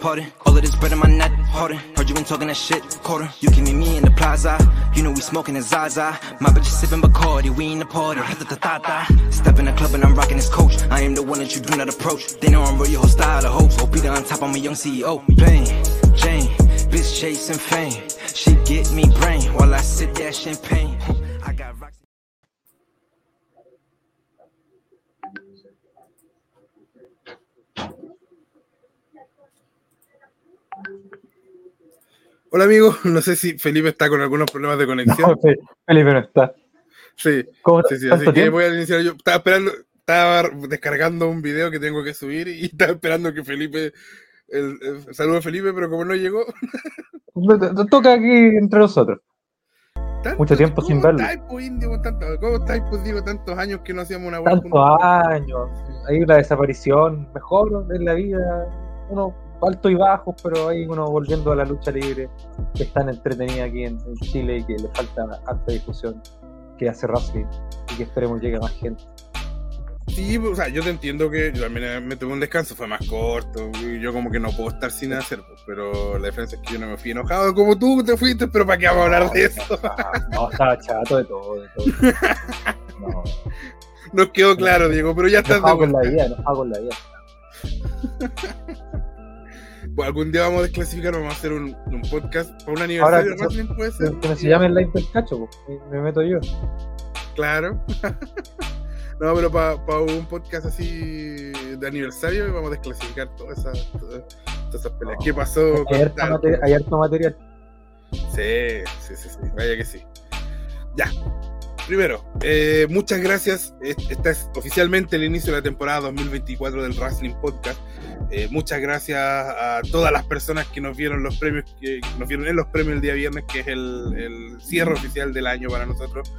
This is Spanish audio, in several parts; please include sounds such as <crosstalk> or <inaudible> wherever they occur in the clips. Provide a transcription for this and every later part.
pardon. All of this bread in my net, harder. Heard you been talking that shit, quarter. You give me me in the plaza, you know we smoking a Zaza. My bitch is sippin' Bacardi, we in the party. Step in the club and I'm rocking this coach. I am the one that you do not approach. They know I'm real, your whole style of hopes. OP on top, I'm a young CEO. Plain Jane, bitch chasing fame. She get me brain while I sip that champagne. Hola amigo, <laughs> no sé si Felipe está con algunos problemas de conexión. No, Fe- Felipe no está. Sí, ¿Cómo sí, sí, así que voy a iniciar yo. Estaba esperando, estaba descargando un video que tengo que subir y <laughs> estaba esperando que Felipe, el, el- saludo a Felipe, pero como no llegó, toca aquí entre nosotros. Mucho tiempo sin ¿cómo verlo. pues, indio? Tanto- ¿Cómo estáis, pues, digo, tantos años que no hacíamos una buena Tantos años. Hay una desaparición mejor en la vida. Uno alto y bajos, pero hay uno volviendo a la lucha libre que es tan entretenida aquí en, en Chile y que le falta harta difusión que hace wrestling y que esperemos llegue a más gente. Sí, o sea, yo te entiendo que yo también me tuve un descanso, fue más corto, y yo como que no puedo estar sin hacer, pues, pero la diferencia es que yo no me fui enojado como tú te fuiste, pero ¿para qué vamos a hablar de eso? No, estaba chato de todo, de todo. <laughs> No, Nos quedó claro, Diego, pero ya estás enojado con la vida, enojado con la vida. <laughs> Algún día vamos a desclasificar, vamos a hacer un, un podcast para un Ahora aniversario que de puede ser. Que se llame el live del cacho, me meto yo. Claro. <laughs> no, pero para un podcast así de aniversario vamos a desclasificar todas esas, todas, esas peleas. ¿Qué pasó? Hay harto, tal? materi- hay harto material. Sí, sí, sí, sí, vaya que sí. Ya. Primero, eh, muchas gracias. Es- Este es oficialmente el inicio de la temporada 2024 del Wrestling Podcast. Eh, muchas gracias a todas las personas que nos vieron los premios, que nos vieron en los premios el día viernes, que es el, el cierre oficial del año para nosotros.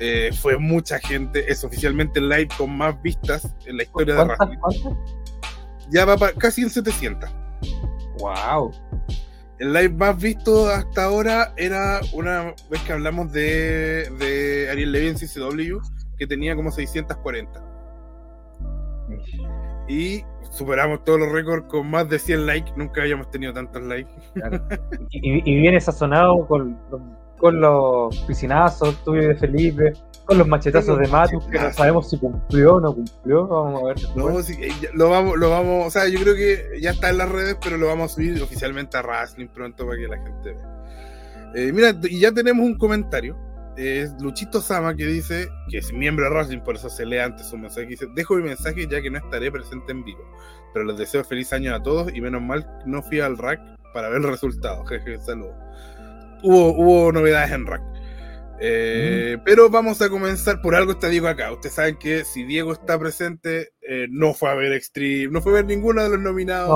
Eh, fue mucha gente, es oficialmente el live con más vistas en la historia de. Wrestling. Ya va casi en 700. Wow. El live más visto hasta ahora era una vez que hablamos de, Ariel Levy en CCW, que tenía como 640. Y superamos todos los récords con más de 100 likes. Nunca habíamos tenido tantos likes. Y, y viene sazonado con, con los piscinazos tuyos de Felipe, con los machetazos de Matus, que no machetazos. sabemos si cumplió o no cumplió. Vamos a ver. No, sí, eh, lo vamos, lo vamos, o sea, yo creo que ya está en las redes, pero lo vamos a subir oficialmente a Wrestling pronto para que la gente vea. Eh, mira, y ya tenemos un comentario. Es Luchito Sama que dice que es miembro de Wrestling, por eso se lee antes su mensaje. Dice: Dejo mi mensaje ya que no estaré presente en vivo, pero les deseo feliz año a todos y menos mal no fui al rack para ver el resultado. <laughs> Jeje, saludos. Hubo, hubo novedades en rack. Eh, Pero vamos a comenzar, por algo está Diego acá. Ustedes saben que si Diego está presente, eh, no fue a ver Extreme, no fue a ver ninguno de los nominados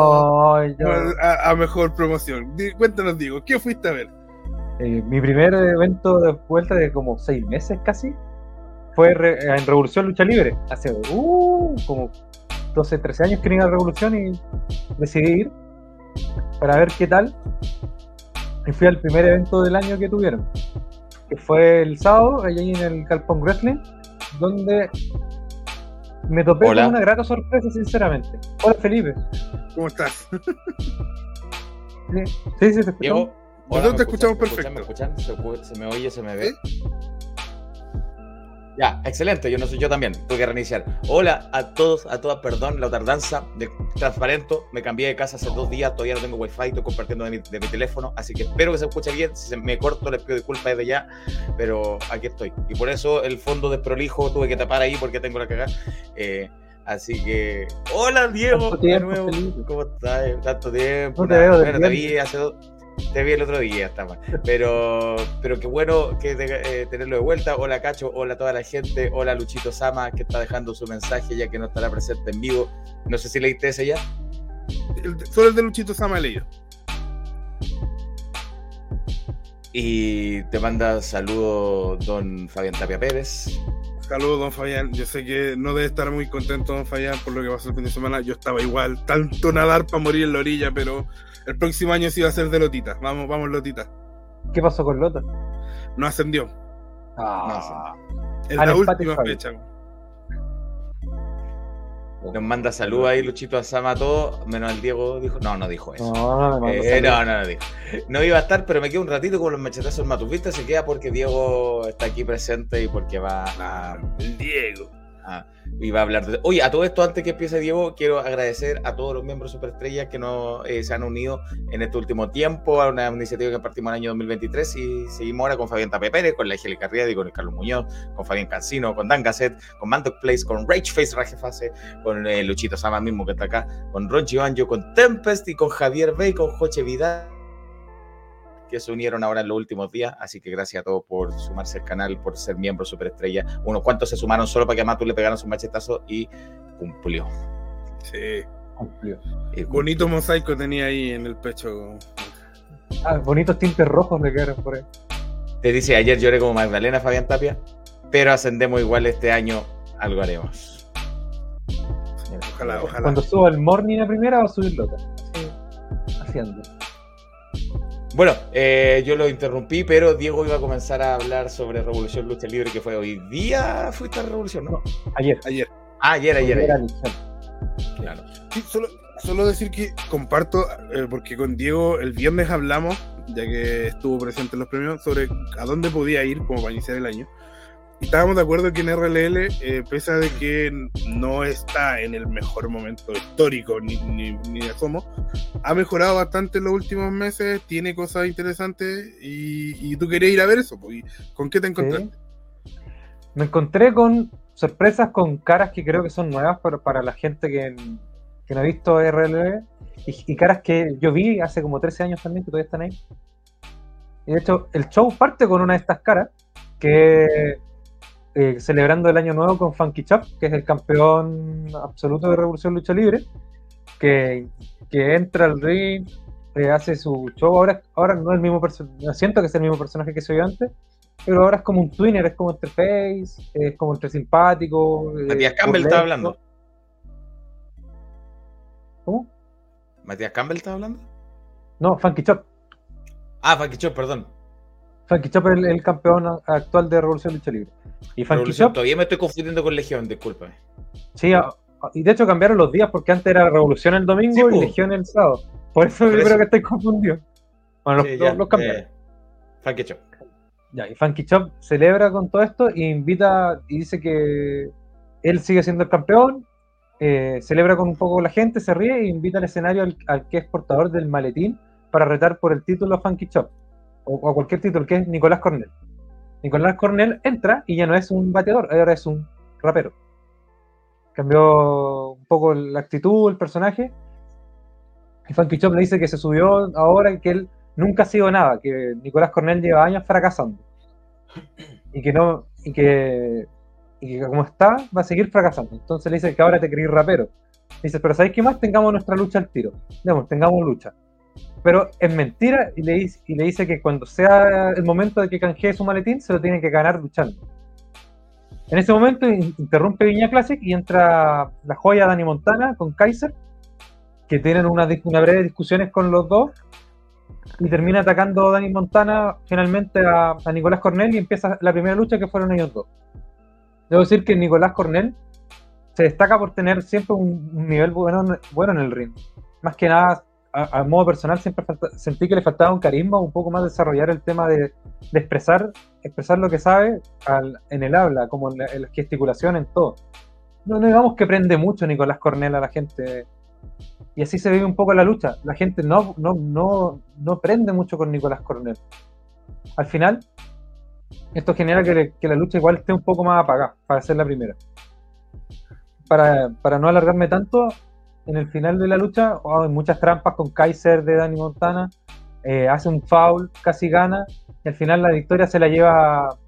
a, a mejor promoción. Di- cuéntanos, Diego, ¿qué fuiste a ver? Eh, mi primer evento de vuelta de como seis meses casi fue re- en Revolución Lucha Libre. Hace uh, como 12, 13 años que iba a Revolución y decidí ir para ver qué tal. Y fui al primer evento del año que tuvieron, que fue el sábado, allí en el Calpón Wrestling, donde me topé Hola. con una grata sorpresa, sinceramente. Hola, Felipe. ¿Cómo estás? Sí, sí, sí, te escuchamos. Diego, Nosotros ¿me te escuchan? escuchamos ¿Me perfecto. ¿Me escuchan? ¿Se, pu- se me oye? ¿Se me ve? Ya, excelente, yo no soy yo también, tuve que reiniciar. Hola a todos, a todas, perdón, la tardanza de transparento, me cambié de casa hace dos días, todavía no tengo wifi, estoy compartiendo de mi, de mi teléfono, así que espero que se escuche bien, si se me corto les pido disculpas desde ya, pero aquí estoy. Y por eso el fondo de prolijo tuve que tapar ahí porque tengo la cagada. Eh, así que, hola Diego, de nuevo. ¿cómo estás? Tanto tiempo. No te veo Bueno, te vi hace dos... Te vi el otro día, está mal. Pero, pero qué bueno que eh, tenerlo de vuelta. Hola Cacho, hola a toda la gente, hola Luchito Sama que está dejando su mensaje ya que no estará presente en vivo. No sé si leíste ese ya. El- solo el de Luchito Sama he leído. Y te manda saludo don Fabián Tapia Pérez. Saludos, don Fabián. Yo sé que no debe estar muy contento, don Fabián, por lo que pasó el fin de semana. Yo estaba igual, tanto nadar para morir en la orilla, pero el próximo año sí va a ser de Lotita. Vamos, vamos, Lotita. ¿Qué pasó con Lota? No ascendió. Ah, Es Al la última fecha. Nos manda saludos ahí, Luchito Asama, todo, menos el Diego dijo. No, no dijo eso. no, Eh, no, no, no dijo. No iba a estar, pero me quedo un ratito con los machetazos matufistas. Se queda porque Diego está aquí presente y porque va a, El Diego. A- y va a hablar de. Oye, a todo esto, antes que empiece Diego, quiero agradecer a todos los miembros Superestrellas que nos, eh, se han unido en este último tiempo a una iniciativa que partimos en el año 2023 y seguimos ahora con Fabián Tape Pérez, con la Angélica Riedi, con el Carlos Muñoz, con Fabián Cancino, con Dan Gasset, con Mandoc Place, con Rageface Rajefase, con eh, Luchito Sama mismo que está acá, con Ron Giovanjo, con Tempest y con Javier Bey, con Joche Vidal, que se unieron ahora en los últimos días. Así que gracias a todos por sumarse al canal, por ser miembros superestrella. Unos cuantos se sumaron solo para que a Matu le pegaran su machetazo y cumplió. Sí. Cumplió. Y Bonito mosaico tenía ahí en el pecho. Ah, bonitos tintes rojos le quedaron por ahí. Te dice, ayer lloré como Magdalena Fabián Tapia, pero ascendemos igual este año, algo haremos. Ojalá, ojalá. Cuando suba el morning a primera va a subir Lota. Así, haciendo. Bueno, eh, yo lo interrumpí, pero Diego iba a comenzar a hablar sobre Revolución Lucha Libre, que fue hoy día. ¿Fuiste a Revolución? No. Ayer. Ayer. Ah, ayer, ayer, ayer. Claro. Sí, solo, solo decir que comparto, eh, porque con Diego el viernes hablamos, ya que estuvo presente en los premios, sobre a dónde podía ir como para iniciar el año. Estábamos de acuerdo que en RLL, eh, pese a de que no está en el mejor momento histórico, ni, ni, ni de asomo, ha mejorado bastante en los últimos meses, tiene cosas interesantes y, y tú querías ir a ver eso. pues, ¿y ¿Con qué te encontraste? Me encontré con sorpresas con caras que creo que son nuevas para, para la gente que, que no ha visto RLB y, y caras que yo vi hace como 13 años también que todavía están ahí. Y de hecho, el show parte con una de estas caras que eh, celebrando el año nuevo con Funky Chop, que es el campeón absoluto de Revolución Lucha Libre, que, que entra al ring, eh, hace su show. Ahora, ahora no es el mismo personaje, siento que es el mismo personaje que vio antes, pero ahora es como un twinner, es como entre face, es como entre simpático. eh, Matías Campbell está hablando. ¿Cómo? ¿Matías Campbell está hablando? No, Funky Chop. Ah, Funky Chop, perdón. Funky Chop es el, el campeón actual de Revolución Lucha Libre. Y Funky Chop, todavía me estoy confundiendo con Legión, discúlpame. sí, a- a- y de hecho cambiaron los días porque antes era Revolución el domingo Sí, y. Legión el sábado. Por eso Por yo eso. creo que estoy confundido. Bueno, los, Sí, los- ya, los cambiaron. eh, Funky Chop. Ya, y Funky Chop celebra con todo esto e invita y dice que él sigue siendo el campeón, eh, celebra con un poco la gente, se ríe e invita al escenario al, al que es portador del maletín para retar por el título a Funky Chop o, o cualquier título, que es Nicolás Cornell. Nicolás Cornell entra y ya no es un bateador, ahora es un rapero. Cambió un poco la actitud, el personaje. Y Funky Chop le dice que se subió ahora y que él nunca ha sido nada, que Nicolás Cornell lleva años fracasando. Y que no, y que, y que como está, va a seguir fracasando. Entonces le dice que ahora te creí rapero. Dice, pero ¿sabéis qué más? Tengamos nuestra lucha al tiro. Demos, tengamos lucha. Pero es mentira y le, dice, y le dice que cuando sea el momento de que canjee su maletín, se lo tiene que ganar luchando. En ese momento in- interrumpe Viña Classic y entra la joya Dani Montana con Kaiser, que tienen una, dis- una breve discusiones con los dos y termina atacando Dani Montana finalmente a, a Nicolás Cornell y empieza la primera lucha que fueron ellos dos. Debo decir que Nicolás Cornell se destaca por tener siempre un, un nivel bueno, bueno en el ring. Más que nada, a, a modo personal, siempre falta- sentí que le faltaba un carisma, un poco más desarrollar el tema de, de expresar, expresar lo que sabe al- en el habla, como en la, en la gesticulación, en todo. No, digamos que prende mucho Nicolás Cornell a la gente. Y así se vive un poco la lucha. La gente no, no, no, no prende mucho con Nicolás Cornell. Al final, esto genera que, le- que la lucha igual esté un poco más apagada para ser la primera. Para, para no alargarme tanto, en el final de la lucha oh, hay muchas trampas con Kaiser de Dani Montana. eh, hace un foul, casi gana. Y al final la victoria se la lleva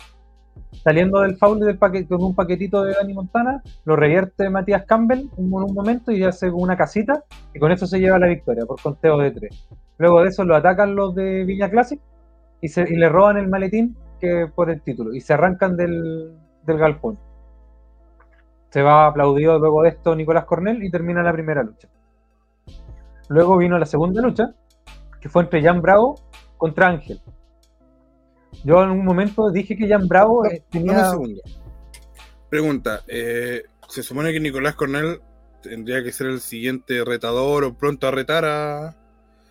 saliendo del foul del paquete, con un paquetito de Dani Montana. Lo revierte Matías Campbell en un momento y hace una casita. Y con eso se lleva la victoria por conteo de tres. Luego de eso lo atacan los de Viña Classic y, se, y le roban el maletín que por el título y se arrancan del galpón. Se va aplaudido luego de esto Nicolás Cornell y termina la primera lucha. Luego vino la segunda lucha, que fue entre Jan Bravo contra Ángel. Yo en un momento dije que Jan Bravo eh, un tenía. segundo. Pregunta, eh, se supone que Nicolás Cornell tendría que ser el siguiente retador o pronto a retar a,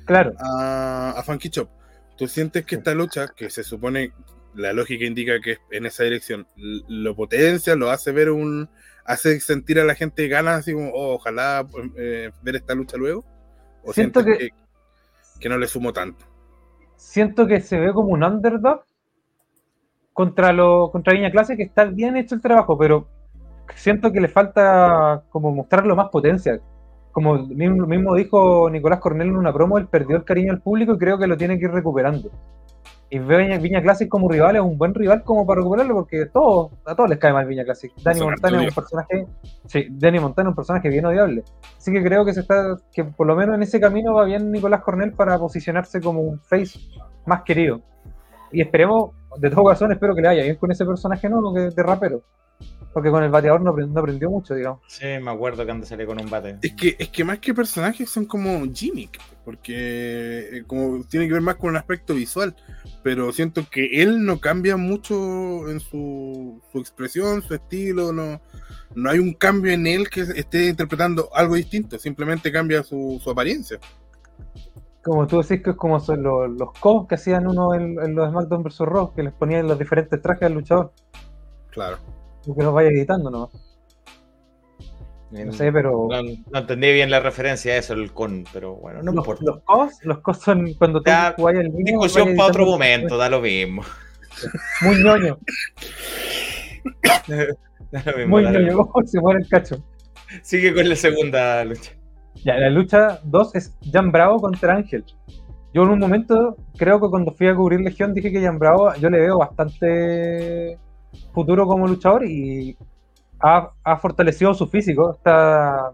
Claro, a, a Funky Chop. ¿Tú sientes que esta lucha, que se supone, la lógica indica que es en esa dirección, lo potencia, lo hace ver un. Hace sentir a la gente ganas, así como, oh, ojalá eh, ver esta lucha luego? ¿O Siento que- que, que no le sumo tanto? siento que se ve como un underdog contra lo contra Viña Clase que está bien hecho el trabajo, pero siento que le falta como mostrarlo más potencia. Como mismo, mismo dijo Nicolás Cornell en una promo, él perdió el cariño al público y creo que lo tiene que ir recuperando. Y veo Viña, Viña Classic como rival, es un buen rival como para recuperarlo porque todos, a todos les cae mal Viña Classic. Danny Montana es un personaje, sí, Danny Montana es un personaje bien odiable. Así que creo que se está, que por lo menos en ese camino va bien Nicolás Cornell para posicionarse como un face más querido. Y esperemos, de todo corazón, espero que le vaya bien con ese personaje nuevo que de rapero. Porque con el bateador no, aprend- no aprendió mucho, digamos. Sí, me acuerdo que antes salí con un bate. Es que, es que más que personajes son como gimmick, porque eh, como tiene que ver más con un aspecto visual, pero siento que él no cambia mucho en su, su expresión, su estilo, no, no hay un cambio en él que esté interpretando algo distinto, simplemente cambia su, su apariencia. Como tú decís que es como son los, los que hacían uno en, en los SmackDown vs. Raw, que les ponían los diferentes trajes al luchador. Claro. Y que los vaya editando nomás. No sé, pero... No, no entendí bien la referencia a eso, el con, pero bueno, no los, importa. los cos, los cos son cuando tú jugáis al niño, Discusión para otro momento, da lo mismo. <laughs> Muy ñoño, <laughs> Da lo mismo, muy da ñoño. mismo. <laughs> Se muere el cacho. Sigue con la segunda lucha. Ya, la lucha 2 es Jan Bravo contra Ángel. Yo en un momento, creo que cuando fui a cubrir Legión, dije que Jan Bravo, yo le veo bastante futuro como luchador y ha, ha fortalecido su físico. Está,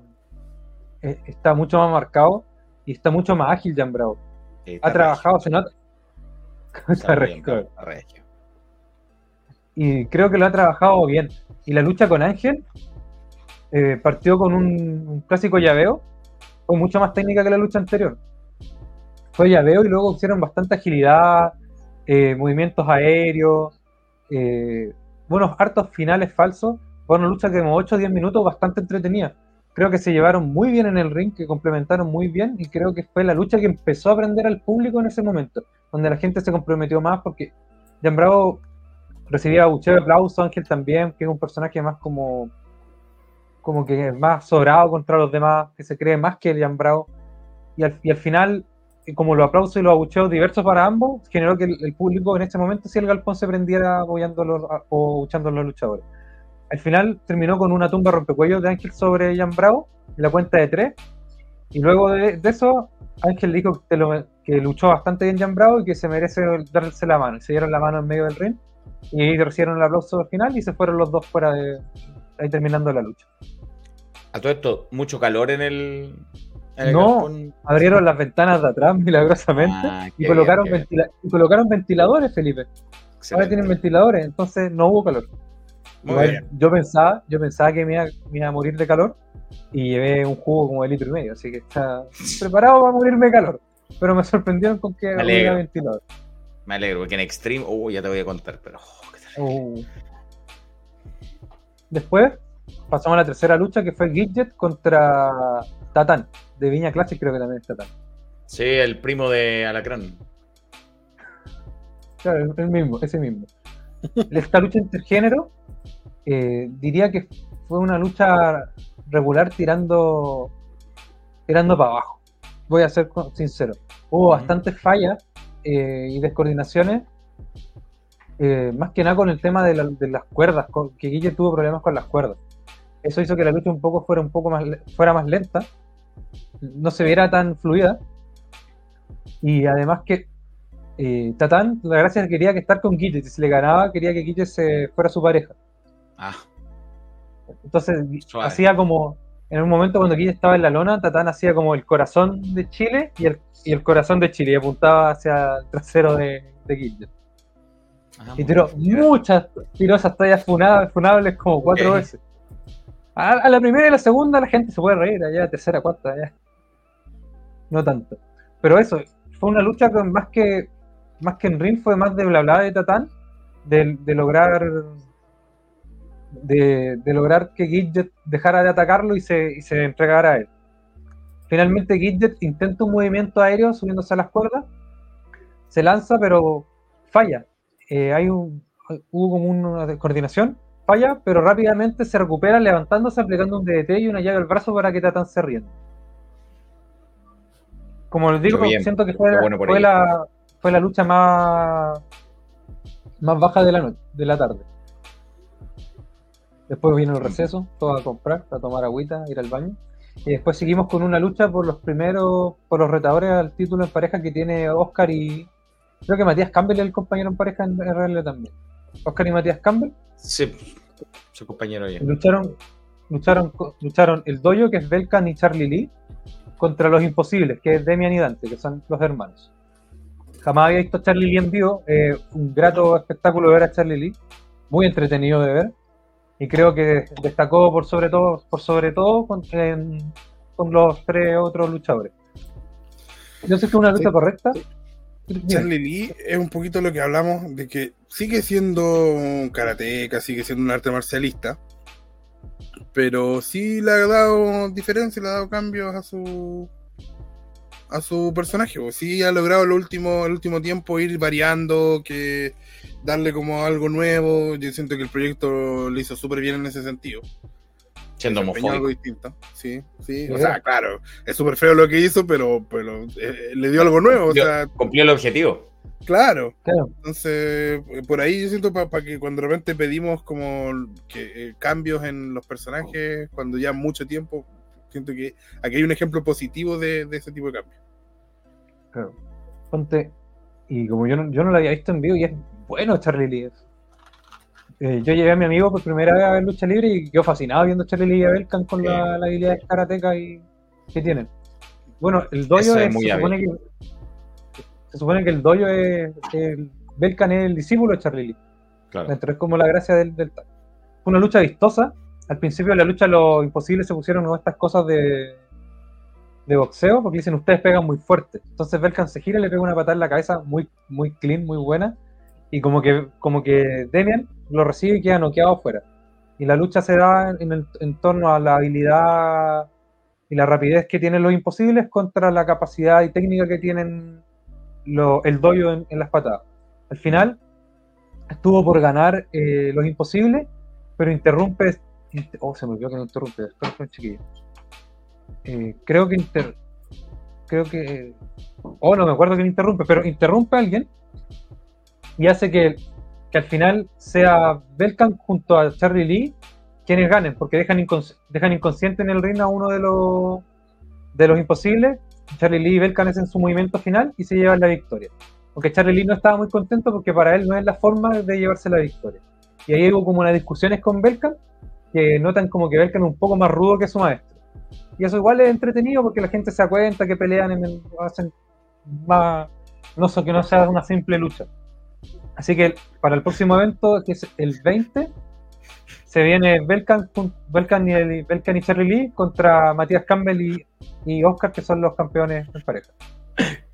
eh, está mucho más marcado y está mucho más ágil Jan Bravo. Sí, Ha trabajado, se nota. <laughs> Está está regio. y creo que lo ha trabajado bien. Y la lucha con Ángel eh, partió con un, un clásico llaveo, fue mucho más técnica que la lucha anterior. Fue llaveo y luego hicieron bastante agilidad, eh, movimientos aéreos, eh, buenos hartos finales falsos. Fue una lucha que como 8 o 10 minutos bastante entretenida. Creo que se llevaron muy bien en el ring, que complementaron muy bien y creo que fue la lucha que empezó a aprender al público en ese momento, donde la gente se comprometió más porque Jan Bravo recibía bucheo de aplauso, Ángel también, que es un personaje más como como que más sobrado contra los demás, que se cree más que Jan Bravo. Y al, final, como los aplausos y los abucheos diversos para ambos, generó que el, el público en este momento sí el galpón se prendiera apoyándolo a- o abuchando a los luchadores. Al final terminó con una tumba rompecuellos de Ángel sobre Jan Bravo, en la cuenta de tres. Y luego de, de eso, Ángel dijo que, te lo- que luchó bastante bien Jan Bravo y que se merece darse la mano. Y se dieron la mano en medio del ring y recibieron el aplauso al final y se fueron los dos fuera de ahí terminando la lucha. A todo esto, mucho calor en el. en el No, galpón. Abrieron las ventanas de atrás <laughs> milagrosamente Ah, y, colocaron bien, qué ventila- y colocaron ventiladores, Felipe. Ahora tienen ventiladores, entonces no hubo calor. Igual. Yo pensaba, yo pensaba que me iba, me iba a morir de calor y llevé un jugo como de litro y medio, así que está preparado para morirme de calor. Pero me sorprendieron con que Me alegro. ventilador. Me alegro, porque en Extreme, uh, ya te voy a contar, pero. oh, qué. Uh. Después pasamos a la tercera lucha que fue Gidget contra Tatán, de Viña Classic creo que también es Tatán. Sí, el primo de Alacrán. Claro, el mismo, ese mismo. <laughs> Esta lucha intergénero, eh, diría que fue una lucha regular tirando tirando para abajo. Voy a ser sincero. Hubo Ujú. bastantes fallas eh, y descoordinaciones, eh, más que nada con el tema de, la- de las cuerdas, con- que Guille tuvo problemas con las cuerdas. Eso hizo que la lucha un poco fuera un poco más fuera más lenta, no se viera tan fluida. Y además que eh, Tatán, la gracia es que quería que estar con Guille, si le ganaba, quería que Guille se fuera su pareja. Ah, Entonces Suave. hacía como, en un momento cuando Guille estaba en la lona, Tatán hacía como el corazón de Chile y el, y el corazón de Chile y apuntaba hacia el trasero de, de Guille. ah, Y tiró muchas, tiró esas tallas funables, funables como cuatro veces. A, a la primera y la segunda la gente se puede reír, allá tercera, cuarta, ya. No tanto. Pero eso, fue una lucha con más que más que en ring, fue más de bla bla de Tatán, de, de lograr de, de lograr que Gidget dejara de atacarlo y se, y se entregara a él. Finalmente Gidget intenta un movimiento aéreo subiéndose a las cuerdas, se lanza pero falla. Eh, hay un, hubo como una descoordinación, falla, pero rápidamente se recupera levantándose, aplicando un DDT y una llaga al brazo para que Tatán se rienda. Como les digo, bien, siento que fue, bueno la, fue la lucha más, más baja de la noche, de la tarde. Después vino el receso, todo a comprar, a tomar agüita, ir al baño. Y después seguimos con una lucha por los primeros, por los retadores al título en pareja que tiene Oscar y. Creo que Matías Campbell es el compañero en pareja en RL también. Oscar y Matías Campbell Sí, su compañero ya. lucharon, lucharon, lucharon el Doyo, que es Belkan y Charlie Lee, contra los Imposibles, que es Demian y Dante, que son los hermanos. Jamás había visto a Charlie Lee en vivo, eh, un grato espectáculo ver a Charlie Lee, muy entretenido de ver, y creo que destacó por sobre todo, por sobre todo con, en- con los tres otros luchadores. Yo sé que es una lucha Sí, correcta. Charlie Lee es un poquito lo que hablamos de que sigue siendo un karateca, sigue siendo un arte marcialista, pero sí le ha dado diferencia, le ha dado cambios a su a su personaje. o Sí ha logrado el último, el último tiempo ir variando, que darle como algo nuevo. Yo siento que el proyecto lo hizo súper bien en ese sentido. Siendo Desempeñó algo homofóbico. distinto. Sí, sí. O sea, claro, es súper feo lo que hizo, pero, pero eh, le dio algo nuevo. O Dio- sea, Cumplió el objetivo. claro. Claro. Entonces, por ahí yo siento para que cuando de repente pedimos como que eh, cambios en los personajes, cuando ya mucho tiempo, siento que aquí hay un ejemplo positivo de, de ese tipo de cambios. Claro. Ponte, y como yo no, yo no lo había visto en vivo, y es bueno Charlie Lee. Eh, yo llevé a mi amigo por primera vez a ver lucha libre y quedó fascinado viendo a Charlie Lee y a Belkan con la, la habilidad de karateca y, que tienen. Bueno, el dojo es es- muy se, supone que, se supone que el dojo es, el Belkan es el discípulo de Charlie Lee. Claro. Dentro es como la gracia del, del una lucha vistosa. Al principio de la lucha los imposibles se pusieron estas cosas de, boxeo, porque dicen ustedes pegan muy fuerte. Entonces Belkan se gira y le pega una patada en la cabeza muy, muy clean, muy buena. Y como que, Demian lo recibe y queda noqueado afuera. Y la lucha se da en, el- en torno a la habilidad y la rapidez que tienen los imposibles contra la capacidad y técnica que tienen el doyo en, en las patadas. Al final estuvo por ganar eh, los imposibles, pero interrumpe. Oh, se me olvidó que no interrumpe. Espera, chiquillo. Eh, creo que inter, creo que. Oh, no me acuerdo quién interrumpe, pero interrumpe a alguien y hace que, que al final sea Belkan junto a Charlie Lee quienes ganen, porque dejan, incons- dejan inconsciente en el ring a uno de los de los imposibles. Charlie Lee y Belkan hacen su movimiento final y se llevan la victoria. Aunque Charlie Lee no estaba muy contento porque para él no es la forma de llevarse la victoria. Y ahí hubo como unas discusiones con Belkan que notan como que Belkan es un poco más rudo que su maestro. Y eso igual es entretenido porque la gente se da cuenta que pelean el, hacen más, no sé, que no sea una simple lucha. Así que para el próximo evento, que es el 20, se viene Belkan, Belkan, y, el- Belkan y Charlie Lee contra Matías Campbell y, y Oscar, que son los campeones en pareja.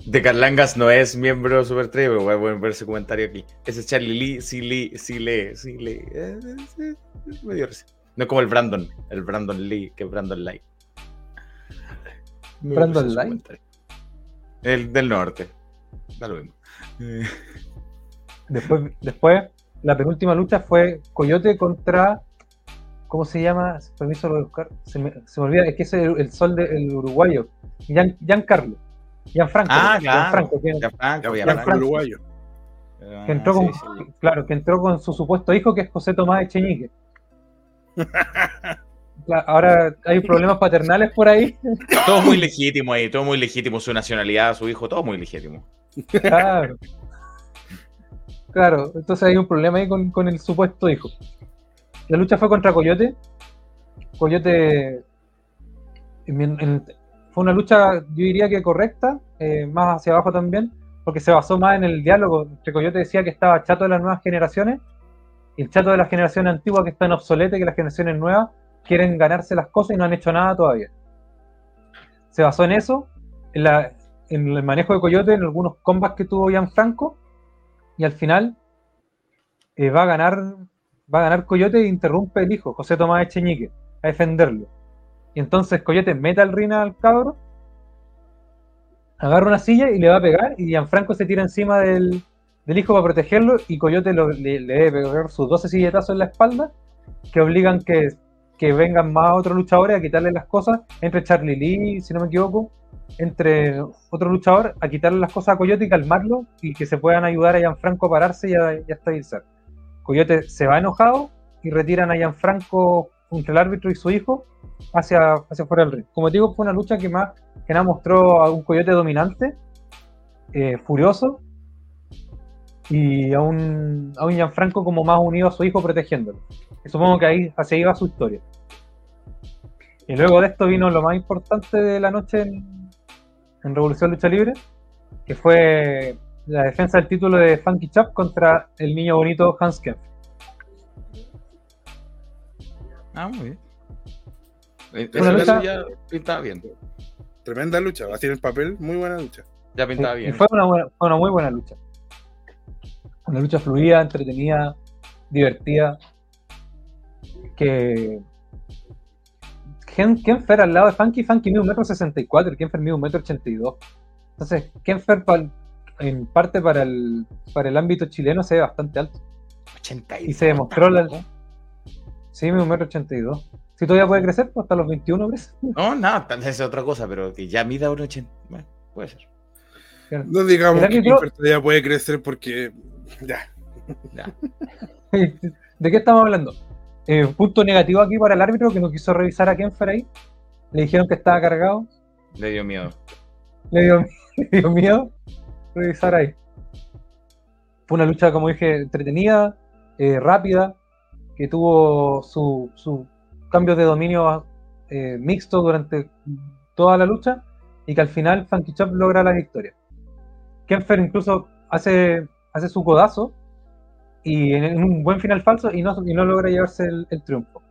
De Carlangas no es miembro Super Trek, pero voy a poner ese comentario aquí. Ese es Charlie Lee, sí lee, sí lee, sí lee. Eh, eh, eh, me dio. No es como el Brandon, el Brandon Lee, que es Brandon Light. Dio ¿Brandon ese Light? El del norte. Da lo mismo. Eh, Después, después, la penúltima lucha fue Coyote contra. ¿Cómo se llama? Permiso lo a buscar. Se me, se me olvida, es que es el, el sol del uruguayo. Gian, Giancarlo. Gianfranco. Ah, claro. Gianfranco, que, Ya Franco, ya Ya Franco. fue uruguayo. Ah, que entró sí, con, sí. claro, que entró con su supuesto hijo, que es José Tomás Echeñique. Ahora hay problemas paternales por ahí. Todo muy legítimo ahí, todo muy legítimo. Su nacionalidad, su hijo, todo muy legítimo. Claro. Claro, entonces hay un problema ahí con, con el supuesto hijo. La lucha fue contra Coyote. Coyote en- en- fue una lucha, yo diría que correcta, eh, más hacia abajo también, porque se basó más en el diálogo. Entre Coyote decía que estaba chato de las nuevas generaciones el chato de las generaciones antiguas que están obsoletas y que las generaciones nuevas quieren ganarse las cosas y no han hecho nada todavía. Se basó en eso, en, la, en el manejo de Coyote, en algunos combats que tuvo Gianfranco, y al final eh, va a ganar va a ganar Coyote e interrumpe el hijo, José Tomás Echeñique, a defenderlo. Y entonces Coyote mete al rina al cabro, agarra una silla y le va a pegar, y Gianfranco se tira encima del, del hijo para protegerlo, y Coyote le debe pegar sus 12 silletazos en la espalda, que obligan que, que vengan más otros luchadores a quitarle las cosas, entre Charlie Lee, si no me equivoco, entre otro luchador, a quitarle las cosas a Coyote y calmarlo, y que se puedan ayudar a Gianfranco a pararse y a, y a estabilizar. Coyote se va enojado y retiran a Gianfranco entre el árbitro y su hijo hacia, hacia fuera del ring. Como te digo, fue una lucha que más que nada mostró a un Coyote dominante, eh, furioso, y a un, a un Gianfranco como más unido a su hijo protegiéndolo. Y supongo que ahí así iba su historia. Y luego de esto vino lo más importante de la noche en, en Revolución Lucha Libre, que fue la defensa del título de Funky Chap contra el niño bonito Hans Kemp. Ah, muy bien. Eh, eso- lucha- ya pintaba bien. Tremenda lucha, así en el papel, muy buena lucha. Ya pintaba Y bien. fue una, buena- fue una muy buena lucha. Una lucha fluida, entretenida, divertida. Que. Ken, Kenfer al lado de Funky, Funky mide un metro sesenta y cuatro, Kenfer mide un metro ochenta y dos. Entonces, Kenfer pal- en parte para el, para el ámbito chileno se ve bastante alto. 80 Y se demostró la. Sí, mide un metro ochenta y dos. Si todavía puede crecer, pues hasta los 21 crece. No, vez es otra cosa, pero que ya mida un 80. Bueno, puede ser. No digamos que todavía puede crecer porque ya. Ya. <laughs> ¿De qué estamos hablando? Eh, punto negativo aquí para el árbitro que no quiso revisar a Kenfer ahí. Le dijeron que estaba cargado. Le dio miedo. Le dio, <laughs> le dio miedo revisar ahí. Fue una lucha, como dije, entretenida, eh, rápida, que tuvo su, su cambios de dominio eh, mixto durante toda la lucha y que al final Funky Chop logra la victoria. Kenfer incluso hace, hace su codazo y en, un buen final falso y no, y no logra llevarse el, triunfo.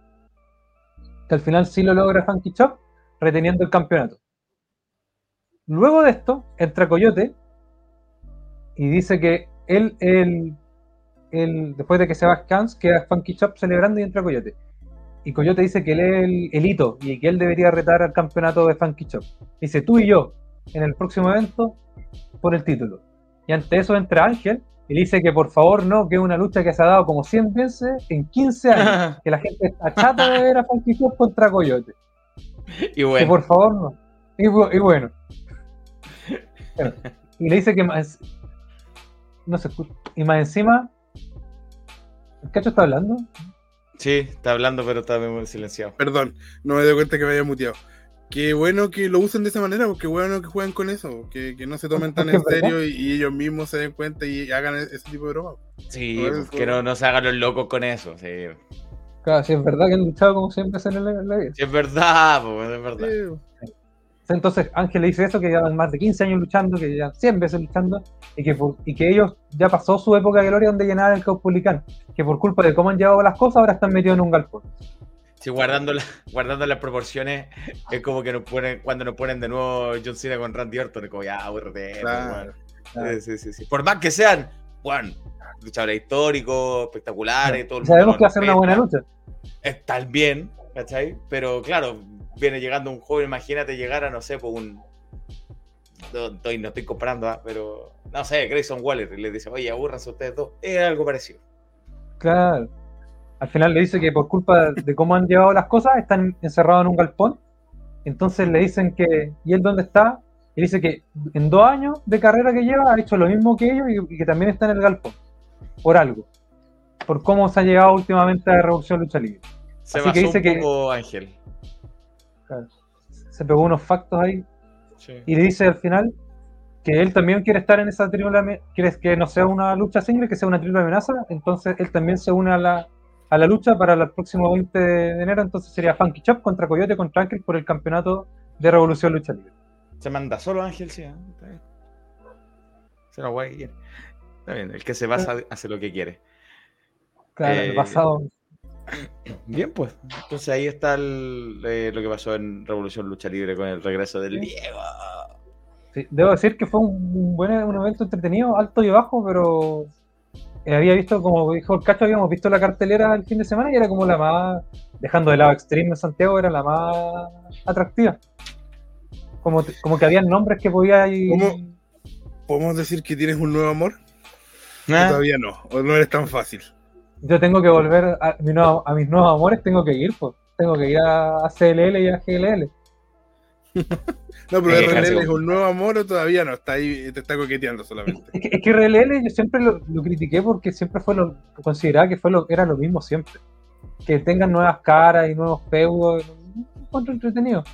Que al final sí lo logra Funky Chop reteniendo el campeonato. Luego de esto, entra Coyote y dice que él, él, él, después de que se va Scans, queda Funky Chop celebrando y entra Coyote. Y Coyote dice que él es el, el hito y que él debería retar al campeonato de Funky Chop. Dice tú y yo en el próximo evento por el título. Y ante eso entra Ángel y le dice que por favor no, que es una lucha que se ha dado como 100 veces en 15 años. <laughs> que la gente está chata de ver a Funky contra Coyote. <laughs> y Que bueno, por favor no. Y, bu- y bueno. Bueno, Y le dice que más. No se escucha. Y más encima. ¿El cacho está hablando? sí, está hablando, pero está muy silenciado. Perdón, no me doy cuenta que me había muteado. Qué bueno que lo usen de esa manera, porque bueno que jueguen con eso, que, que no se tomen tan en serio y, y ellos mismos se den cuenta y hagan e- ese tipo de broma. Sí, No, pues, eso- que no, no se hagan los locos con eso. Sí, Claro, si es verdad que han luchado como siempre hacen en la, en la vida. Sí, es verdad, pues, es verdad. Sí, Entonces Ángel le dice eso, que llevan más de 15 años luchando, que llevan 100 veces luchando, y que, por- y que ellos ya pasó su época de gloria donde llenaban el Caupolicán, que por culpa de cómo han llevado las cosas ahora están metidos en un galpón. Sí, guardando, la- <laughs> guardando las proporciones, es como que nos ponen, cuando nos ponen de nuevo John Cena con Randy Orton, es como ya, aburrete, Claro. weón. Sí, sí, sí. Por más que sean, bueno, luchadores históricos, espectaculares, todo el Sabemos mundo que va a ser una buena lucha. Están bien, ¿cachai? Pero claro, viene llegando un joven, imagínate llegar a, no sé, por un. No, estoy, no estoy comprando, ¿ah? pero no sé, Grayson Waller, y le dice, oye, aburranse ustedes dos. Es algo parecido. Claro. Al final le dice que por culpa de cómo han llevado las cosas están encerrados en un galpón. Entonces le dicen que, ¿y él dónde está? Y dice que en dos años de carrera que lleva ha hecho lo mismo que ellos y, y que también está en el galpón. Por algo. Por cómo se ha llegado últimamente a Revolución Lucha Libre. Se Así que dice un que- poco Ángel. Se pegó unos factos ahí Sí. y le dice al final que él también quiere estar en esa triple ame- quiere que no sea una lucha single, que sea una triple amenaza, entonces él también se une a la, a la lucha para el próximo 20 de enero, entonces sería Funky Chop contra Coyote contra Ángel por el campeonato de Revolución Lucha Libre. Se manda solo Ángel, sí. ¿eh? Está bien. Se lo quiere. Está bien, el que se basa hace lo que quiere. Claro, Eh, basado Bien, pues. Entonces ahí está el, eh, lo que pasó en Revolución Lucha Libre con el regreso del Diego. Sí, debo decir que fue un, buen un evento entretenido, alto y bajo, pero había visto, como dijo el Cacho, habíamos visto la cartelera el fin de semana y era como la más, dejando de lado Extreme en Santiago, era la más atractiva. Como, como que habían nombres que podía ir... ¿Cómo? ¿Podemos decir que tienes un nuevo amor? Ah, todavía no, o no eres tan fácil. Yo tengo que volver a, mi nuevo- a mis nuevos amores, tengo que ir, pues. Tengo que ir a, a CLL y a GLL. <laughs> No, pero Eh, RLL es un nuevo amor o todavía no, está ahí, te está coqueteando solamente. Es que, es que RLL yo siempre lo, lo critiqué porque siempre fue lo consideraba que fue lo era lo mismo siempre. Que tengan nuevas caras y nuevos feudos, encuentro entretenido.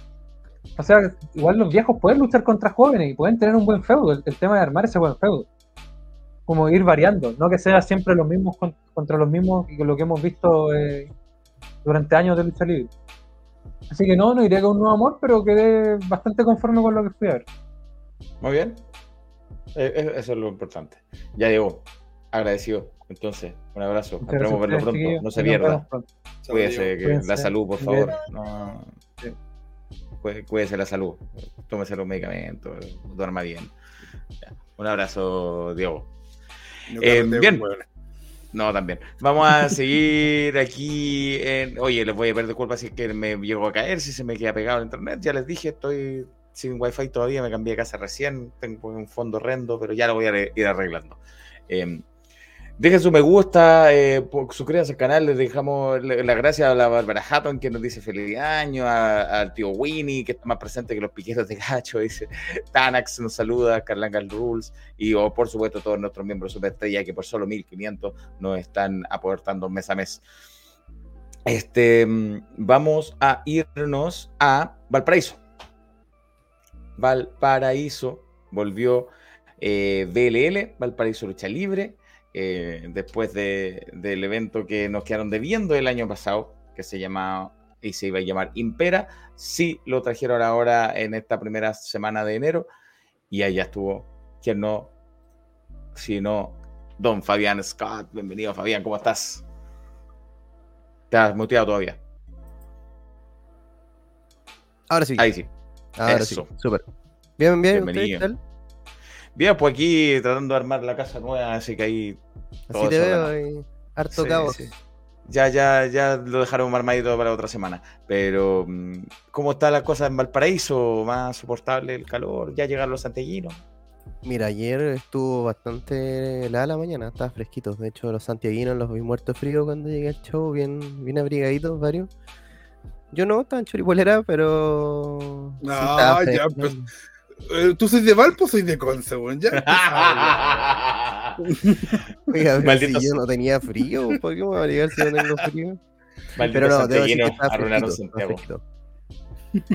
O sea, igual los viejos pueden luchar contra jóvenes y pueden tener un buen feudo. El, el tema de armar ese buen feudo. Como ir variando, no que sea siempre los mismos con- contra los mismos y lo que hemos visto eh, durante años de lucha libre. Así que no, no iría con un nuevo amor, pero quedé bastante conforme con lo que fui a ver. Muy bien. Eh, eh, eso es lo importante. Ya llegó. Agradecido. Entonces, un abrazo. Muchas Esperemos verlo pronto. No se pierda. Cuídese, que la salud, por favor. No, Sí. Cuídese la salud. Tómese los medicamentos. Duerma bien. Ya. Un abrazo, Diego. No Eh, bien. hueones. No, también. Vamos a seguir aquí. En... Oye, les voy a pedir disculpas si es que me llego a caer, si se me queda pegado el internet. Ya les dije, estoy sin wifi todavía, me cambié de casa recién, tengo un fondo horrendo, pero ya lo voy a ir arreglando. Eh, dejen su me gusta, eh, suscríbanse al canal, les dejamos las gracias a la Bárbara Hatton que nos dice feliz año, al tío Winnie que está más presente que los piqueros de gacho, <laughs> dice Tanax nos saluda, Carlangal Rules y o, por supuesto todos nuestros miembros Superestrella que por solo 1500 nos están aportando mes a mes. Este, mm, vamos a irnos a Valparaíso. Valparaíso volvió eh, Valparaíso Lucha Libre, eh, después de- del evento que nos quedaron debiendo el año pasado, que se llamaba y se iba a llamar Impera. Sí lo trajeron ahora en esta primera semana de enero y allá estuvo, quien no, sino don Fabián Scott. Bienvenido, Fabián, ¿cómo estás? ¿Estás muteado todavía? Ahora sí. Ahí sí. Ahora eso. sí. Súper. Bien, bien. ¿ustedes Bienvenido. Bien, pues aquí tratando de armar la casa nueva, así que ahí Así te veo. y harto Sí, caos. sí. ya, ya, ya lo dejaron armadito para otra semana. Pero, mm, ¿cómo está la cosa en Valparaíso? ¿Más soportable el calor? ¿Ya llegaron los santiaguinos? Mira, ayer estuvo bastante helada la mañana, estaba fresquito. De hecho, los santiaguinos los vi muertos frío cuando llegué al show, bien, bien abrigaditos varios. Yo no, estaba en choripolera, pero. No, ya, pues. Eh, ¿Tú soy de Valpo o soy de Conce, weón? Ya. <laughs> Oiga, pero Malditos- si yo no tenía frío, ¿por qué me voy a abrigar si no tengo frío? Malditos Pero no, debo decir que estaba fresquito, Santiago. fresquito. <laughs>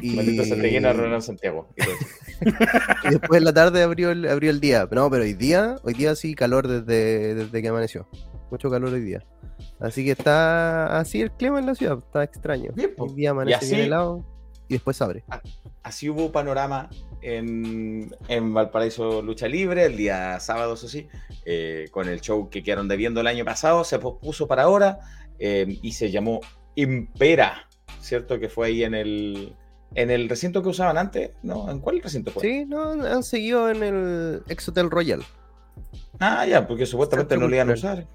Y... Malditos santiaguinos arruinaron Santiago. <laughs> Y después en la tarde abrió el, abrió el día. No, pero hoy día, hoy día sí calor desde, desde que amaneció. Mucho calor hoy día. Así que está así el clima en la ciudad, está extraño. Bien. Hoy día amanece bien helado y después abre. Así hubo panorama en, en Valparaíso Lucha Libre el día sábado, eso sí, eh, con el show que quedaron debiendo el año pasado, se pospuso para ahora eh, y se llamó Impera, ¿cierto? Que fue ahí en el, en el recinto que usaban antes, ¿no? ¿En cuál recinto fue? Sí, no, han seguido en el Ex Hotel Royal. Ah, ya, porque supuestamente no lo iban a usar.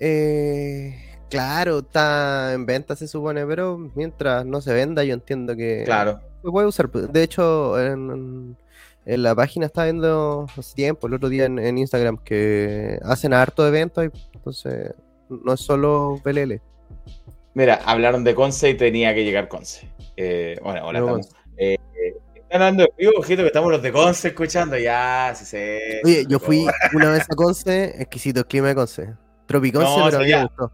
Eh, claro, está en venta se supone, pero mientras no se venda, yo entiendo que Claro. se puede usar. De hecho, en, en la página estaba viendo hace tiempo, el otro día en, en Instagram, que hacen harto eventos, y entonces no es solo PLL. Mira, hablaron de Conce y tenía que llegar Conce. Eh, bueno, hola, estamos. Eh, están hablando de vivo, ojito, que estamos los de Conce escuchando. Ya, sí, sí. Oye, yo fui una vez a Conce, exquisito el clima de Conce. Tropiconce, No, pero a mí me gustó.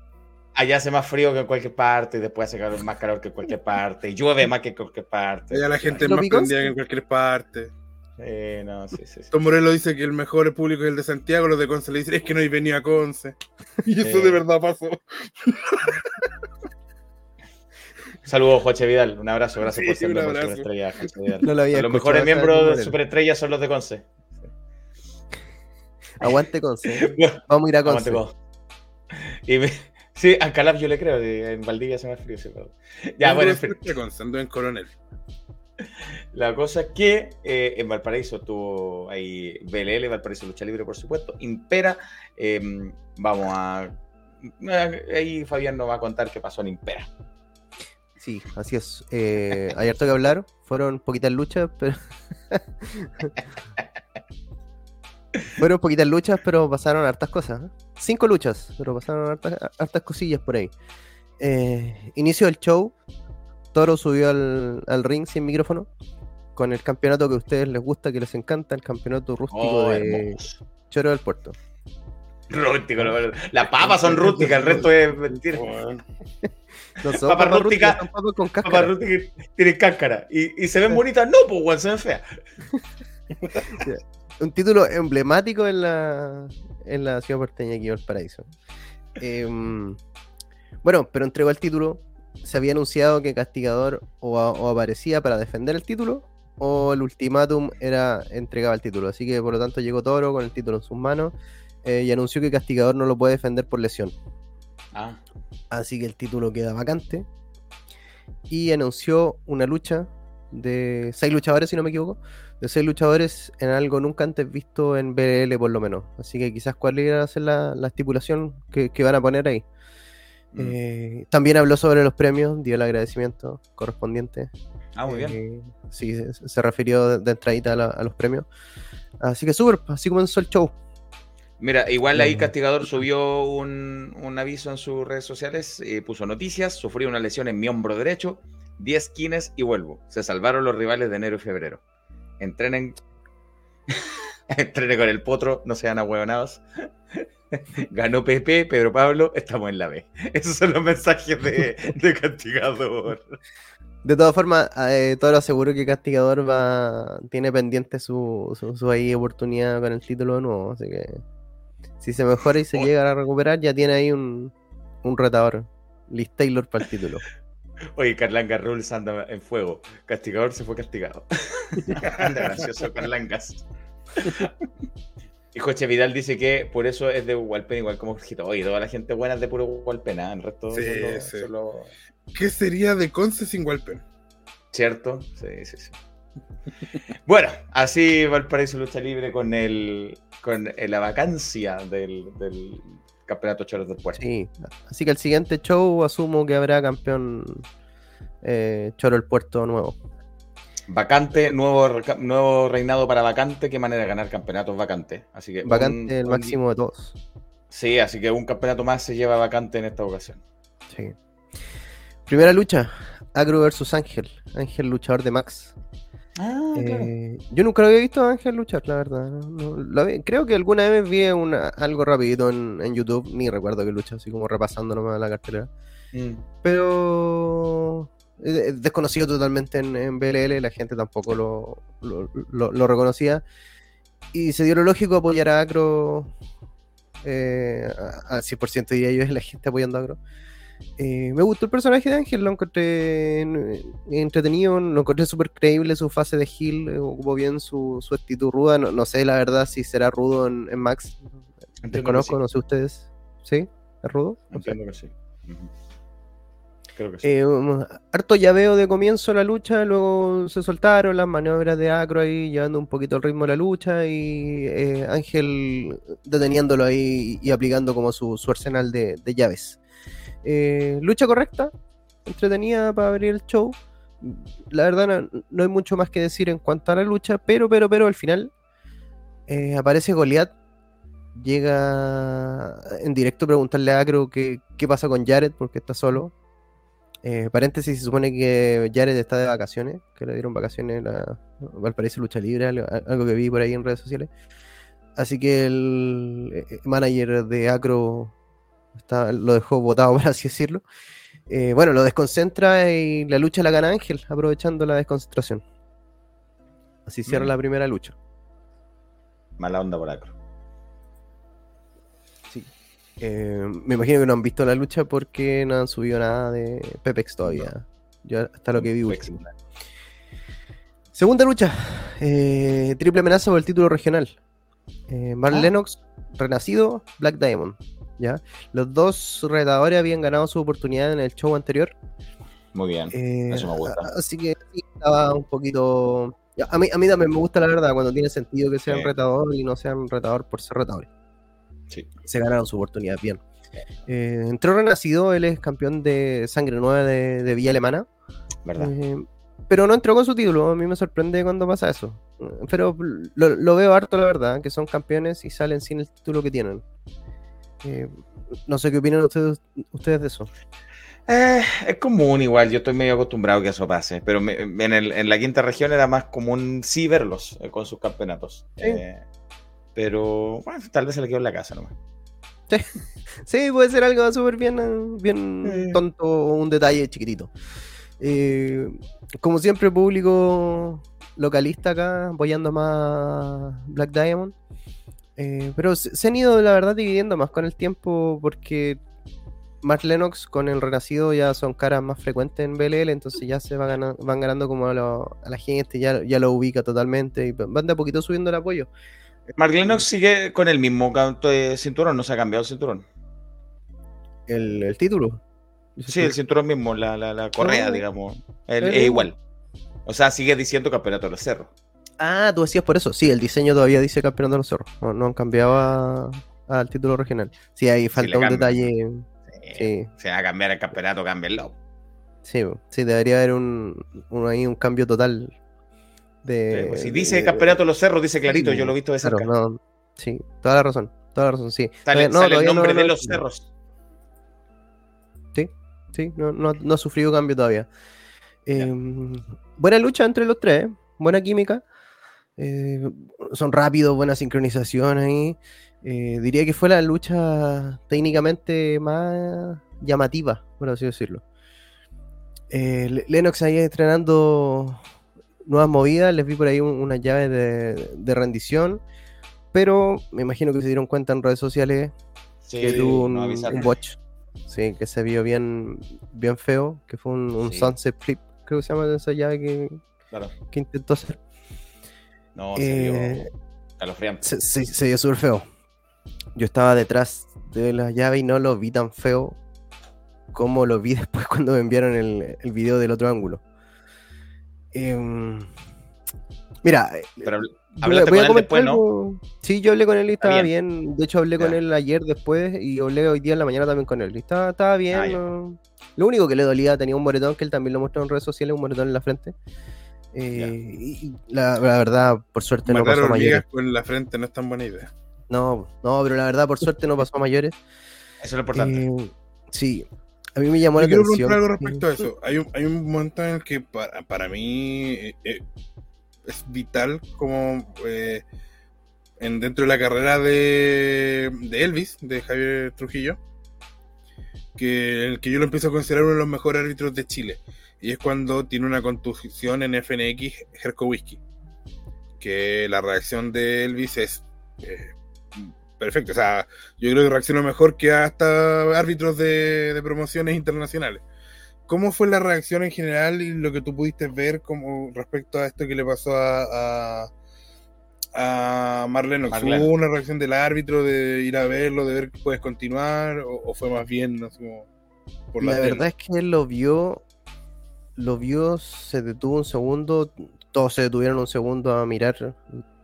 Allá hace más frío que en cualquier parte, y después hace calor- más calor que en cualquier parte, y llueve más que en cualquier parte. Allá la gente es ¿Lo más prendida que en cualquier parte. Eh, no, sí, sí, sí. Tom Morello dice que el mejor público es el de Santiago, los de Conce le dicen es que no hay venido a Conce. <laughs> Y eso Eh. de verdad pasó. <laughs> Saludos, Joche Vidal. Un abrazo, gracias Sí, por ser un miembro de abrazo. Superestrella, Joche Vidal. No lo había Los mejores miembros de. Superestrella son los de Conce. Aguante Conce. <laughs> Vamos a ir a Aguante Conce. codo. Y, mi- Sí, a Calab yo le creo, en Valdivia se me frío. ese pedo. Ya, bueno, en fin. suerte con Sando en Coronel. La cosa es que eh, en Valparaíso estuvo ahí BLL, Valparaíso Lucha Libre, por supuesto. Impera, eh, vamos a. eh, Ahí Fabián nos va a contar qué pasó en Impera. Sí, así es. Eh, hay harto que hablar. Fueron poquitas luchas, pero. <laughs> Fueron poquitas luchas, pero pasaron hartas cosas. ¿eh? Cinco luchas, pero pasaron hartas, hartas cosillas por ahí. Eh, inicio del show. Toro subió al, al ring sin micrófono. Con el campeonato que a ustedes les gusta, que les encanta, el campeonato rústico Oh, de hermoso. Choro del Puerto. Rústico, la verdad. Las papas son rústicas, el resto es mentira. No son <laughs> Papas papas rústicas. papas con Papas cáscara. rústicas tienen cáscara. Y, y se ven bonitas, no, pues, se ven feas. <laughs> <laughs> un título emblemático en la, en la ciudad porteña aquí Valparaíso. Em, bueno, pero entregó el título. Se había anunciado que Castigador o, a- o aparecía para defender el título o el ultimátum era entregaba el título. Así que por lo tanto llegó Toro con el título en sus manos eh, y anunció que Castigador no lo puede defender por lesión. Ah, Así que el título queda vacante. Y anunció una lucha de seis luchadores, si no me equivoco. De seis luchadores en algo nunca antes visto en BL, por lo menos. Así que quizás cuál iba a ser la, la estipulación que, que van a poner ahí. mm. Eh, también habló sobre los premios, dio el agradecimiento correspondiente. ah muy bien. Eh, sí, se, se refirió de, entradita a, la- a los premios. Así que súper, así comenzó el show. Mira, igual ahí Mm. Castigador subió un, un aviso en sus redes sociales, eh, puso noticias, sufrí una lesión en mi hombro derecho, 10 kines y vuelvo. Se salvaron los rivales de enero y febrero. Entrenen, <laughs> entrenen con el potro, no sean ahueonados. <laughs> Ganó Pepe, Pedro Pablo, estamos en la B. <laughs> Esos son los mensajes de, de Castigador. De todas formas, eh, Toro aseguró que Castigador va tiene pendiente su, su, su ahí oportunidad con el título de nuevo. Así que si se mejora y se Oh. llega a recuperar, ya tiene ahí un, un retador. Liz Taylor para el título. Oye, Carlanga Rules anda en fuego. Castigador se fue castigado. <laughs> anda gracioso Carlangas. Y Joche Vidal dice que por eso es de Hualpena igual como Jorgito. Oye, toda la gente buena es de puro Hualpena, el resto Sí, son lo- sí. son lo- ¿Qué sería de Conce sin Walpen? ¿Cierto? Sí, sí, sí. bueno, así Valparaíso Lucha Libre con el con eh, la vacancia del, del Campeonato Choros del Puerto. Sí. Así que el siguiente show asumo que habrá campeón eh, Choro el Puerto nuevo. Vacante, nuevo, nuevo reinado para vacante. Qué manera de ganar campeonatos vacantes. Así que Vacante un- el un- máximo de todos. Sí, así que un campeonato más se lleva vacante en esta ocasión. Sí. Primera lucha. Agro versus Ángel. Ángel luchador de Max. Ah, Eh, yo nunca lo había visto a Ángel luchar, la verdad. no- vi- creo que alguna vez vi una- algo rapidito en, en YouTube, ni recuerdo que lucha, así como repasando nomás la cartelera. Mm. Pero es desconocido totalmente en, en BLL, la gente tampoco lo, lo, lo- lo reconocía. Y se dio lo lógico apoyar a Acro eh, al 100% diría yo, es la gente apoyando a Acro. Eh, me gustó el personaje de Ángel, lo encontré en- entretenido, lo encontré súper creíble su fase de heal, eh, ocupó bien su, su actitud ruda. No, no sé la verdad si será rudo en, en Max, Entiendo desconozco, no sé ustedes. ¿Sí? ¿Es rudo? Entiendo que sí. Ujú. Creo que sí. Eh, um, harto llaveo de comienzo la lucha, luego se soltaron las maniobras de Acro ahí, llevando un poquito el ritmo de la lucha y eh, Ángel deteniéndolo ahí y aplicando como su, su arsenal de, de llaves. Eh, lucha correcta, entretenida para abrir el show. La verdad no, hay mucho más que decir en cuanto a la lucha, pero, pero, pero al final eh, aparece Goliath, llega en directo a preguntarle a Acro qué, qué pasa con Jared porque está solo. Eh, paréntesis, se supone que Jared está de vacaciones, que le dieron vacaciones a Valparaíso Lucha Libre, algo, que vi por ahí en redes sociales. Así que el manager de Acro está, lo dejó votado, <laughs> por así decirlo. Eh, bueno, lo desconcentra y la lucha la gana Ángel, aprovechando la desconcentración. Así cierra Mm. la primera lucha. Mala onda por acro. Eh, me imagino que no han visto la lucha porque no han subido nada de Pepex todavía. Yo hasta lo que vi último. Segunda lucha. eh, triple amenaza por el título regional. Mark Ah. Lennox, Renacido, Black Diamond. ¿Ya? Los dos retadores habían ganado su oportunidad en el show anterior. Muy bien. eh, Eso me gusta. Así que estaba un poquito. A mí, a mí también me gusta la verdad cuando tiene sentido que sean Sí. retador y no sean retador por ser retadores. Sí. Se ganaron su oportunidad bien. Eh, entró renacido, él es campeón de sangre nueva de, de Villa Alemana. ¿Verdad? Eh, pero no entró con su título, a mí me sorprende cuando pasa eso. Pero lo, lo veo harto, la verdad, que son campeones y salen sin el título que tienen. Eh, no sé qué opinan ustedes, ustedes de eso. Eh, es común igual, yo estoy medio acostumbrado que eso pase, pero me- en, el- en la quinta región era más común sí verlos eh, con sus campeonatos. Sí. Pero bueno, tal vez se le quedó en la casa nomás. Sí, <laughs> puede ser algo súper bien, bien tonto, un detalle chiquitito. Como siempre, público localista acá, apoyando más Black Diamond. Eh, pero se, se han ido, la verdad, dividiendo más con el tiempo porque Mark Lennox con el Renacido ya son caras más frecuentes en BLL, entonces ya se va gana- van ganando como a, lo- a la gente, ya, ya lo ubica totalmente y van de a poquito subiendo el apoyo. Mark Lennox sigue con el mismo canto de cinturón, no se ha cambiado el cinturón. El, el título. Sí, el cinturón mismo, la, la, la correa, No. digamos. El- El es igual. O sea, sigue diciendo campeonato de los cerros. Ah, tú decías por eso. Sí, el diseño todavía dice campeón de los cerros. No, no han cambiado a- al título regional. Sí, ahí falta un detalle. Sí. Sí, Se va a cambiar el campeonato, cámbienlo. sí, sí, debería haber un, un, ahí un cambio total. De, Sí, pues, si dice de- campeonato de los cerros, dice clarito, sí, yo lo he visto de claro, cerca. no, sí, toda la razón. Toda la razón, sí. Sale, Todavía- no, sale el nombre no- de los cerros. Sí, no, no- no ha sufrido cambio todavía. Eh, buena lucha entre los tres, buena química. Eh, son rápidos, buena sincronización ahí. Eh, diría que fue la lucha técnicamente más llamativa, por así decirlo. Eh, Le- Lennox ahí entrenando nuevas movidas, les vi por ahí un- unas llaves de, de rendición, pero me imagino que se dieron cuenta en redes sociales Sí, que tuvo un, no un botch. Sí, que se vio bien, bien feo, que fue un, un Sí. sunset flip, creo que se llama esa llave que, Claro. que intentó hacer. No, Eh, se, se- se vio súper feo. Yo estaba detrás de la llave y no lo vi tan feo como lo vi <laughs> después cuando me enviaron el, el video del otro ángulo. Em, mira, Pero voy a- con él después, comentar ¿no? algo. Sí, yo hablé con él y estaba bien. bien. De hecho, hablé con él ayer después y hablé hoy día en la mañana también con él. Y estaba, estaba bien. Ah, ya. no- Lo único que le dolía, tenía un moretón que él también lo mostró en redes sociales, un moretón en la frente. Eh, y y la, la verdad, por suerte no pasó a mayores. hormigas con la frente no es tan buena idea. No, no, pero la verdad, por suerte no pasó a mayores. Eso es lo importante. Eh, sí, a mí me llamó Yo la quiero atención. preguntar algo respecto a eso. Hay un, hay un momento en el que para, para mí eh, es vital como eh, en, dentro de la carrera de, de Elvis, de Javier Trujillo, que el que yo lo empiezo a considerar uno de los mejores árbitros de Chile. Y es cuando tiene una contusión en FNX Herkowski. Que la reacción de Elvis es eh, perfecta. O sea, yo creo que reaccionó mejor que hasta árbitros de, de promociones internacionales. ¿Cómo fue la reacción en general y lo que tú pudiste ver como respecto a esto que le pasó a, a, a Marlene? Marlene. ¿Hubo una reacción del árbitro de ir a verlo, de ver que puedes continuar? ¿O, o fue más bien no sé, como por La la verdad es que él lo vio, lo vio, se detuvo un segundo, todos se detuvieron un segundo a mirar,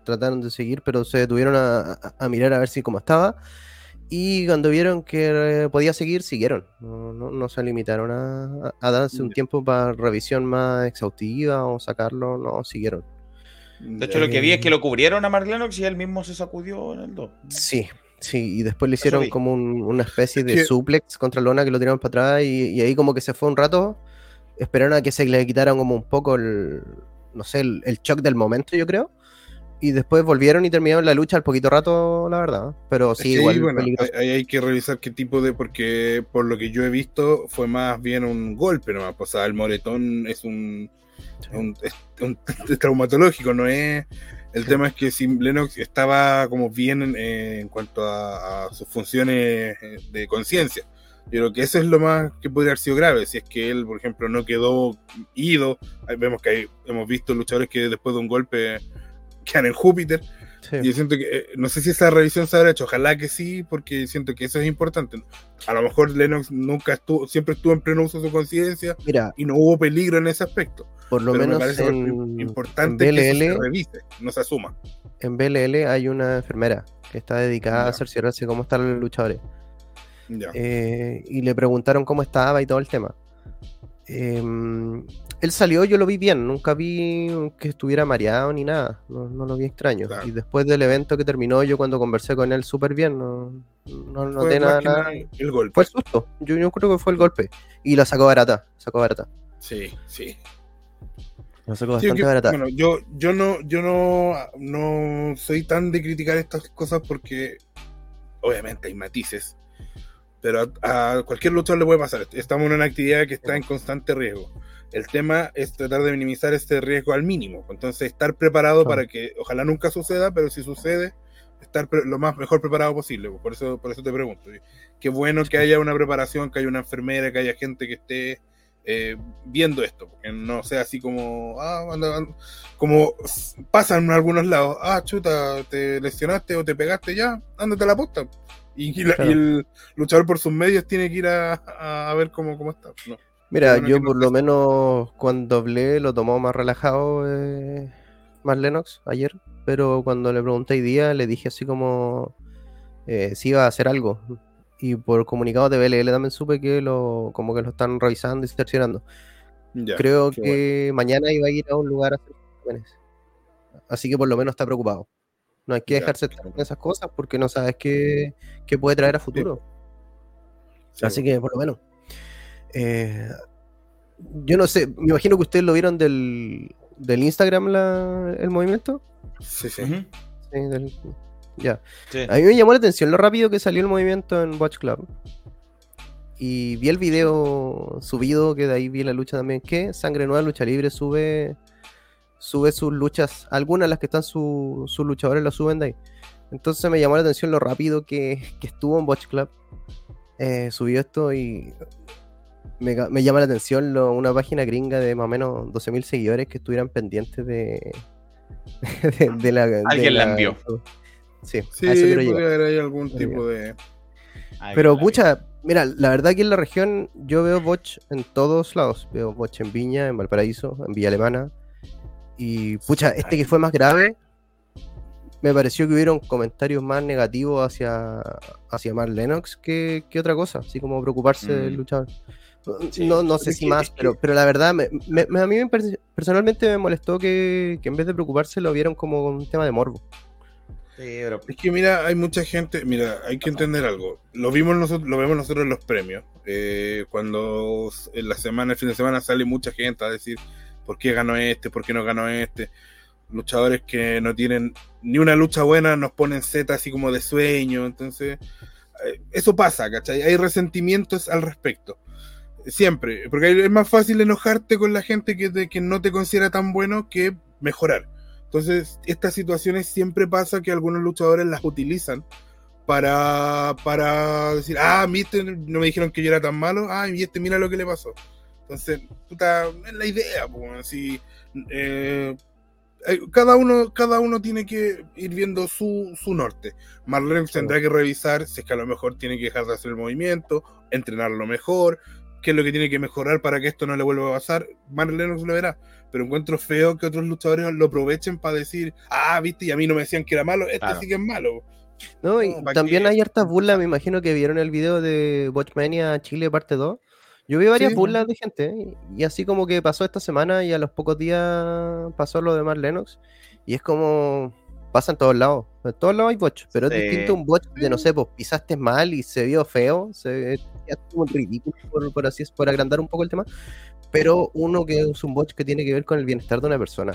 trataron de seguir, pero se detuvieron a, a- a mirar a ver si cómo estaba. Y cuando vieron que eh, podía seguir, siguieron. No, no- no se limitaron a, a- darse un tiempo para revisión más exhaustiva o sacarlo, no, siguieron. De hecho, lo que vi es que lo cubrieron a Mark Lennox y él mismo se sacudió en el 2. Sí, sí, y después le hicieron como un- una especie de suplex contra Lona que lo tiraron para atrás y, y ahí como que se fue un rato, esperaron a que se le quitaran como un poco el, no sé, el, el shock del momento, yo creo, y después volvieron y terminaron la lucha al poquito rato, la verdad, pero sí, Sí, igual bueno, ahí hay que revisar qué tipo de, porque por lo que yo he visto fue más bien un golpe nomás, o sea, el moretón es un, un- es, un- es <laughs> traumatológico, no es, el Sí. tema es que si Lennox estaba como bien en, en cuanto a, a sus funciones eh, de conciencia, yo creo que eso es lo más que podría haber sido grave, si es que él, por ejemplo, no quedó ido, vemos que hay- hemos visto luchadores que después de un golpe quedan en Júpiter, Sí. Y yo siento que, eh, no sé si esa revisión se habrá hecho, ojalá que sí, porque siento que eso es importante. A lo mejor Lennox nunca estuvo, siempre estuvo en pleno uso de su conciencia y no hubo peligro en ese aspecto. por lo Pero me menos parece en, importante en que BLL se revise, no se asuma. en BLL hay una enfermera que está dedicada a Ya. cerciorarse cómo están los luchadores. Eh, y le preguntaron cómo estaba y todo el tema. Em, él salió, yo lo vi bien, nunca vi que estuviera mareado ni nada, no, no lo vi extraño. Claro. Y después del evento que terminó, yo cuando conversé con él súper bien, no, no noté nada, nada. nada el golpe. Fue el susto, yo, yo creo que fue el golpe. Y la sacó barata, sacó barata. Sí, sí. La sacó Sí, bastante que- barata. bueno, yo, yo no, yo no, no soy tan de criticar estas cosas porque obviamente hay matices, pero a, a cualquier luchador le puede pasar. Estamos en una actividad que está en constante riesgo. El tema es tratar de minimizar este riesgo al mínimo. Entonces, estar preparado para que ojalá nunca suceda, pero si sucede, estar lo más mejor preparado posible. Por eso, por eso te pregunto. Qué bueno que haya una preparación, que haya una enfermera, que haya gente que esté eh, viendo esto, que no sea así como, ah, anda- anda- como s- pasa en algunos lados, ah, chuta, te lesionaste o te pegaste ya, ándate a la posta. Y, y la- Claro. y el luchador por sus medios tiene que ir a, a- ver cómo, cómo está. No. Mira, bueno yo no por lo menos cuando hablé lo tomó más relajado eh, más Lennox ayer, pero cuando le pregunté hoy día le dije así como eh, si iba a hacer algo. Y por comunicado de BLL también supe que lo como que lo están revisando y cerciorando. Ya, Creo que mañana iba a ir a un lugar a hacer exámenes. Así que por lo menos está preocupado. No hay que Ya, dejarse con esas cosas porque no sabes qué, qué puede traer a futuro. Sí, Así que por lo menos. eh, yo no sé, me imagino que ustedes lo vieron del, del Instagram la- el movimiento. Sí, sí. Sí, del- ya. Sí. A mí me llamó la atención lo rápido que salió el movimiento en Watch Club. Y vi el video subido, que de ahí vi la lucha también, que Sangre Nueva Lucha Libre sube sube sus luchas, algunas de las que están su- sus luchadores lo suben de ahí. Entonces me llamó la atención lo rápido que, que estuvo en Watch Club. Eh, subió esto y me, me llama la atención lo- una página gringa de más o menos 12.000 seguidores que estuvieran pendientes de, <laughs> de, de la... de Alguien la envió. Sí, Sí, a eso podría llegar. haber ahí algún Podría. tipo de. Pero pucha, mira, la verdad que en la región yo veo botch en todos lados. Veo botch en Viña, en Valparaíso, en Villa Alemana. Y pucha, este que fue más grave, me pareció que hubieron comentarios más negativos hacia, hacia Mark Lennox que, que otra cosa, así como preocuparse del Mm. luchador. Sí. No, no sé si más, pero, pero la verdad, me, me- me- a mí me personalmente me molestó que, que en vez de preocuparse lo vieron como un tema de morbo. Sí, pero Es que mira, hay mucha gente, mira, hay que entender algo. Lo vimos nosotros, lo vemos nosotros en los premios. Eh, cuando en la semana, el fin de semana sale mucha gente a decir por qué ganó este, por qué no ganó este. Luchadores que no tienen ni una lucha buena nos ponen Z así como de sueño. Entonces, eh, eso pasa, ¿cachai? Hay resentimientos al respecto. Siempre, porque es más fácil enojarte con la gente que, que no te considera tan bueno que mejorar. Entonces, estas situaciones siempre pasa que algunos luchadores las utilizan para, para decir, ah, viste, no me dijeron que yo era tan malo, ah, y este mira lo que le pasó. Entonces, puta, es la idea, pues, así, eh, eh, cada uno, cada uno tiene que ir viendo su, su norte. Marlene tendrá que revisar si es que a lo mejor tiene que dejar de hacer el movimiento, entrenarlo mejor, qué es lo que tiene que mejorar para que esto no le vuelva a pasar. Marlene lo verá, pero encuentro feo que otros luchadores lo aprovechen para decir, ah, viste, y a mí no me decían que era malo, este Claro. sí que es malo. No, y No, ¿pa' también qué? hay hartas burlas, me imagino que vieron el video de Watchmania Chile parte 2. Yo vi varias Sí. burlas de gente, ¿eh? y así como que pasó esta semana y a los pocos días pasó lo de Mark Lennox, y es como pasa en todos lados, en todos lados hay botch, pero Sí. es distinto un botch de no sé, pues pisaste mal y se vio feo, se estuvo ridículo por, por así es, por agrandar un poco el tema, pero uno que es un botch que tiene que ver con el bienestar de una persona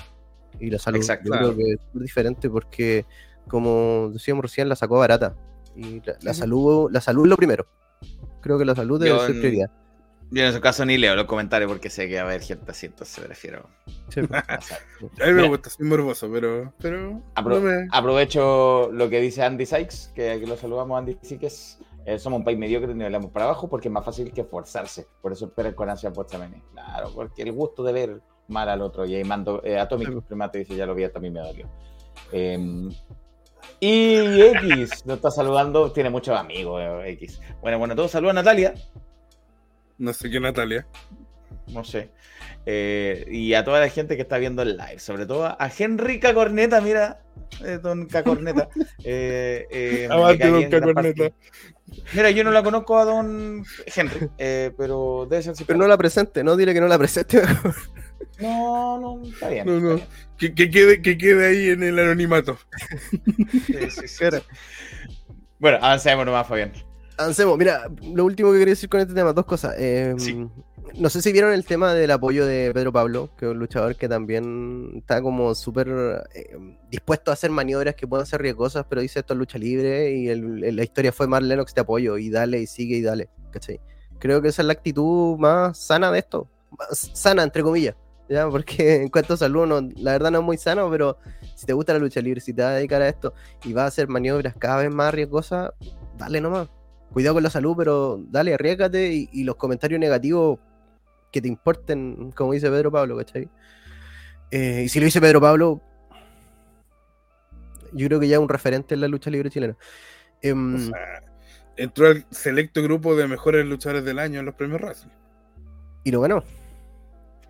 y la salud. Exacto. Yo creo que es muy diferente porque como decíamos recién, la sacó barata. Y la, la salud, la salud es lo primero. Creo que la salud debe Yo ser en- prioridad. Yo en su caso ni leo los comentarios porque sé que va a haber gente así, entonces prefiero Sí. <laughs> pasar. A mí me gusta, soy morboso, pero, pero Apro- no me- Aprovecho lo que dice Andy Sykes, que aquí lo saludamos, Andy Sykes. Eh, somos un país mediocre y nivelamos para abajo porque es más fácil que esforzarse. Por eso esperan con ansia Pochamene. Claro, porque el gusto de ver mal al otro. Y ahí mando eh, Atomic Sí. Primate dice, ya lo vi, hasta a mí me dolió. Eh, Y X nos está saludando, tiene muchos amigos, eh, X. Bueno, bueno, todos saludan a Natalia, No sé qué Natalia. no sé. Eh, y a toda la gente que está viendo el live, sobre todo a Henry Cacorneta, mira, eh, don Cacorneta. <laughs> Eh, eh, cae don Cacorneta. Mira, yo no la conozco a don Henry, eh, pero debe ser Pero no la presente, no dile que no la presente. No, no, está bien. No, está no. bien. Que, que quede, que quede ahí en el anonimato. Sí, sí, sí. Bueno, avancemos nomás, Fabián. Avancemos. Mira, lo último que quería decir con este tema, dos cosas. Eh, Sí. No sé si vieron el tema del apoyo de Pedro Pablo, que es un luchador que también está como súper eh, dispuesto a hacer maniobras que puedan ser riesgosas, pero dice esto es lucha libre y el- el- la historia fue Mark Lennox te apoyo y dale y sigue y dale. ¿cachai? Creo que esa es la actitud más sana de esto. Más sana, entre comillas. ¿ya? Porque <laughs> en cuanto a salud, no- la verdad no es muy sano, pero si te gusta la lucha libre, si te vas a dedicar a esto y vas a hacer maniobras cada vez más riesgosas, dale nomás. Cuidado con la salud, pero dale, arriesgate y, y los comentarios negativos que te importen, como dice Pedro Pablo, ¿cachai? Eh, y si lo dice Pedro Pablo, yo creo que ya es un referente en la lucha libre chilena. Em, O sea, entró al selecto grupo de mejores luchadores del año en los premios Wrestling. y lo ganó.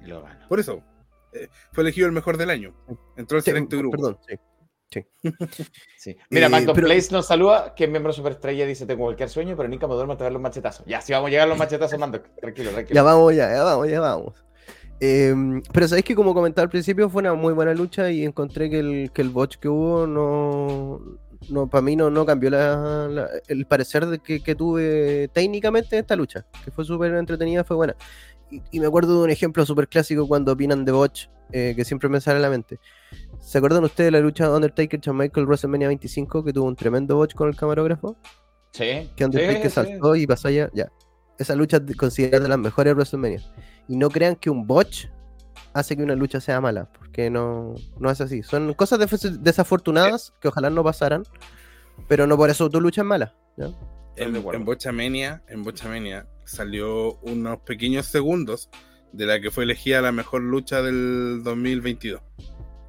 Y lo gano. Por eso. eh, fue elegido el mejor del año. Entró al Sí, selecto grupo. Perdón, sí. <laughs> Sí. Mira, Eh, Magdo pero- Place nos saluda, que es miembro superestrella, dice, tengo cualquier sueño, pero nunca me duermo hasta ver los machetazos. Ya, si vamos a llegar a los machetazos, Mando, tranquilo, tranquilo. Ya vamos, ya, ya vamos, ya vamos. Em, pero sabéis que como comentaba al principio fue una muy buena lucha y encontré que el, que el botch que hubo no, no para mí no, no cambió la- la- el parecer de que, que tuve técnicamente en esta lucha, que fue súper entretenida, fue buena. Y, y me acuerdo de un ejemplo súper clásico cuando opinan de botch, eh, que siempre me sale a la mente. ¿Se acuerdan ustedes de la lucha Undertaker Shawn Michael WrestleMania 25 que tuvo un tremendo botch con el camarógrafo? Sí, que Undertaker sí, saltó y pasó allá, ya. Esa lucha es considerada de las mejores de WrestleMania. Y no crean que un botch hace que una lucha sea mala, porque no, no es así. Son cosas desafortunadas que ojalá no pasaran, pero no por eso tu lucha es mala. En, en Bochamania, en Bochamania salió unos pequeños segundos de la que fue elegida la mejor lucha del 2022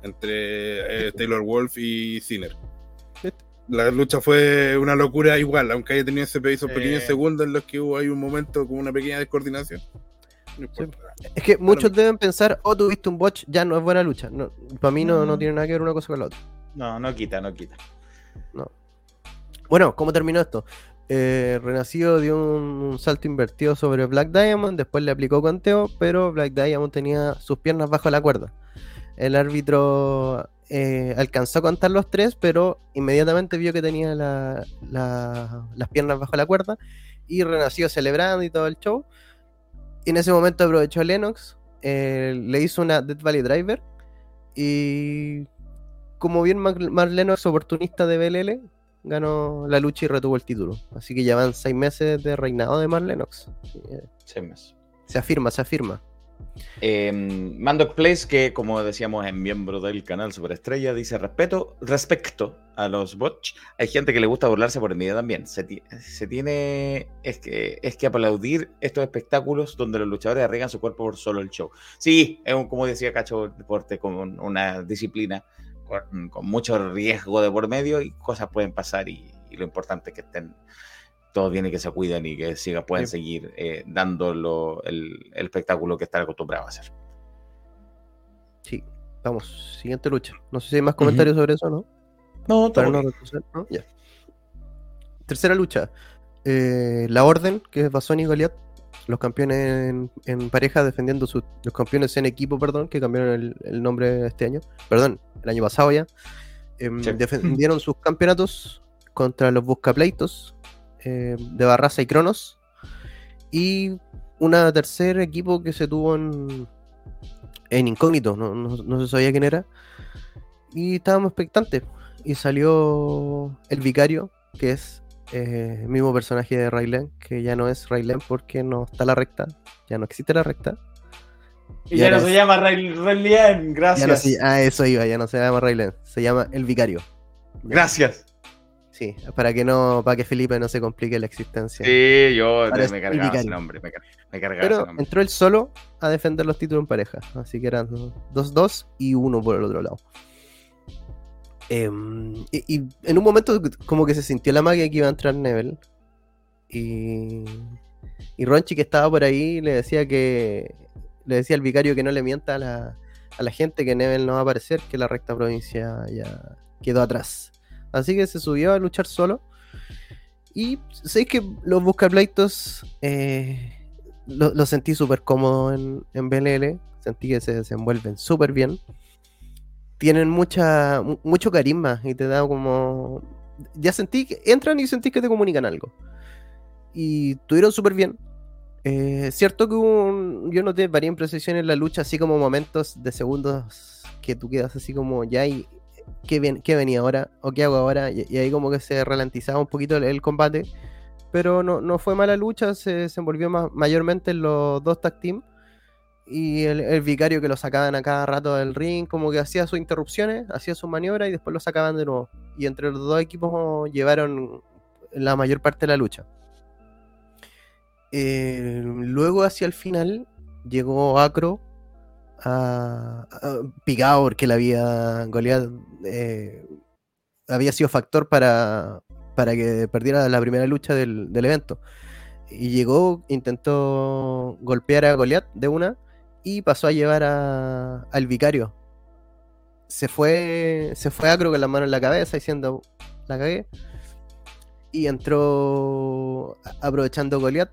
entre eh, Taylor Wolf y Sinner. La lucha fue una locura igual, aunque haya tenido ese, esos pequeños segundos en los que hubo ahí un momento con una pequeña descoordinación. No. Es que muchos deben pensar, oh, tuviste un botch, ya no es buena lucha. No, para mí no, no No. tiene nada que ver una cosa con la otra. No, no quita, no quita. Bueno, ¿cómo terminó esto? Eh, Renacido dio un salto invertido sobre Black Diamond, después le aplicó conteo, pero Black Diamond tenía sus piernas bajo la cuerda. El árbitro eh, alcanzó a contar los tres, pero inmediatamente vio que tenía la- la- las piernas bajo la cuerda y Renacido celebrando y todo el show. Y en ese momento aprovechó Lennox, eh, le hizo una Death Valley Driver y como bien Mark Mark Lennox, oportunista de BLL, ganó la lucha y retuvo el título. Así que ya van seis meses de reinado de Mark Lennox. Seis meses. Se afirma, se afirma. Eh, Mandoc Place, que como decíamos en miembro del canal Superestrella, dice respeto, respecto a los bots. Hay gente que le gusta burlarse por envidia también. Se, ti- se tiene es que, es que aplaudir estos espectáculos donde los luchadores arriesgan su cuerpo por solo el show. Sí, es como decía Cacho, deporte con una disciplina con, con mucho riesgo de por medio y cosas pueden pasar y, y lo importante es que estén todos bien y que se cuiden y que siga, pueden Sí. seguir eh, dando lo- el, el espectáculo que están acostumbrados a hacer. Sí, vamos, siguiente lucha. No sé si hay más comentarios sobre eso, ¿no? No, Para no. Tercera lucha. Eh, la Orden, que es Basón y Goliath. Los campeones en, en pareja defendiendo sus. Los campeones en equipo, perdón, que cambiaron el, el nombre este año. Perdón, el año pasado ya. Em, Sí. Defendieron sus campeonatos contra los Buscapleitos eh, de Barraza y Cronos. Y una tercer equipo que se tuvo en, en incógnito, no, no- no se sabía quién era. Y estábamos expectantes. Y salió el vicario, que es eh, el mismo personaje de Raylan, que ya no es Raylan porque no está la recta, ya no existe la recta. Y ya ya no se es- llama Ray Raylian, Ya no gracias. se- ah, eso iba, ya no se llama Raylan, se llama el vicario. Gracias. Sí, para que no, para que Felipe no se complique la existencia. Sí, yo me el cargaba ese nombre. Me, car- me cargaba ese Pero nombre. entró él solo a defender los títulos en pareja. Así que eran 2-2 y uno por el otro lado. Em, y, y en un momento como que se sintió la magia que iba a entrar Nebel. Y, y Ronchi que estaba por ahí le decía que le decía al vicario que no le mienta a la, a la gente que Nebel no va a aparecer, que la recta provincia ya quedó atrás. Así que se subió a luchar solo. Y sé que los buscapleitos eh, lo, lo sentí súper cómodo en, en BLL. Sentí que se desenvuelven súper bien. Tienen mucha, mu- mucho carisma y te da como. Ya sentí que entran y sentí que te comunican algo. Y tuvieron súper bien. Eh, cierto que hubo un- yo noté varias imprecisiones en la lucha, así como momentos de segundos que tú quedas así como ya y ¿qué, ven- qué venía ahora? ¿O qué hago ahora? Y, ahí como que se ralentizaba un poquito el, combate. Pero no, no fue mala lucha, se desenvolvió ma- mayormente en los dos tag team. Y el, vicario que lo sacaban a cada rato del ring, como que hacía sus interrupciones, hacía sus maniobras y después lo sacaban de nuevo. Y entre los dos equipos llevaron la mayor parte de la lucha. Eh, luego hacia el final llegó Acro a, a- picado porque la había Goliath eh, había sido factor para, para que perdiera la primera lucha del, del evento. Y llegó, intentó golpear a Goliath de una y pasó a llevar a- al vicario. Se fue, se fue Acro con la mano en la cabeza diciendo, la cagué. Y entró aprovechando Goliath,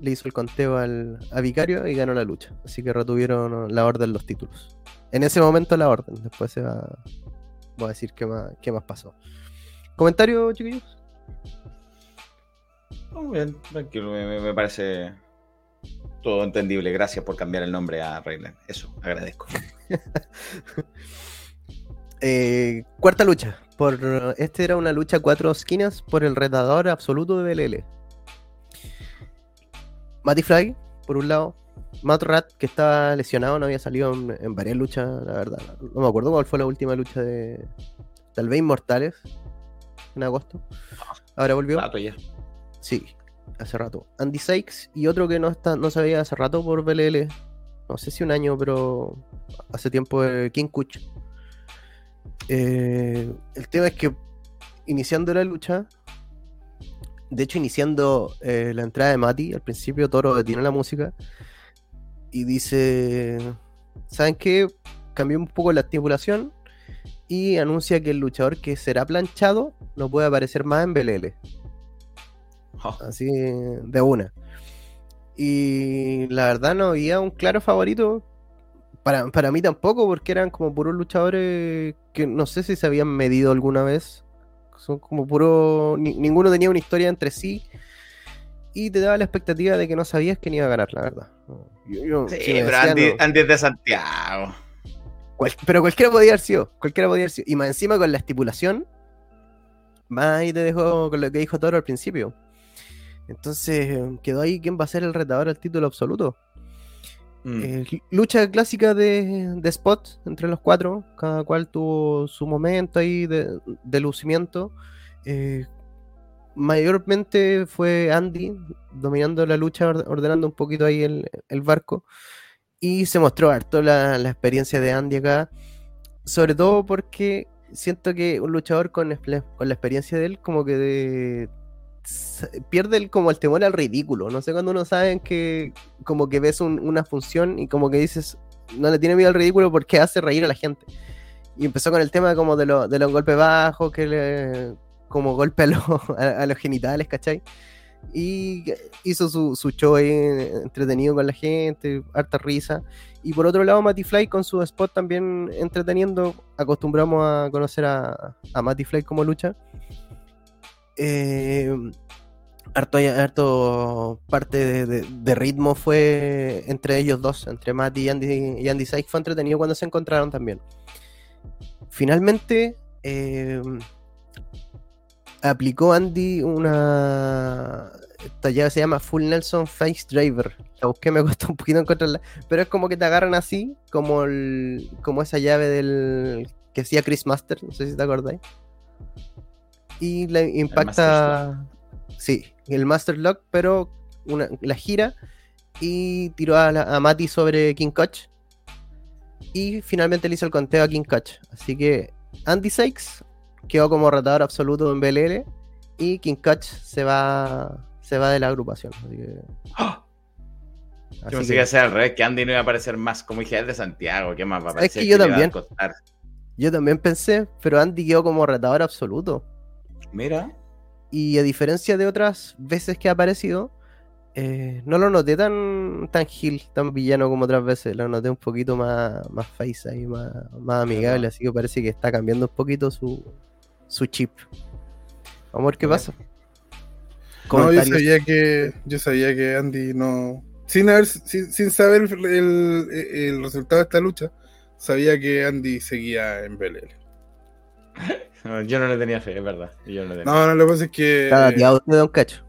le hizo el conteo al a Vicario y ganó la lucha. Así que retuvieron la orden los títulos. En ese momento la orden, después se va. Voy a decir qué más, qué más pasó. ¿Comentario, chiquillos? Muy bien, tranquilo, me, parece todo entendible. Gracias por cambiar el nombre a Rayland. Eso, agradezco. <laughs> Eh, cuarta lucha. Por, este era una lucha cuatro esquinas por el retador absoluto de BLL. Matty Fly, por un lado. Matt Rat, que estaba lesionado, no había salido en, en varias luchas, la verdad. No me acuerdo cuál fue la última lucha de. Tal vez Inmortales, en agosto. Ahora volvió. Rato ya. Sí, hace rato. Andy Sykes y otro que no está, no se veía hace rato por BLL. No sé si un año, pero hace tiempo eh, King Kuch. Eh, el tema es que iniciando la lucha, de hecho iniciando eh, la entrada de Mati, al principio Toro detiene la música y dice, ¿saben qué? Cambió un poco la estipulación y anuncia que el luchador que será planchado no puede aparecer más en BLL Oh, así de una. Y la verdad no había un claro favorito. Para, para mí tampoco, porque eran como puros luchadores que no sé si se habían medido alguna vez. Son como puro. ni- ninguno tenía una historia entre sí. Y te daba la expectativa de que no sabías quién iba a ganar, la verdad. Yo- yo- sí, si me pero decían, Andy, no. Andy es de Santiago. Cual- pero cualquiera podía haber sido. Cualquiera podía haber sido. Y más encima con la estipulación. Más ahí te dejo con lo que dijo Toro al principio. Entonces quedó ahí quién va a ser el retador al título absoluto. Mm. Eh, lucha clásica de, de spot entre los cuatro. Cada cual tuvo su momento ahí de, de lucimiento. Eh, mayormente fue Andy dominando la lucha, orde- ordenando un poquito ahí el, barco. Y se mostró harto la, experiencia de Andy acá. Sobre todo porque siento que un luchador con, la experiencia de él, como que pierde el, como el temor al ridículo. No sé cuando uno sabe que como que ves un- una función y como que dices, no le tiene miedo al ridículo porque hace reír a la gente. Y empezó con el tema como de, lo- de los golpes bajos, que le, como golpe a, los- <laughs> a- a los genitales, ¿cachai? Y hizo su, su show ahí entretenido con la gente, harta risa. Y por otro lado, Matty Fly con su spot también entreteniendo. Acostumbramos a conocer a, a Matty Fly como lucha. Eh, harto, harto parte de, de- de ritmo fue entre ellos dos, entre Matty y Andy, y Andy Sykes. Fue entretenido cuando se encontraron también. Finalmente, eh, aplicó Andy una. Esta llave se llama Full Nelson Face Driver. La busqué, me <laughs> costó un poquito encontrarla. Pero es como que te agarran así, como, el, como esa llave del que hacía Chris Master. No sé si te acordáis. Y le impacta. Sí, el Master Lock, pero una, la gira y tiró a, la- a Mati sobre King Koch. Y finalmente le hizo el conteo a King Koch. Así que Andy Sykes quedó como retador absoluto en BLL y King Catch se va se va de la agrupación. Así que, ¡Ah! así Yo pensé que- que iba a ser al revés, que Andy no iba a aparecer más. Como dije, es de Santiago, ¿qué más va a ¿Sabes aparecer? que yo ¿Qué le va a también? yo también pensé, pero Andy quedó como retador absoluto. Mira. Y a diferencia de otras veces que ha aparecido, eh, no lo noté tan, tan heel, tan villano como otras veces. Lo noté un poquito más, más face ahí, más, más amigable. Así que parece que está cambiando un poquito su, su chip. Vamos a ver qué pasa. No, yo sabía que, yo sabía que Andy no. Sin, haber, sin, sin saber el, el- el resultado de esta lucha, sabía que Andy seguía en BLL. <laughs> No, Yo no le tenía fe, es verdad. Yo no le tenía No, no, lo que pasa es que. Está dateado usted, Don Cacho.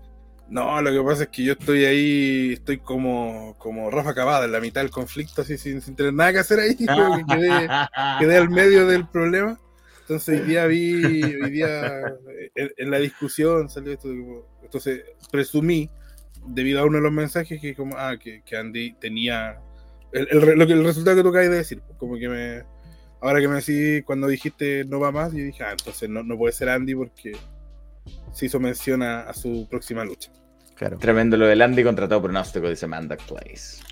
No, lo que pasa es que yo estoy ahí, estoy como, como Rafa Cavada, en la mitad del conflicto, así sin, sin tener nada que hacer ahí. <laughs> quedé, quedé al medio del problema. Entonces hoy día vi, hoy día en, en la discusión salió esto. como- Entonces presumí, debido a uno de los mensajes, que como ah, que, que Andy tenía el, el lo que, el resultado que tú acabas de decir. Como que me. Ahora que me decís, cuando dijiste no va más, yo dije, ah, entonces no, no puede ser Andy porque se hizo mención a, a su próxima lucha. Claro. Tremendo lo del Andy contratado obstáculo, dice Mandak Place.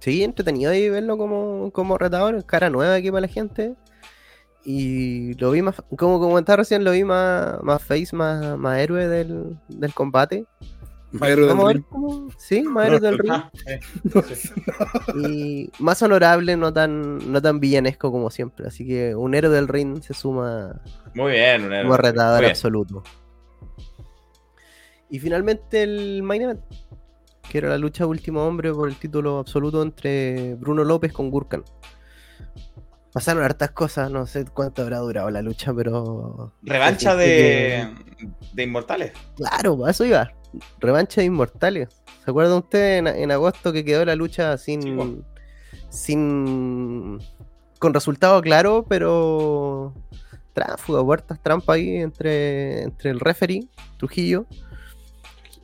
Sí, entretenido ahí verlo como, como retador, cara nueva aquí para la gente. Y lo vi más, como comentaba recién, lo vi más, más face, más, más héroe del, del combate. Del Vamos a ver ring. cómo. Sí, más héroe del ring. Eh. <laughs> Y más honorable, no tan, no tan villanesco como siempre. Así que un héroe del ring se suma Muy bien, un como retador absoluto. Y finalmente el main event, que era la lucha último hombre por el título absoluto entre Bruno López con Gurkan. Pasaron hartas cosas, no sé cuánto habrá durado la lucha, pero. Revancha de, de Inmortales. Claro, a eso iba. Revancha de Inmortales. ¿Se acuerdan ustedes en, en agosto que quedó la lucha sin. Sí, sin. con resultado claro, pero. tránsfuga, puertas trampa ahí entre, entre el referee, Trujillo.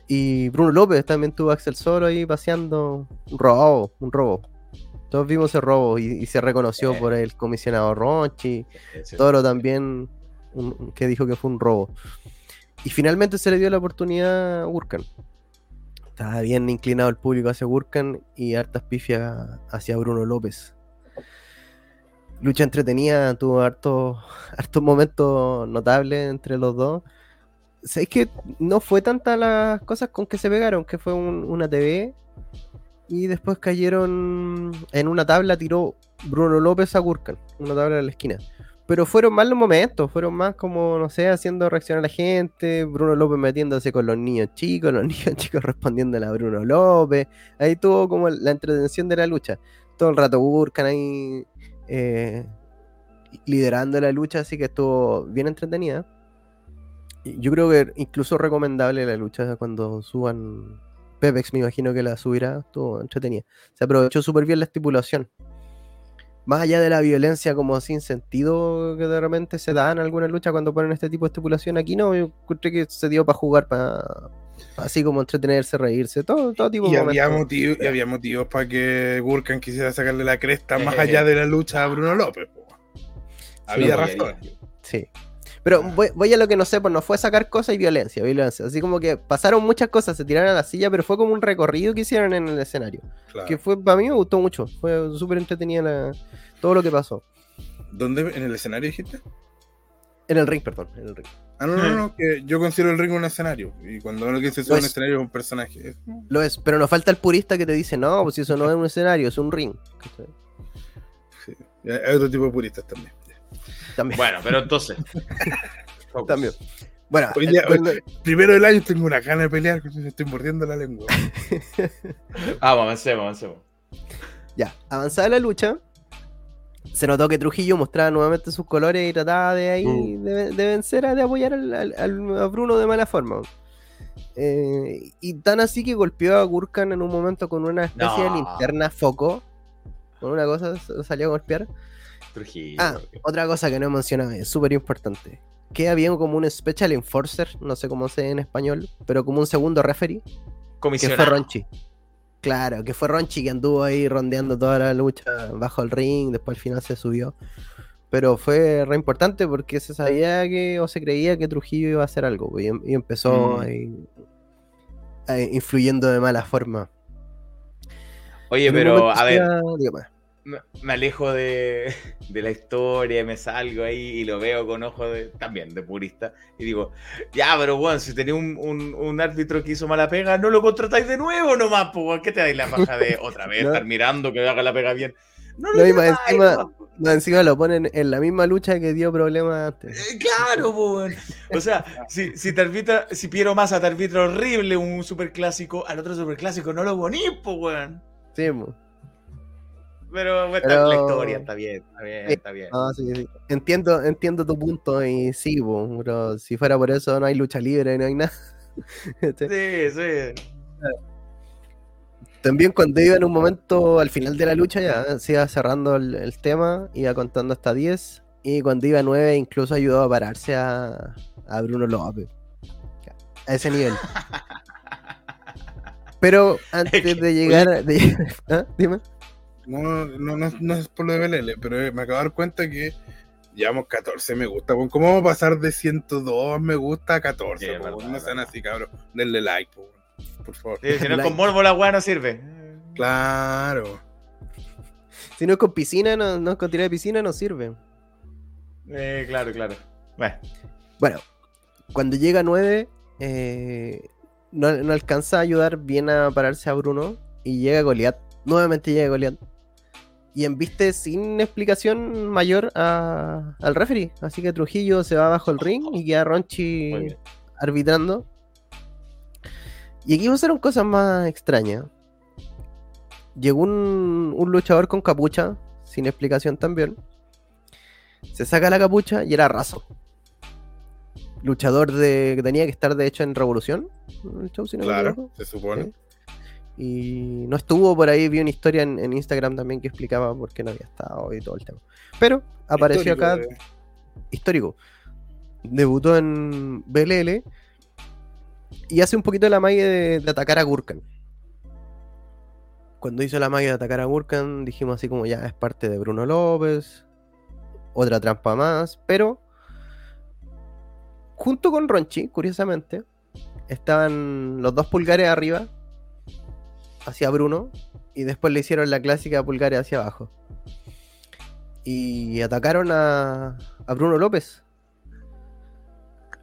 Y Bruno López también tuvo a Axel Solo ahí paseando. Un robo, un robo. Todos vimos ese robo y, y se reconoció por el comisionado Ronchi. Sí. Toro también, un- que dijo que fue un robo. Y finalmente se le dio la oportunidad a Gurkan. Estaba bien inclinado el público hacia Gurkan y hartas pifias hacia Bruno López. Lucha entretenida, tuvo hartos <laughs> hartos momentos notables entre los dos. ¿Sabéis que no fue tanta las cosas con que se pegaron? Que fue un- una TV y después cayeron en una tabla, tiró Bruno López a Gurkan, una tabla en la esquina. Pero fueron más los momentos, fueron más como, no sé, haciendo reacción a la gente, Bruno López metiéndose con los niños chicos, los <laughs> niños chicos respondiéndole a Bruno López. Ahí tuvo como la entretención de la lucha. Todo el rato Gurkan ahí eh, liderando la lucha, así que estuvo bien entretenida. Yo creo que incluso recomendable la lucha cuando suban Pepex, me imagino que la subirá, estuvo entretenida. Se aprovechó súper bien la estipulación. Más allá de la violencia como sin sentido que de repente se da en alguna lucha cuando ponen este tipo de estipulación, aquí no, yo encontré que se dio para jugar, para así como entretenerse, reírse, todo, todo tipo Y de había, motivos, y había motivos para que Gurkan quisiera sacarle la cresta más Eh. allá de la lucha a Bruno López. po. Había razón. Sí. Pero voy, voy a lo que no sé, pues no fue sacar cosas y violencia, violencia. Así como que pasaron muchas cosas, se tiraron a la silla, pero fue como un recorrido que hicieron en el escenario. Claro. Que fue, para mí me gustó mucho. Fue súper entretenida la- todo lo que pasó. ¿Dónde? ¿En el escenario dijiste? En el ring, perdón. En el ring. Ah, no, no, no, que yo considero el ring un escenario. Y cuando alguien se sube a un escenario es un personaje. Lo es, pero nos falta el purista que te dice, no, pues si eso no es un escenario, es un ring. Sí. Hay otro tipo de puristas también. También. Bueno, pero entonces. <laughs> También. Bueno, Hoy el- día- el- hoy- primero del año tengo una gana de pelear, me estoy mordiendo la lengua. <laughs> Ah, Vamos, avancemos, avancemos. ya, avanzada la lucha, se notó que Trujillo mostraba nuevamente sus colores y trataba de ahí Mm. de, de vencer, a- de apoyar al, al- al- a Bruno de mala forma. Eh, y tan así que golpeó a Gurkan en un momento con una especie de linterna foco. Con una cosa salió a golpear. Trujillo. Ah, otra cosa que no he mencionado, es súper importante. Que había como un Special Enforcer, no sé cómo se dice en español, pero como un segundo referee, que fue Comisionado. Ronchi. Claro, que fue Ronchi que anduvo ahí rondeando toda la lucha bajo el ring, después al final se subió. pero fue re importante porque se sabía que o se creía que Trujillo iba a hacer algo y, em- y empezó Mm. ahí, ahí influyendo de mala forma. Oye, pero a ver, dígame, me, me alejo de, <laughs> de la historia, me salgo ahí y lo veo con ojos de, también de purista. Y digo, ya, pero bueno, si tenía un, un- un árbitro que hizo mala pega, no lo contratáis de nuevo nomás, pues. ¿qué te dais la paja de <laughs> otra vez No. estar mirando que haga la pega bien? No lo No, y más encima-. Más encima lo ponen en la misma lucha que dio problemas antes. Eh, Claro, weón. O sea, si, si te arbitra, si Piero Massa te arbitra horrible un superclásico, al otro superclásico no lo bonís, pues, weón. Sí, po. Pero, bueno, Pero- la historia está bien, está bien, está bien. Sí, sí. Entiendo, entiendo tu punto y sí, pero si fuera por eso no hay lucha libre, no hay nada. <laughs> Sí, sí. También cuando iba en un momento al final de la lucha ya se iba cerrando el, el tema, iba contando hasta 10 y cuando iba a 9 incluso ayudó a pararse a, a Bruno López. A ese nivel. <laughs> Pero antes de llegar... de- <laughs> ¿Ah? Dime. No, no, no, no es por lo de BLL, pero eh, me acabo de dar cuenta que llevamos 14 me gusta. ¿Cómo vamos a pasar de 102 me gusta a 14? Sí, es po, verdad, weón? no sean así, cabrón. Denle like, po, por favor. Sí, si no es Like. con morbo la weá no sirve. Claro. Si no es con piscina, no, no es con tirar de piscina, no sirve. Eh, claro, claro. Bueno, Bueno, cuando llega a 9, eh, no, no alcanza a ayudar bien a pararse a Bruno y llega Goliath. Nuevamente llega Goliath. Y embiste sin explicación mayor a- al referee. Así que Trujillo se va bajo el ring y queda Ronchi arbitrando. Y aquí pasaron cosas más extrañas. Llegó un, un luchador con capucha, sin explicación también. Se saca la capucha y era raso. Luchador de, que tenía que estar de hecho en Revolución. el show, si no me Claro, se supone. Sí. Y no estuvo por ahí, vi una historia en, en Instagram también que explicaba por qué no había estado y todo el tema. Pero apareció Histórico acá de- histórico. Debutó en BLL y hace un poquito la magia de, de atacar a Gurkan. Cuando hizo la magia de atacar a Gurkan, dijimos así como ya es parte de Bruno López, otra trampa más, pero junto con Ronchi, curiosamente, estaban los dos pulgares arriba hacia Bruno y después le hicieron la clásica pulgares hacia abajo. Y atacaron a, a Bruno López.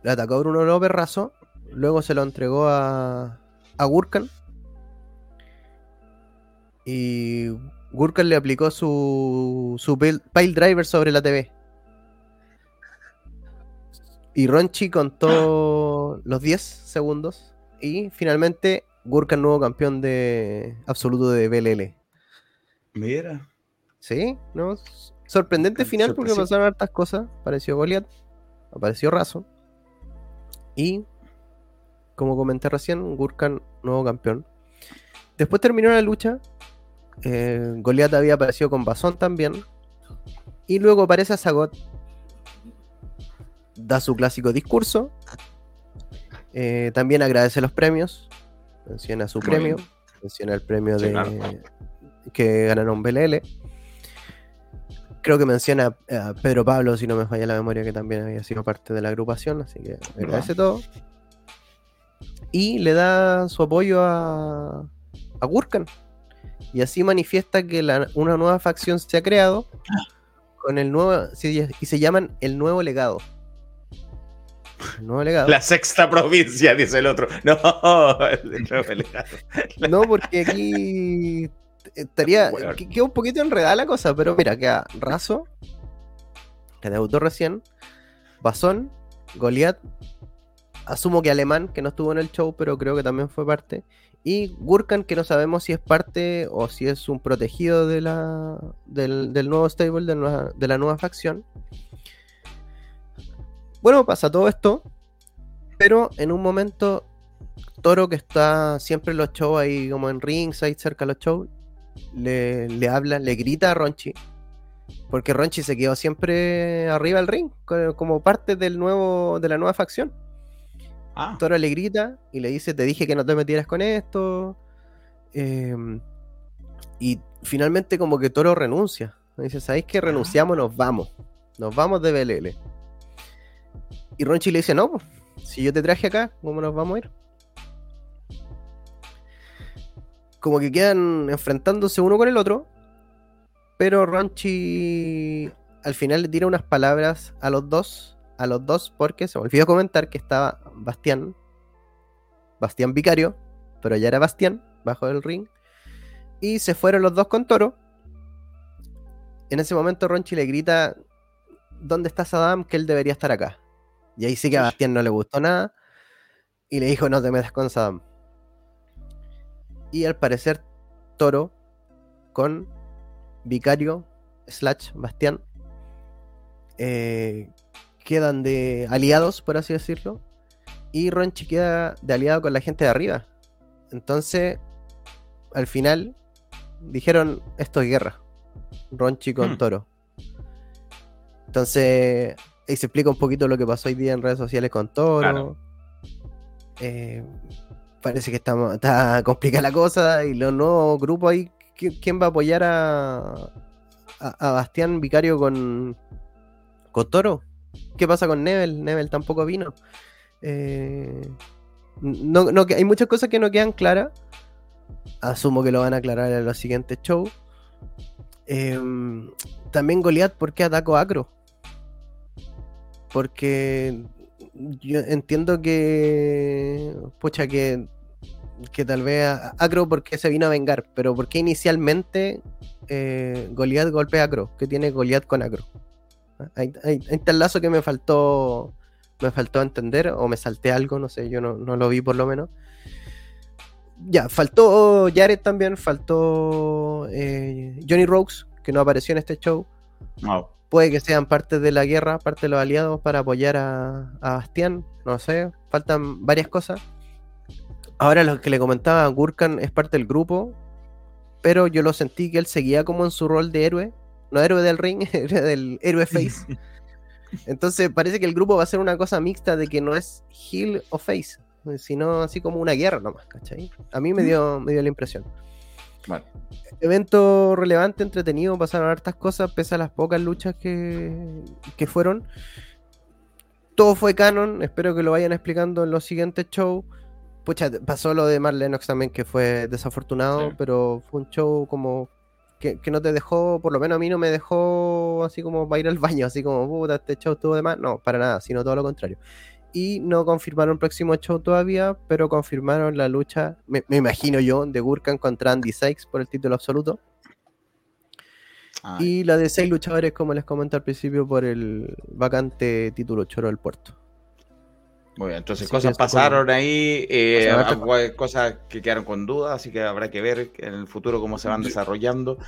Le atacó a Bruno López raso. Luego se lo entregó a, a Gurkan. Y Gurkan le aplicó su, su pile, pile driver sobre la TV. Y Ronchi contó los 10 segundos. Y finalmente Gurkan nuevo campeón de absoluto de BLL. Mira. Sí, ¿no? Sorprendente final porque pasaron hartas cosas. Apareció Goliath, apareció Razo. Y, como comenté recién, Gurkan, nuevo campeón. Después terminó la lucha. Eh, Goliath había aparecido con Bazón también. Y luego aparece a Zagot. Da su clásico discurso. Eh, también agradece los premios. Menciona su premio. bien. Menciona el premio Sí, de claro. que ganaron BLL. Creo que menciona a Pedro Pablo, si no me falla la memoria, que también había sido parte de la agrupación, así que agradece todo. Y le da su apoyo a, a Gurkan. Y así manifiesta que la- una nueva facción se ha creado con el nuevo. y se llaman el nuevo legado. <laughs> El nuevo legado. La sexta provincia, dice el otro. No, <laughs> el nuevo legado. No, porque aquí estaría. <laughs> Que- Queda un poquito enredada la cosa, pero mira, queda Razo, que debutó recién, Bazón, Goliath, asumo que Alemán, que no estuvo en el show, pero creo que también fue parte, y Gurkan, que no sabemos si es parte o si es un protegido de la, del, del nuevo stable, de, nueva- de la nueva facción. Bueno, pasa todo esto, pero en un momento Toro, que está siempre en los shows ahí como en ringside, cerca de los shows, le, le habla, le grita a Ronchi. Porque Ronchi se quedó siempre arriba del ring, co- como parte del nuevo, de la nueva facción. Ah, Toro le grita y le dice, te dije que no te metieras con esto. Em, y finalmente como que Toro renuncia. Dice, ¿sabéis que renunciamos? Nos vamos. nos vamos de BLL. Y Ronchi le dice, no, si yo te traje acá, ¿cómo nos vamos a ir? Como que quedan enfrentándose uno con el otro, pero Ronchi al final le tira unas palabras a los dos, a los dos, porque se me olvidó comentar que estaba Bastián, Bastián Vicario, pero ya era Bastián, bajo del ring, y se fueron los dos con Toro. En ese momento Ronchi le grita, ¿dónde está Saddam? Que él debería estar acá. Y ahí sí que a Bastián no le gustó nada, y le dijo, no te metas con Saddam. Y al parecer Toro con Vicario slash Bastián eh, quedan de aliados, por así decirlo, y Ronchi queda de aliado con la gente de arriba. Entonces, al final, dijeron, esto es guerra. Ronchi con Hmm. Toro. Entonces, ahí se explica un poquito lo que pasó hoy día en redes sociales con Toro. Claro. Eh, parece que está, está complicada la cosa y los nuevos grupos ahí, ¿qui- ¿quién va a apoyar a, a, a Bastián Vicario con, con Toro? ¿Qué pasa con Nebel? Nebel tampoco vino. Eh, no, no, hay muchas cosas que no quedan claras. Asumo que lo van a aclarar en los siguientes shows. Eh, también Goliath, ¿por qué atacó Acro? Porque yo entiendo que. Pucha, que. Que tal vez Acro porque se vino a vengar, pero ¿por qué inicialmente eh, Goliath golpea a Acro? ¿Qué tiene Goliath con Acro? Ahí, ahí- ahí lazo que me faltó me faltó entender o me salté algo, no sé, yo no, no lo vi por lo menos. Ya, faltó Jared también, faltó eh, Johnny Rokes, que no apareció en este show. No. Puede que sean parte de la guerra, parte de los aliados para apoyar a, a Bastián, no sé, faltan varias cosas. Ahora lo que le comentaba, Gurkan es parte del grupo, pero yo lo sentí que él seguía como en su rol de héroe, no héroe del ring, <laughs> era del héroe face. Entonces parece que el grupo va a ser una cosa mixta de que no es heel o face, sino así como una guerra nomás, ¿cachai? A mí me dio, me dio la impresión. Bueno, Evento relevante, entretenido, pasaron hartas cosas, pese a las pocas luchas que, que fueron. Todo fue canon, espero que lo vayan explicando en los siguientes shows. Pucha, pasó lo de Mark Lennox también, que fue desafortunado, Sí. pero fue un show como que, que no te dejó, por lo menos a mí no me dejó así como para ir al baño, así como, puta, este show estuvo de más. No, para nada, sino todo lo contrario. Y no confirmaron el próximo show todavía, pero confirmaron la lucha, me, me imagino yo, de Gurkan contra Andy Sykes por el título absoluto. Y la de seis luchadores, como les comenté al principio, por el vacante título Choro del Puerto. muy bien. Entonces, Así cosas pasaron ahí, eh, cosas que quedaron con dudas, así que habrá que ver en el futuro cómo se van desarrollando.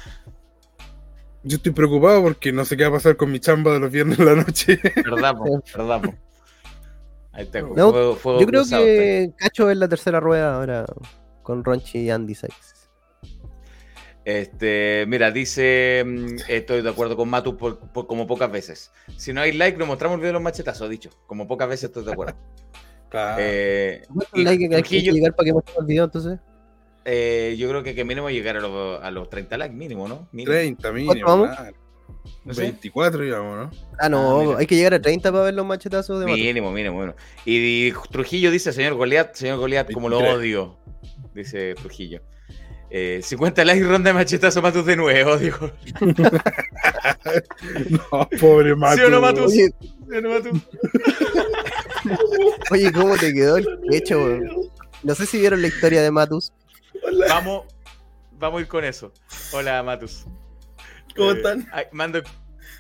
Yo estoy preocupado porque no sé qué va a pasar con mi chamba de los viernes en la noche. ¿Verdad, po? <laughs> ¿Verdad, po? Ahí está. No, fuego- fuego Yo creo cruzado, que Cacho es la tercera rueda ahora con Ronchi y Andy Sykes. Este, mira, dice, mm, estoy de acuerdo con Matu por, por- como pocas veces. Si no hay like, nos mostramos el video de los machetazos, dicho. Como pocas veces estoy de acuerdo. <laughs> Claro. Eh, ¿Cuántos y likes hay que llegar para que mostremos el video entonces? eh, yo creo que, que mínimo llegar a los, a los 30 likes, mínimo, ¿no? Mínimo. 30 mínimo. ¿Cuánto vamos? claro. No sé. 24 digamos, ¿no? Ah, no, Ah, hay que llegar a 30 para ver los machetazos de Mato. Mínimo, mínimo, mínimo. Y, Trujillo dice, señor Goliat, señor Goliat, como lo 23. odio. Dice Trujillo. Eh, 50 likes, ronda de machetazo, Matus de nuevo, <laughs> dijo. <laughs> No, pobre Matu. ¿Sí o no, Matus? Oye, ¿Sí o no, Matus? <laughs> oye, ¿cómo te quedó el pecho? weón? No sé si vieron la historia de Matus. Vamos, vamos a ir con eso. Hola, Matus. ¿Cómo Eh, están? ay, Mando,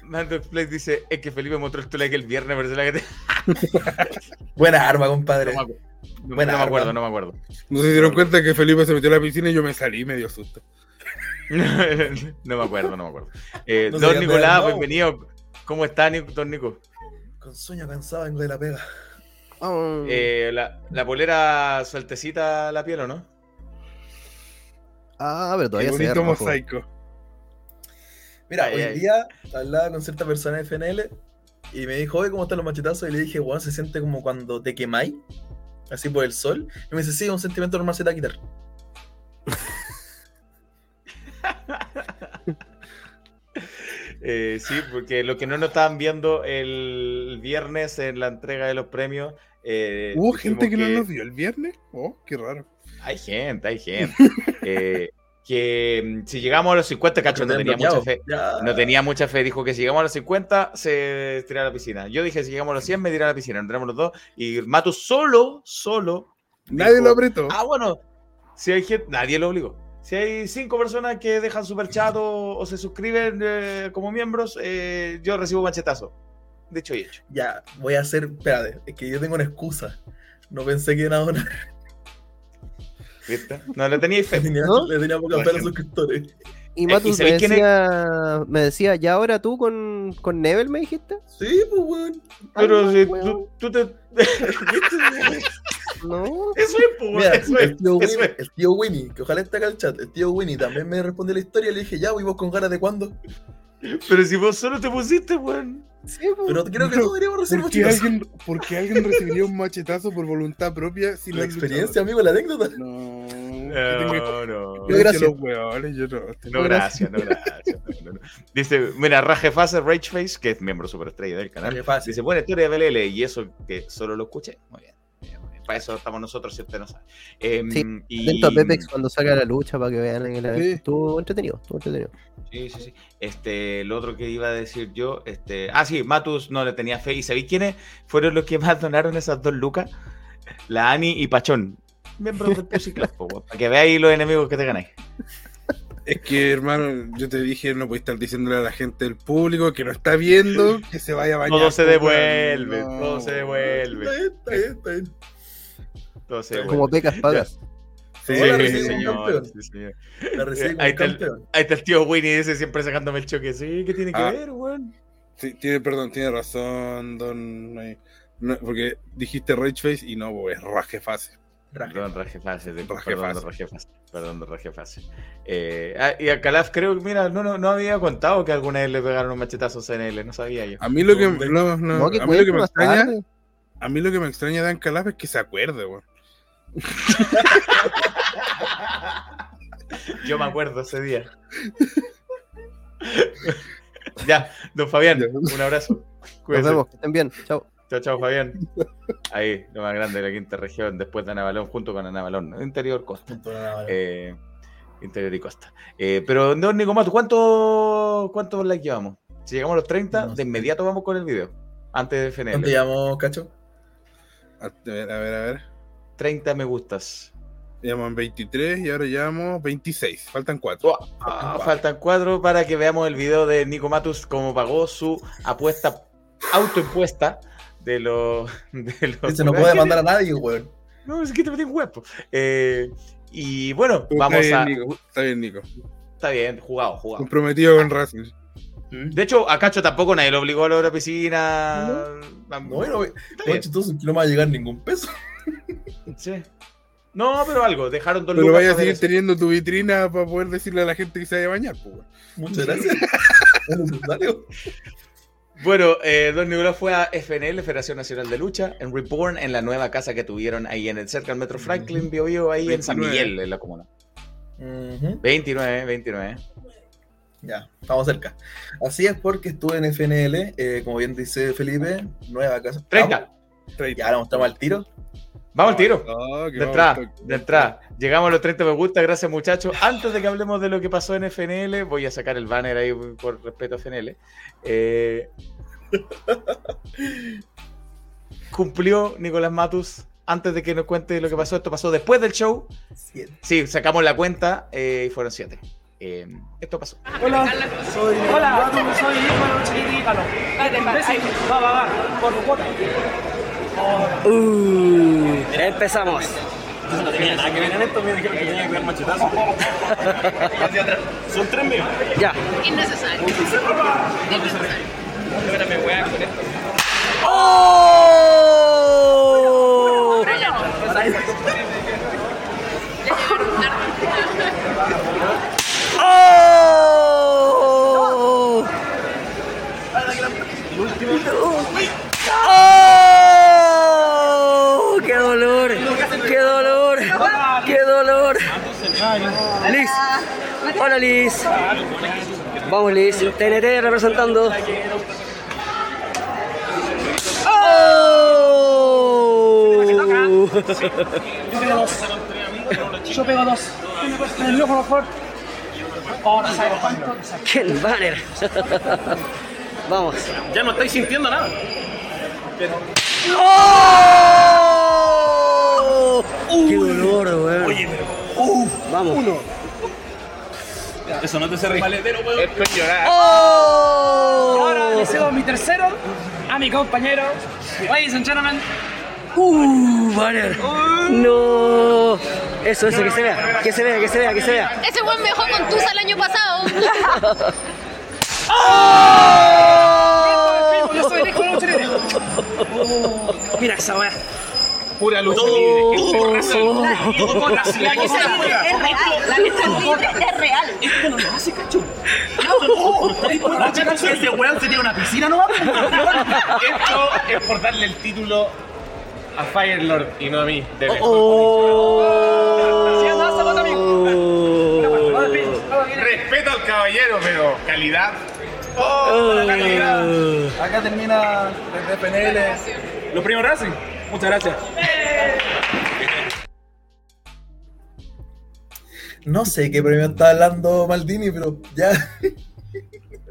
Mando Express dice, es que Felipe mostró el tu like el viernes, pero se la que te... <laughs> Buena arma, No compadre. me, no Buena me acuerdo, no me acuerdo. No se dieron cuenta que Felipe se metió a la piscina y yo me salí medio susto. <laughs> no me acuerdo, no me acuerdo. <laughs> Eh, No se don Nicolás, no. bienvenido. ¿Cómo está, don Nico? Con sueño cansado vengo de la pega. Oh, Eh, la, la polera sueltecita la piel, ¿o no? ah, pero Qué todavía se ve bonito rojo. mosaico. Mira, Ay, hoy ay. día hablaba con cierta persona de FNL y me dijo, oye, ¿cómo están los machetazos? Y le dije, weón, se siente como cuando te quemáis, así por el sol. Y me dice, sí, un sentimiento normal se te va a quitar. <laughs> Eh, sí, porque lo que no nos estaban viendo el viernes en la entrega de los premios. eh, ¿Hubo gente que, no nos vio el viernes? Oh, qué raro. Hay gente, hay gente. <laughs> Eh, que mm, si llegamos a los 50, Cacho no tenía mucha fe. No tenía mucha fe, dijo que si llegamos a los 50 se tirara a la piscina. Yo dije si llegamos a los 100 me tirara a la piscina, entramos los dos y Matu solo, solo. Nadie dijo, lo apretó. Ah, bueno, si hay gente, nadie lo obligó. Si hay cinco personas que dejan super chat o, o se suscriben eh, como miembros, eh, yo recibo machetazo. Dicho y hecho. Ya, voy a hacer. Espérate, es que yo tengo una excusa. No pensé que iban a donar. ¿Viste? No le teníais Le fe. <laughs> tenía, ¿No? le tenía poca fe a los suscriptores. Y Eh, Matus ¿y me quién es? decía, me decía, ¿ya ahora tú con, con Nebel me dijiste? Sí, pues, weón. Pero Ay, si weón. tú, tú te. <laughs> No. Eso es, po, Mira, eso el es. tío, eso Winnie, es. el tío Winnie, que ojalá esté acá en el chat, el tío Winnie también me respondió la historia y le dije, ya, ¿y vos con ganas de cuándo? Pero si vos solo te pusiste, weón. Sí, po. Pero creo que No, deberíamos recibir ¿Por qué, machetazo. alguien, por qué alguien recibiría un machetazo por voluntad propia si no La experiencia, amigo, la anécdota. No. No, no. Yo Gracias. yo no. No, gracias, no, gracias. no, no, no. Dice, mira, Rajefase Rageface, que es miembro superestrella del canal, dice, buena historia de BLL, y eso que solo lo escuché. Muy bien. Para eso estamos nosotros, si usted no sabe. Em, Sí, y- Atento a Pepex cuando salga la lucha para que vean en el Sí. Estuvo entretenido, estuvo entretenido. Sí, sí, sí. Este, lo otro que iba a decir yo, este, ah, sí, Matus no le tenía fe. ¿Y sabéis quiénes fueron los que más donaron esas dos lucas? La Ani y Pachón. Miembros del Pussy Club, weón, <laughs> para que veáis los enemigos que te ganáis. Es que, hermano, yo te dije, no puedes estar diciéndole a la gente del público que no está viendo que se vaya a bañar. Todo se devuelve, weón. todo se Está devuelve. bien, está bien, está bien. Se Como pecas pagas. Sí, Sí, señor, sí. La Ahí está el- campeón. Ahí está el tío Winnie ese siempre sacándome el choque. Sí, ¿qué tiene que Ah. ver, weón? sí, tiene, perdón, tiene razón, don. eh, no, porque dijiste Rageface y no, pues, Rajefase. Perdón, Rajefase, perdón, Rajefase, perdón, Rajefase. Eh, ah, y a Calaf creo que, mira, no, no, no había contado que alguna vez le pegaron un machetazo a CNL, no sabía yo. A mí lo que, ¿Dónde? no, no, No, que a mí lo que cuente me extraña, a mí lo que me extraña de Dan Calaf es que se acuerde, weón. <laughs> Yo me acuerdo ese día. <laughs> ya, don Fabián, un abrazo. Nos vemos, que estén bien. Chao. Chao, chao, Fabián. Ahí, lo más grande de la quinta región, después de Anabalón, junto con Anabalón, interior costa. Eh, interior y costa. Eh, pero, don Nicomato, ¿cuánto, ¿cuántos likes llevamos? Si llegamos a los 30, No de inmediato vamos con el video. Antes de FNL. ¿Cuánto llevamos, Cacho? A ver, a ver, a ver. 30 me gustas. Llevamos 23 y ahora llevamos 26. Faltan 4. Ah, faltan cuatro para que veamos el video de Nico Matus cómo pagó su apuesta autoimpuesta de los. De los Ese no puede mandar a nadie, weón. No, es que te metí un huevo. Eh, y bueno, Está vamos bien, a. Nico. Está bien, Nico. Está bien, jugado, jugado. Comprometido con Racing. De hecho, a Cacho tampoco nadie lo obligó a la piscina. No, no, no, Está no, chistoso, que no me va a llegar ningún peso. <laughs> sí. No, pero algo, dejaron dos Pero vaya a seguir teniendo tu vitrina para poder decirle a la gente que se vaya a bañar, pues. Muchas gracias. Bueno, eh, Don Nicolás fue a FNL, Federación Nacional de Lucha, en Reborn, en la nueva casa que tuvieron ahí en el cerca del Metro Franklin, Bio Bio, ahí en San 29. Miguel, en la comuna. Ujú. 29, 29. Ya, estamos cerca. Así es porque estuve en FNL, eh, como bien dice Felipe, nueva casa. 30. Vamos, Ya, ahora mostramos al tiro. Vamos al tiro. Oh, De entrada, de entrada. Llegamos a los 30 me gusta, gracias muchachos. Antes de que hablemos de lo que pasó en FNL, voy a sacar el banner ahí por respeto a FNL. Eh, cumplió Nicolás Matus. Antes de que nos cuente lo que pasó, esto pasó después del show. Siete. Sí, sacamos la cuenta eh, y fueron siete. Eh, esto pasó. Hola, soy Hola, soy Ícaro, Chiquiti Ícaro. Imbécil. Va, va, va, por cuota. Uh, empezamos. No tenía nada que ver en esto, me dijeron que tenía que ver machetazo. Son tres míos. Ya. Innecesario. Innecesario. ¡Oh! ¡Oh! ¡Oh! ¡Qué dolor! ¡Qué dolor! ¡Qué dolor! Liz. Hola Liz. Vamos, Liz. TNT representando. ¡Oh! <laughs> Yo pego dos. Yo pego dos. El. ¡Qué banner! Vamos. Ya no estoy sintiendo nada. ¡Oh! ¡Qué dolor, weón! Oye, pero. Uh, Vamos. uno. Eso no te se Maletero, weón. Esto es llorar. Ahora ¡Oh! le cedo mi tercero a mi compañero. Ladies and gentlemen. ¡Uh! ¡Banner! ¡No! Eso, eso, que se vea, que se vea, que se vea, que se vea. Ese weón me dejó con Tusa el año pasado. <laughs> Yo soy el hijo de. Mira esa weá. Pura lucha Oh. libre. Todo con la que se juega. Es real, la lucha libre es real. Esto no lo hace, cacho. Ese weón tenía una piscina, ¿no? Esto es por darle el título a Firelord y no a mí. De mejor. ¡Oh! Respeto al caballero, pero calidad. Acá termina desde PNL. Los primos Racing. Muchas gracias. No sé qué premio está hablando Maldini, pero ya.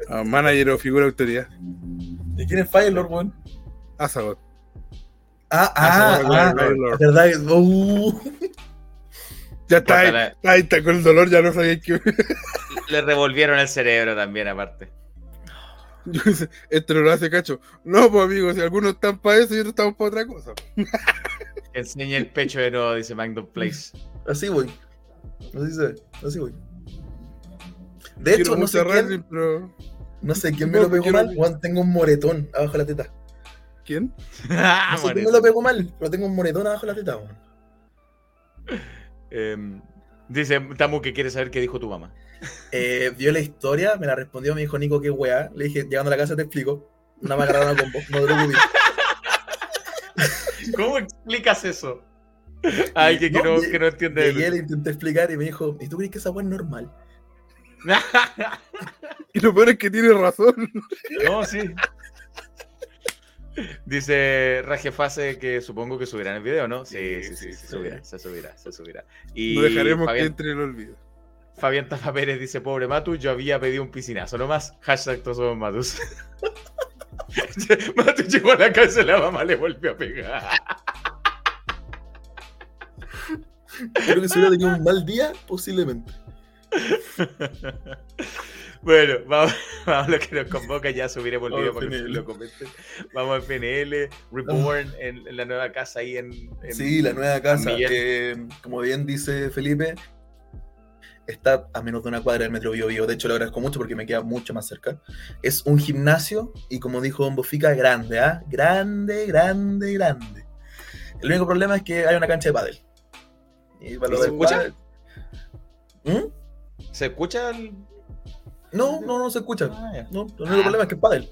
Ah, manager o figura de autoridad. ¿De quién es Firelord, weón? Azagot. Ah, Ah, ah, sí, ah, Firelord. es verdad. que- Uh. Ya está ahí, Bótala. está ahí, está con el dolor, ya no sabía que. Le revolvieron el cerebro también, aparte. <laughs> Este no lo hace cacho. No, pues amigos, si algunos están para eso y otros estamos para otra cosa. Que enseñe el pecho de nuevo, dice Magnum Place. Así voy. Así se ve. Así voy. De hecho, no sé, quién, pero. no sé quién me No, lo pegó mal. Juan, tengo un moretón abajo de la teta. ¿Quién? <laughs> Ah, No sé quién me lo pegó mal, pero tengo un moretón abajo de la teta, weón. Em, dice Tamu que quiere saber qué dijo tu mamá. Eh, vio la historia, me la respondió, me dijo Nico, qué weá. Le dije, llegando a la casa te explico. Una me agarraron a combo, no te preocupes. <laughs> ¿Cómo explicas eso? <laughs> Ay, que, que No, no, que no entiende. le lucha. intenté explicar y me dijo, ¿y tú crees que esa weá es normal? <laughs> Y lo peor es que tiene razón. no, sí. Dice Rajefase que supongo que subirán el video, ¿no? Sí, sí, sí, se subirá, se subirá, se subirá. Y No dejaremos que entre en el olvido. Fabián Tafa Pérez dice, pobre Matu, yo había pedido un piscinazo nomás. Hashtag todos somos Matus. <laughs> Matu llegó a la casa y la mamá le volvió a pegar. Creo que si hubiera tenido un mal día, posiblemente. Bueno, vamos, <laughs> vamos a lo que nos convoca, ya subiremos el video para que lo comenten. Vamos al PNL, Reborn en, en la nueva casa ahí en... en- Sí, la nueva casa. Eh, como bien dice Felipe, está a menos de una cuadra del metro Bio Bio. De hecho, lo agradezco mucho porque me queda mucho más cerca. Es un gimnasio y, como dijo Don Bofica, grande, ¿ah? Grande, grande, grande. El único problema es que hay una cancha de pádel. Y para ¿Y lo se escucha? pádel- ¿Mm? ¿Se escucha el...? No, no, no se escucha. Ah. No, el único problema es que es pádel.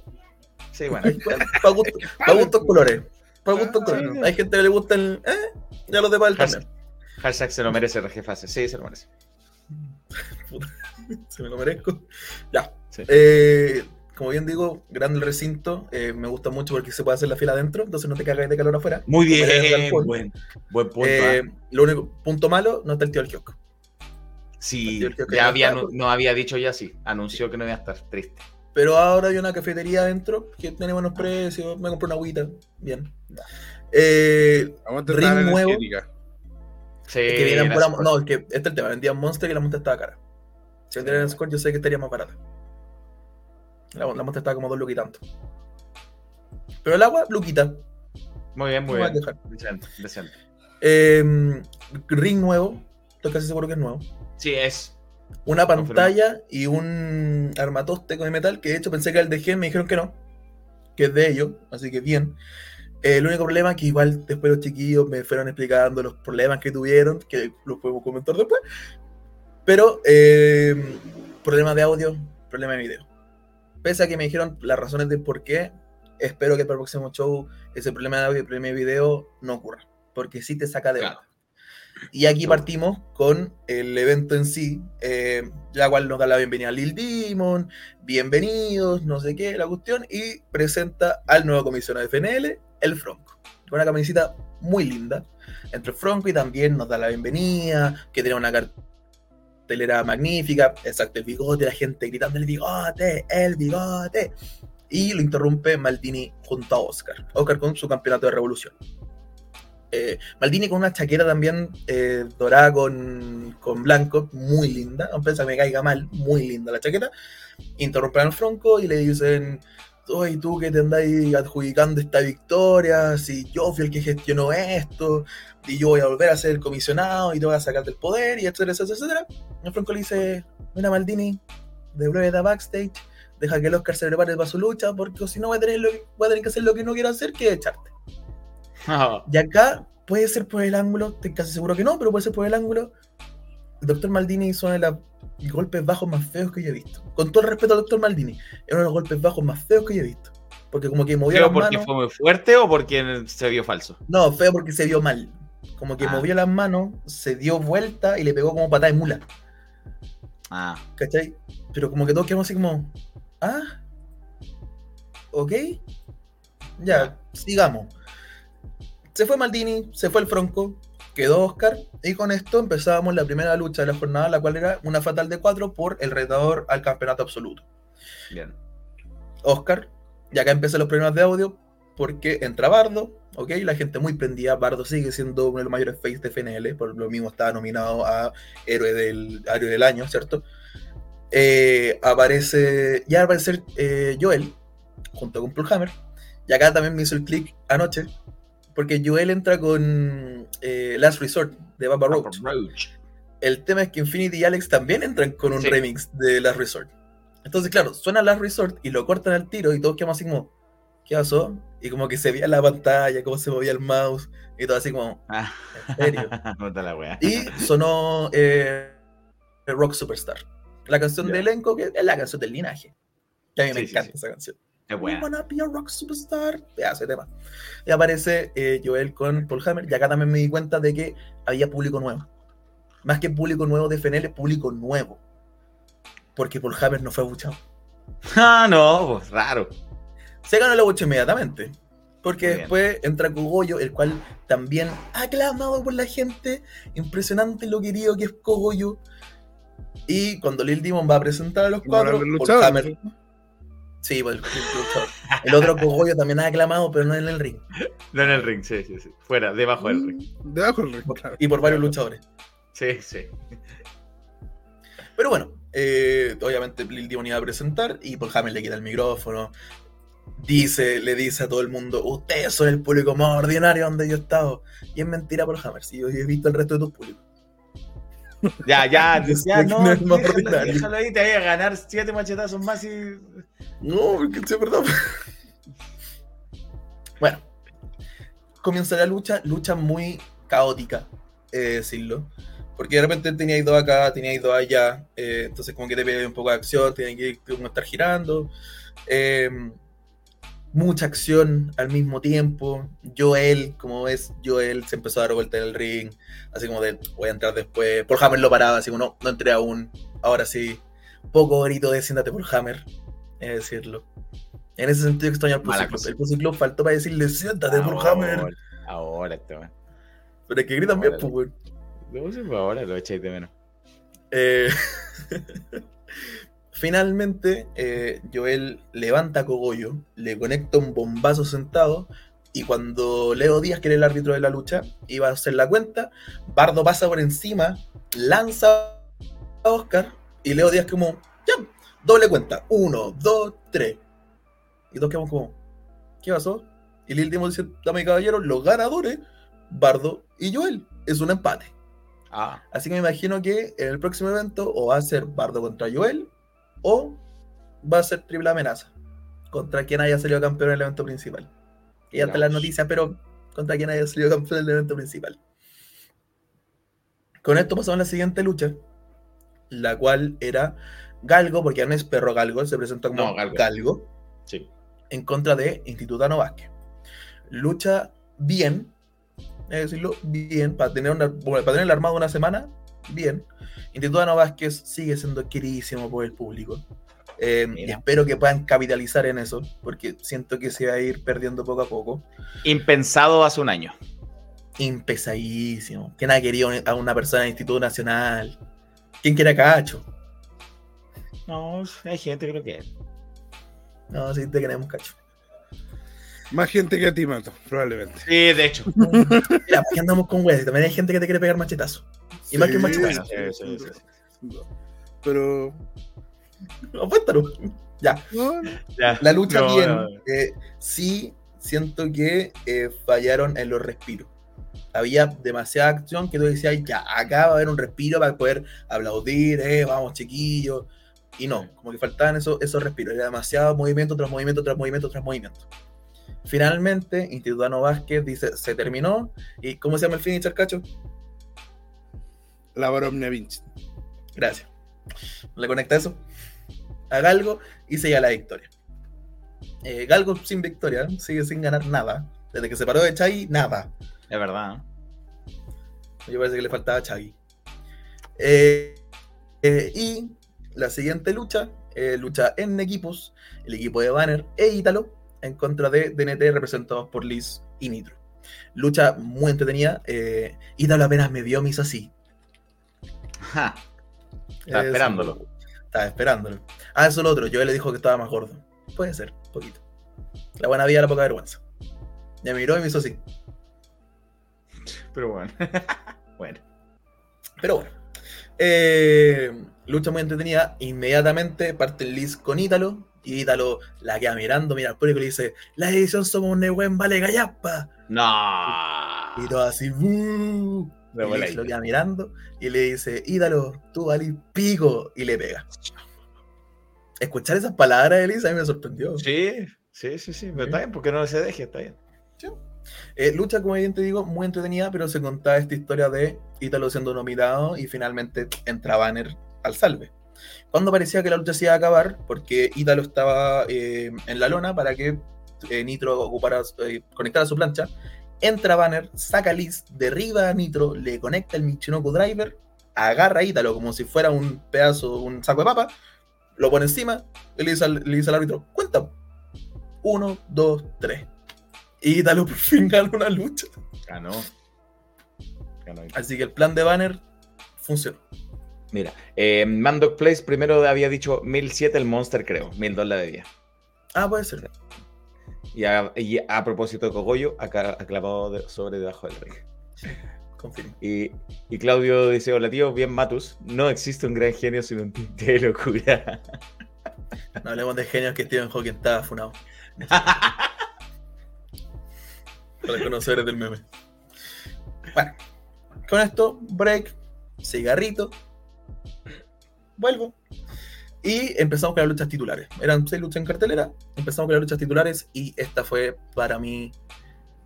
Sí, bueno. Para gusto, pa gustos <laughs> colores. Para gustos Ah, colores. sí. Hay gente que le gusta el... Eh, ya los de pádel también. hashtag se lo merece Rajefase. Sí, se lo merece. <laughs> Se me lo merezco. Ya. Sí. Eh, como bien digo, grande el recinto. eh, me gusta mucho porque se puede hacer la fila adentro, entonces no te cagas de calor afuera. Muy bien, buen, buen punto. Eh, ah. Lo único punto malo, no está el tío del kiosco. Sí, ya había, anu- no había dicho ya sí. Anunció que no iba a estar triste. Pero ahora hay una cafetería adentro que tiene buenos precios. Me compré una agüita. Bien. Eh, Ring nuevo. Sí, es que No, es que este es el tema. Vendían Monster y la monta estaba cara. Si vendieran Score, yo sé que estaría más barata. La, la monta estaba como dos y tanto. Pero el agua, luquita. Muy bien, muy bien. Decente, decente. Eh, ring nuevo. Estoy casi seguro que es nuevo. Sí, es. Una pantalla y un armatoste con metal, que de hecho pensé que era el de Gen, me dijeron que no, que es de ellos, así que bien. Eh, el único problema es que igual después los chiquillos me fueron explicando los problemas que tuvieron, que los podemos comentar después. Pero, eh, problema de audio, problema de video. Pese a que me dijeron las razones de por qué, espero que para el próximo show ese problema de audio y problema de video no ocurra, porque sí te saca de Claro. onda. Y aquí partimos con el evento en sí, eh, la cual nos da la bienvenida a Lil Demon, bienvenidos, no sé qué, la cuestión, y presenta al nuevo comisionado de FNL, el Fronco. Con una camiseta muy linda, entre Fronco y también nos da la bienvenida, que tiene una cartelera magnífica, exacto, el bigote, la gente gritando el bigote, el bigote. Y lo interrumpe Maldini junto a Oscar. Oscar con su campeonato de revolución. Eh, Maldini con una chaqueta también eh, dorada con, con blanco, muy linda, no piensa que me caiga mal, muy linda la chaqueta. Interrumpen al Fronco y le dicen, oye, tú que te andáis adjudicando esta victoria, si yo fui el que gestionó esto, y yo voy a volver a ser el comisionado y te voy a sacar del poder, y etcétera, etcétera, etcétera. El Fronco le dice, mira Maldini, devuelve a backstage, deja que el Oscar se prepare para su lucha, porque si no voy a tener, lo, voy a tener que hacer lo que no quiero hacer, que es echarte. <laughs> Y acá puede ser por el ángulo, estoy casi seguro que no, pero puede ser por el ángulo. El doctor Maldini hizo uno de los golpes bajos más feos que yo he visto. Con todo el respeto al doctor Maldini, es uno de los golpes bajos más feos que yo he visto. Porque como que movió ¿Feo las porque manos. fue muy fuerte o porque se vio falso? No, feo porque se vio mal. Como que Ah. movió las manos, se dio vuelta y le pegó como patada de mula. Ah, ¿Cachai? Pero como que todos quedamos así como. Ah. Ok. Ya, sigamos. Se fue Maldini, se fue el Fronco, quedó Oscar. Y con esto empezábamos la primera lucha de la jornada, la cual era una fatal de cuatro por el retador al campeonato absoluto. bien. Oscar, y acá empiezan los problemas de audio, porque entra Bardo, ok, la gente muy prendida, Bardo sigue siendo uno de los mayores face de FNL, por lo mismo estaba nominado a Héroe del, Héroe del Año, ¿cierto? Eh, aparece, ya va a aparecer eh, Joel, junto con Hammer, y acá también me hizo el click anoche, porque Joel entra con eh, Last Resort de Baba Roach. Roach. El tema es que Infinity y Alex también entran con un Sí. remix de Last Resort. Entonces, claro, suena Last Resort y lo cortan al tiro y todos quedamos así como, ¿qué pasó? Y como que se veía la pantalla, cómo se movía el mouse y todo así como, Ah. ¿en serio? <laughs> La wea. Y sonó eh, Rock Superstar, la canción Ya. de elenco que es la canción del linaje. Que a mí me Sí, sí, encanta sí. esa canción. Es buena. wanna be a rock superstar. Pedazo de tema. Y aparece eh, Joel con Paul Hammer. Y acá también me di cuenta de que había público nuevo. Más que público nuevo de FNL, público nuevo. Porque Paul Hammer no fue abuchado. <laughs> Ah, no, pues raro. Se ganó la bucha inmediatamente. Porque Muy bien. después entra Cogollo, el cual también aclamado por la gente. Impresionante lo querido que es Cogollo. Y cuando Lil Demon va a presentar a los cuatro, Paul Hammer. Sí, pues, el, el luchador. El otro Cogollo también es aclamado, pero no en el ring. No en el ring, sí, sí, sí. Fuera, debajo del ring. Debajo del ring, claro. Y por varios luchadores. Sí, sí. Pero bueno, eh, obviamente Lil Demon iba a presentar y Paul Hammer le quita el micrófono. Dice, le dice a todo el mundo, ustedes son el público más ordinario donde yo he estado. Y es mentira Paul Hammer, si yo he visto el resto de tus públicos. Ya, ya, <laughs> ya, sé no, es más déjalo, ordinario. déjalo ahí, te voy a ganar siete machetazos más y... No, porque es verdad. <laughs> bueno, comienza la lucha, lucha muy caótica, eh, decirlo. Porque de repente teníais dos acá, teníais dos allá, eh, entonces como que te pide un poco de acción, tienen que estar girando. eh, mucha acción al mismo tiempo. Joel, como ves, Joel se empezó a dar vuelta en el ring, así como de voy a entrar después. Por Hammer lo paraba, así como no, no entré aún, ahora sí. Poco grito de siéntate por Hammer, es decirlo. En ese sentido extraño al Pussy Club. El Pussy Club faltó para decirle siéntate por Hammer. Ahora, este man. Pero es que gritan bien, pues, pues ahora lo echáis de menos. Eh, <laughs> <laughs> Finalmente, eh, Joel levanta a Cogollo, le conecta un bombazo sentado. Y cuando Leo Díaz, que era el árbitro de la lucha, iba a hacer la cuenta, Bardo pasa por encima, lanza a Oscar. Y Leo Díaz, como, ya, doble cuenta: uno, dos, tres. Y todos quedamos como, ¿qué pasó? Y Lil Demon dice: Dame caballero, los ganadores, Bardo y Joel. Es un empate. Ah, Así que me imagino que en el próximo evento o va a ser Bardo contra Joel o va a ser triple amenaza contra quien haya salido campeón en el evento principal. Y ya está la Veamos. noticia, pero contra quien haya salido campeón en el evento principal. Con esto pasamos a la siguiente lucha, la cual era Galgo, porque ya no es perro Galgo, se presentó como No, Galgo. Galgo sí. en contra de Institutano Vázquez. Lucha bien, es decirlo, bien, para tener, una, para tener el armado una semana, bien. Instituto Vázquez sigue siendo queridísimo por el público. Eh, y espero que puedan capitalizar en eso, porque siento que se va a ir perdiendo poco a poco. Impensado hace un año. Impesadísimo. ¿Quién ha querido a una persona del Instituto Nacional? ¿Quién quiere a Cacho? No, hay gente que lo quiere. No, sí, te queremos Cacho. Más gente que a ti, Mato, probablemente. Sí, de hecho. Mira, ¿para qué andamos con weas? También hay gente que te quiere pegar machetazo. Y más que un machetazo. sí, sí, sí. Pero. Ya. No, no. Ya. La lucha No, bien. no, no. eh, sí, siento que eh, fallaron en los respiros. Había demasiada acción que tú decías, ya, acá va a haber un respiro para poder aplaudir, eh, vamos chiquillos. Y no, como que faltaban esos, esos respiros. Era demasiado movimiento tras movimiento tras movimiento tras movimiento. Finalmente, Institutano Vázquez dice, se terminó. ¿Y cómo se llama el finisher, cacho? La Vinci. Gracias. Le conecta eso a Galgo y sella la victoria. Eh, Galgo sin victoria, sigue sin ganar nada. Desde que se paró de Chagui, nada. Es verdad. ¿eh? Yo parece que le faltaba a Chagui. Eh, eh, y la siguiente lucha, eh, lucha en equipos, el equipo de Banner e Ítalo en contra de DNT representados por Liz y Nitro. Lucha muy entretenida. Eh, Ítalo apenas me vio, me hizo así. Ja, Estaba esperándolo. Estaba esperándolo. Ah, eso es lo otro. Yo le dijo que estaba más gordo. Puede ser, poquito. La buena vida, la poca vergüenza. Me miró y me hizo así. Pero bueno. <laughs> bueno. Pero bueno. Eh, lucha muy entretenida. Inmediatamente parte Liz con Ítalo. Y Ítalo la queda mirando, mira al público y le dice: La edición somos un buen vale gallapa. No. Y todo así, "Bú". Me Y lo queda mirando y le dice: Ítalo, tú valís pico. Y le pega. Escuchar esas palabras de Liz a mí me sorprendió. Sí, sí, sí, sí. Pero está bien, porque no se deje, está bien. Eh, lucha, como bien te digo, muy entretenida, pero se contaba esta historia de Ítalo siendo nominado y finalmente entra Banner al salve. Cuando parecía que la lucha se iba a acabar, porque Ítalo estaba eh, en la lona para que eh, Nitro ocupara, eh, conectara su plancha, entra Banner, saca Liz, derriba a Nitro, le conecta el Michinoku Driver, agarra a Ítalo como si fuera un pedazo, un saco de papa, lo pone encima y le dice al, le dice al árbitro, cuenta. Uno, dos, tres. Y Ítalo por fin gana una lucha. Ganó. Ganó. Así que el plan de Banner funcionó. Mira, eh, Mandoc Place primero había dicho 1007 el Monster, creo. 1002 la bebía. Ah, puede ser. Y a, y a propósito de Cogollo, acá de- sobre debajo del ring. Confirmo. Y, y Claudio dice: Hola tío, bien Matus. No existe un gran genio sin un tinte de locura. No hablemos de genios que Stephen Hawking estaba funado. <laughs> Para los conocedores del meme. Bueno, con esto, break, cigarrito, vuelvo. Y empezamos con las luchas titulares. Eran seis luchas en cartelera. Empezamos con las luchas titulares y esta fue para mí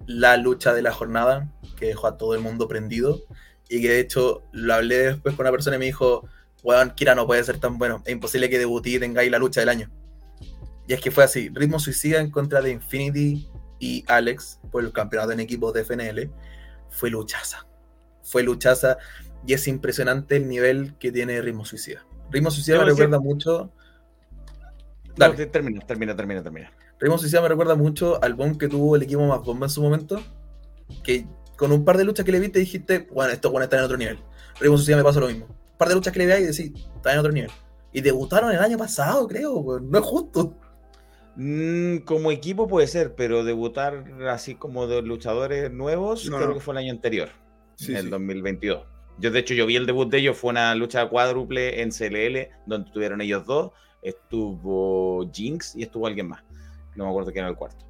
la lucha de la jornada que dejó a todo el mundo prendido. Y que de hecho lo hablé después con una persona y me dijo: Weón, Kira no puede ser tan bueno. Es imposible que debutí y tengáis la lucha del año. Y es que fue así: Ritmo Suicida en contra de Infinity y Alex por el campeonato en equipos de FNL. Fue luchaza. Fue luchaza. Y es impresionante el nivel que tiene Ritmo Suicida. Ritmo Suicida me recuerda mucho. Dale. te- termina, termina, termina, termina. Ritmo Suicida me recuerda mucho al bomb que tuvo el equipo más bomba en su momento. Que con un par de luchas que le viste dijiste, bueno, estos bueno están en otro nivel. Ritmo Suicida me pasa lo mismo. Un par de luchas que le veas y decís, están en otro nivel. Y debutaron el año pasado, creo, no es justo. Mm, como equipo puede ser, pero debutar así como de luchadores nuevos, No, creo no. que fue el año anterior, Sí, en el sí. 2022. Yo, de hecho, yo vi el debut de ellos, fue una lucha cuádruple en CLL, donde estuvieron ellos dos. Estuvo Jinx y estuvo alguien más. No me acuerdo quién era el cuarto.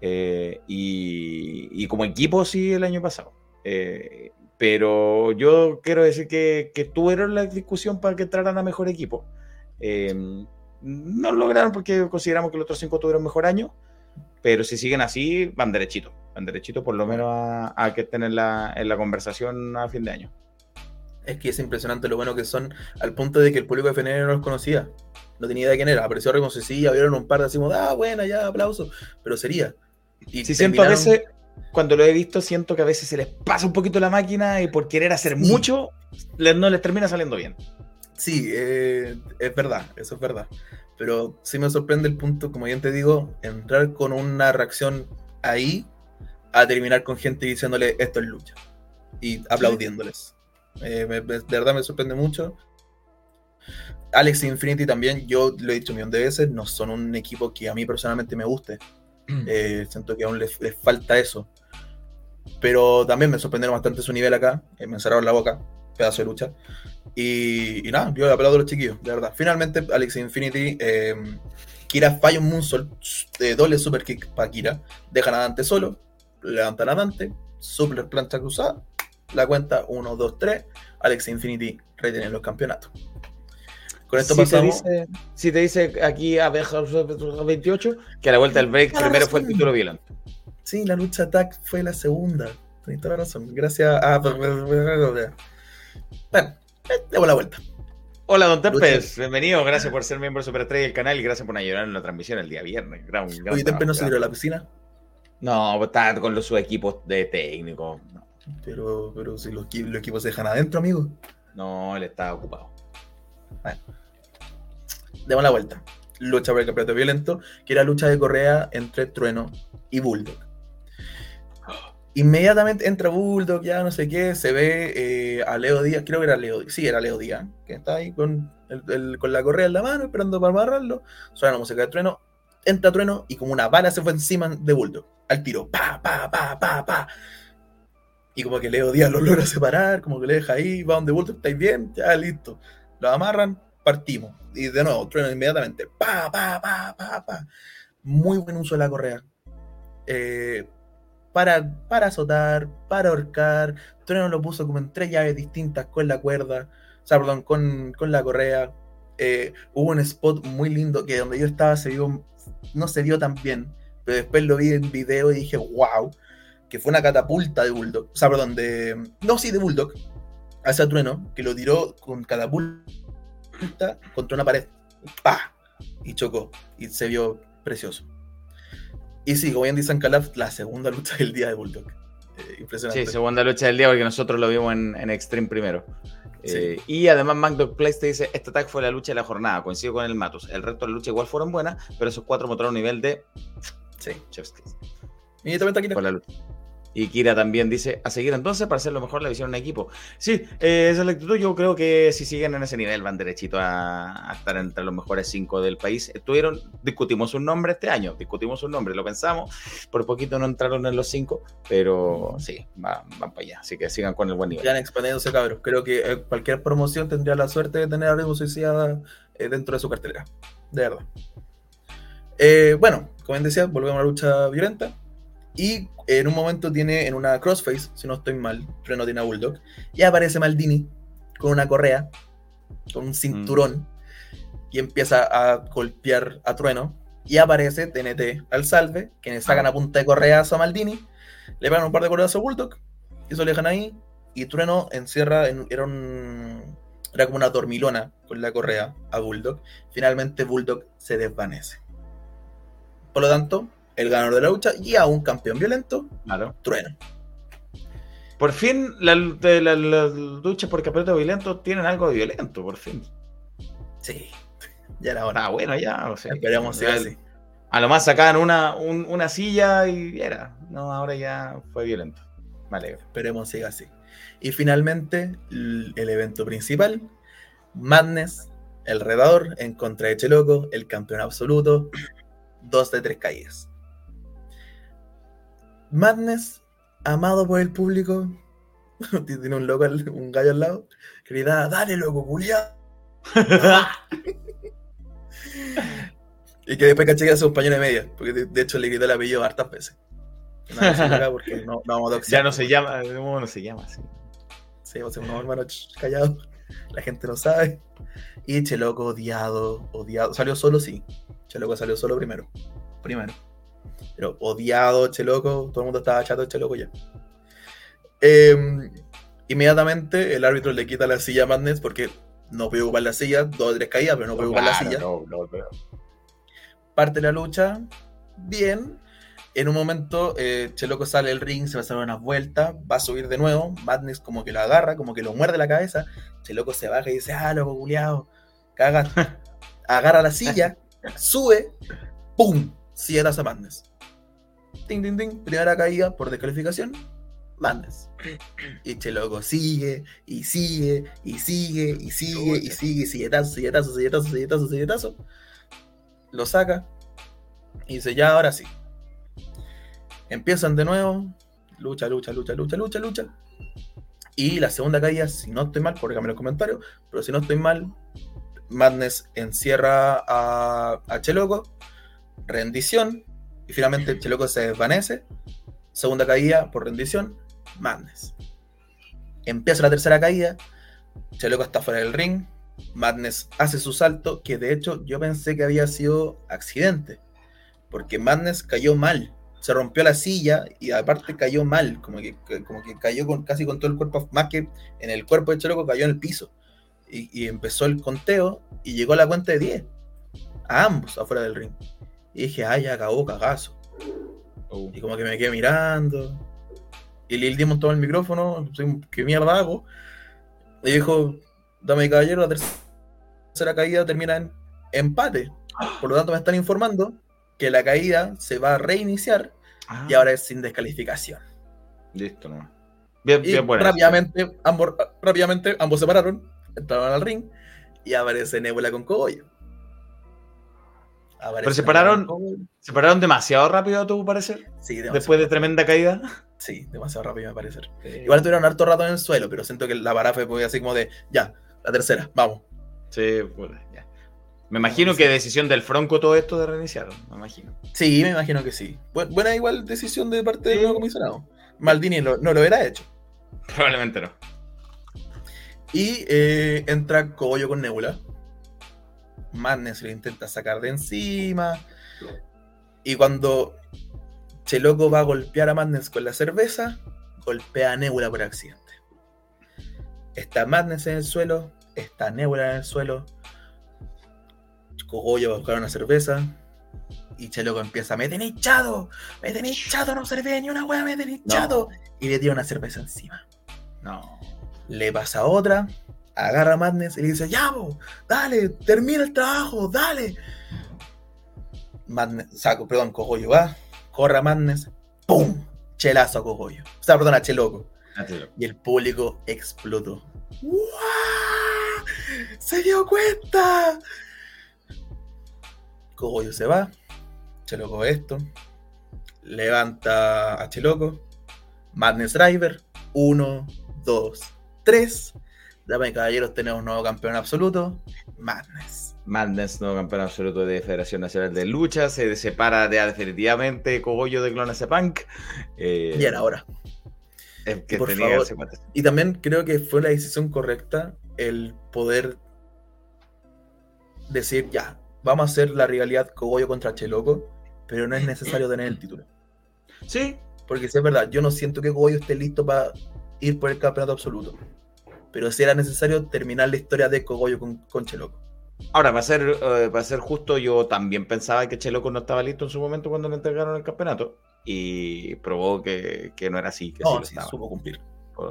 Eh, y, como equipo, sí, el año pasado. Eh, pero yo quiero decir que, tuvieron la discusión para que entraran a mejor equipo. Eh, no lo lograron porque consideramos que los otros cinco tuvieron mejor año, pero si siguen así, van derechito. Van derechito por lo menos a, a que estén en la, en la conversación a fin de año. Es que es impresionante lo bueno que son, al punto de que el público de FNL no los conocía. No tenía idea de quién era. Apareció Ritmo Suicida, vieron un par de así como, ah, buena, ya, aplauso. Pero sería. Y Si siento a veces, cuando lo he visto, siento que a veces se les pasa un poquito la máquina y por querer hacer Sí. mucho, les- no les termina saliendo bien. Sí, eh, es verdad, eso es verdad. Pero sí me sorprende el punto, como bien te digo, entrar con una reacción ahí a terminar con gente diciéndole esto es lucha y aplaudiéndoles. Eh, me- de verdad me sorprende mucho. Alex Infinity también, yo lo he dicho un millón de veces, no son un equipo que a mí personalmente me guste. Eh, siento que aún les, les falta eso. Pero también me sorprendieron bastante su nivel acá. eh, me encerraron la boca, pedazo de lucha. Y, y nada, yo aplaudo a los chiquillos, de verdad. Finalmente, Alex Infinity, eh, Kira falla un moonsault, eh, doble super kick para Kira. Dejan a Dante solo, levantan a Dante, super plancha cruzada, la cuenta 1, 2, 3. Alex Infinity retiene los campeonatos. Con esto si, te pasamos. dice, si te dice aquí a 28 que a la vuelta del break primero fue el título violento. Sí, la lucha tag fue la segunda. Tienes toda la razón. Gracias a. Bueno, demos la vuelta. Hola, don Tempes, bienvenido. Gracias por ser miembro de Superestrella del canal y gracias por ayudar en la transmisión el día viernes. Gran, gran Oye, Tempe no se tiró a la piscina. No, pues está con los sus equipos de técnico. No, Pero, pero si los, los equipos se dejan adentro, amigo. no, él está ocupado. Demos la vuelta. Lucha por el campeonato violento, que era lucha de correa entre Trueno y Bulldog. Inmediatamente entra Bulldog, ya no sé qué, se ve eh, a Leo Díaz, creo que era Leo, sí, era Leo Díaz, que está ahí con, el- el- con la correa en la mano, esperando para amarrarlo. Suena la música de Trueno, entra Trueno y como una bala se fue encima de Bulldog, al tiro, pa, pa, pa, pa, pa. Y como que Leo Díaz lo logra separar, como que le deja ahí, va donde Bulldog, ¿estáis bien? Ya, listo. Lo amarran, partimos. Y de nuevo, trueno inmediatamente. Pa, pa, pa, pa, pa. Muy buen uso de la correa. Eh, para, para azotar, para ahorcar. Trueno lo puso como en tres llaves distintas con la cuerda. O sea, perdón, con, con la correa. Eh, hubo un spot muy lindo que donde yo estaba se vio, no se vio tan bien. Pero después lo vi en video y dije, wow. Que fue una catapulta de Bulldog. O sea, perdón, de. No, sí, de Bulldog. Hacia Trueno, que lo tiró con catapulta contra una pared. ¡Pa! Y chocó. Y se vio precioso. Y sí, como bien dice Calaf, la segunda lucha del día de Bulldog. Eh, impresionante. Sí, segunda lucha del día porque nosotros lo vimos en, en Extreme primero. Sí. Eh, y además MacDog Place te dice, este tag fue la lucha de la jornada, coincido con el Matus. El resto de la lucha igual fueron buenas, pero esos cuatro mostraron un nivel de Sí. Chef's Kiss. Inmediatamente aquí. Por la lucha. Y Kira también dice, a seguir entonces para hacer lo mejor la visión en equipo. Sí, eh, esa es la actitud. Yo creo que si siguen en ese nivel van derechito a, a estar entre los mejores cinco del país. Estuvieron, discutimos un nombre este año, discutimos un nombre, lo pensamos. Por poquito no entraron en los cinco, pero sí, van, van para allá. Así que sigan con el buen nivel. Ya han expandiéndose, cabros. Creo que eh, cualquier promoción tendría la suerte de tener a Ritmo Suicida eh, dentro de su cartelera. De verdad. Eh, bueno, como bien decía, volvemos a la lucha violenta. Y en un momento tiene en una crossface, si no estoy mal, Reno tiene a Bulldog. Y aparece Maldini con una correa, con un cinturón. Y empieza a golpear a Trueno. Y aparece TNT al salve, quienes sacan a punta de correazo a Maldini. Le pegan un par de correazos a Bulldog. Y eso lo dejan ahí. Y Trueno encierra, en- era, un, era como una dormilona con la correa a Bulldog. Finalmente Bulldog se desvanece. Por lo tanto, el ganador de la lucha y a un campeón violento, Claro. Trueno. Por fin, la, la- las luchas por campeonato violento tienen algo de violento, por fin. Sí, <laughs> ya era hora. Está bueno ya. o sea, Esperemos ya- así. A lo más sacaban una, un- una silla y era. No, ahora ya fue violento. Me alegro. Esperemos siga así. Y finalmente, el evento principal, Madness, el redador, en contra de Cheloco, el campeón absoluto, <clears throat> dos de tres caídas. Madness, amado por el público, <laughs> tiene un loco, un gallo al lado, que grita, dale loco, culiado. <laughs> y que después caché que hace un pañuelo de media, porque de, de hecho le gritó el apellido hartas veces. No, porque no, no vamos a doxear. ya no se llama, no, no se llama. Sí, vamos a ser unos hermanos callados. La gente no sabe. Y Cheloco odiado, odiado. Salió solo, sí. Cheloco salió solo primero. Primero. Pero odiado, Cheloco. Todo el mundo estaba chato de Cheloco ya. Eh, inmediatamente el árbitro le quita la silla a Madness porque no puede ocupar la silla. Dos o tres caídas, pero no puede ocupar la silla. no, no, no. Parte la lucha. Bien. En un momento, eh, Cheloco sale del ring, se va a hacer unas vueltas, va a subir de nuevo. Madness como que lo agarra, como que lo muerde la cabeza. Cheloco se baja y dice: Ah, loco, culiao, caga. <laughs> agarra la silla, sube, ¡pum! Silletazo a Madness. Ting, ting, ting. Primera caída por descalificación, Madness. Y Cheloco sigue, y sigue, y sigue, y sigue, y sigue, silletazo, silletazo, silletazo, silletazo, silletazo. Lo saca y dice: Ya, ahora sí. Empiezan de nuevo. Lucha, lucha, lucha, lucha, lucha, lucha. Y la segunda caída, si no estoy mal, por en los comentarios, pero si no estoy mal, Madness encierra a, a Cheloco, rendición, y finalmente Cheloco se desvanece. Segunda caída por rendición, Madness. Empieza la tercera caída, Cheloco está fuera del ring, Madness hace su salto, que de hecho yo pensé que había sido accidente, porque Madness cayó mal, se rompió la silla y aparte cayó mal, como que, que- como que cayó con, casi con todo el cuerpo, más que en el cuerpo de Cheloco cayó en el piso. Y, y empezó el conteo y llegó a la cuenta de 10, a ambos afuera del ring. Y dije, ay, ya acabó, cagazo. Uh, Y como que me quedé mirando. Y Lil Demon toma el micrófono, ¿qué mierda hago? Y dijo, dame caballero, la tercera caída termina en empate. Por lo tanto me están informando que la caída se va a reiniciar ah, y ahora es sin descalificación. Listo, no. Bien, Y bien, bueno. rápidamente, ambos, rápidamente ambos se pararon, entraron al ring y aparece Nebula con cogollo. Aparece Pero se pararon- con cogollo. ¿Se pararon demasiado rápido, a tu parecer? Sí, demasiado Después de tremenda caída. Sí, demasiado rápido me parece. Igual tuvieron harto rato en el suelo, pero siento que la parada fue así como de, ya, la tercera, vamos. Sí, pues, ya. Me imagino que decisión del Fronco todo esto de reiniciar, me imagino. Sí, me imagino que sí. Bu- buena igual decisión de parte del Sí. nuevo comisionado. Maldini lo- no lo hubiera hecho. Probablemente no. Y eh, entra Cogollo con Nebula. Madness lo intenta sacar de encima. Y cuando Cheloco va a golpear a Madness con la cerveza, golpea a Nebula por accidente. Está Madness en el suelo, está Nebula en el suelo. Cogollo va a buscar una cerveza. Y Cheloco empieza, me tenéis echado, me tenéis echado, no serví ni una hueá, me tenéis No. echado. Y le tira una cerveza encima No. le pasa otra, agarra a Madness y le dice, ya, po, dale, termina el trabajo, dale. Madness, saco, perdón, Cogollo va, corre a Madness, ¡pum! Chelazo a Cogollo. O sea, perdón, a Cheloco. Y el público explotó. ¡Guau! ¡Se dio cuenta! Cogollo se va, Cheloco esto, levanta a Cheloco, Madness Driver, 1, 2, 3. Dame caballeros, tenemos un nuevo campeón absoluto, Madness. Madness, nuevo campeón absoluto de Federación Nacional de Lucha, se separa de, definitivamente Cogollo de Clona Punk. Eh, Y era hora. es que por favor. Y también creo que fue la decisión correcta el poder decir, ya, vamos a hacer la rivalidad Cogollo contra Cheloco, pero no es necesario tener el título. Sí, Porque si es verdad, yo no siento que Cogollo esté listo para ir por el campeonato absoluto. Pero si era necesario terminar la historia de Cogollo con, con Cheloco. Ahora, para ser, eh, para ser justo, yo también pensaba que Cheloco no estaba listo en su momento cuando le entregaron el campeonato. Y probó que, que no era así, que sí No, lo sí, estaba. supo cumplir.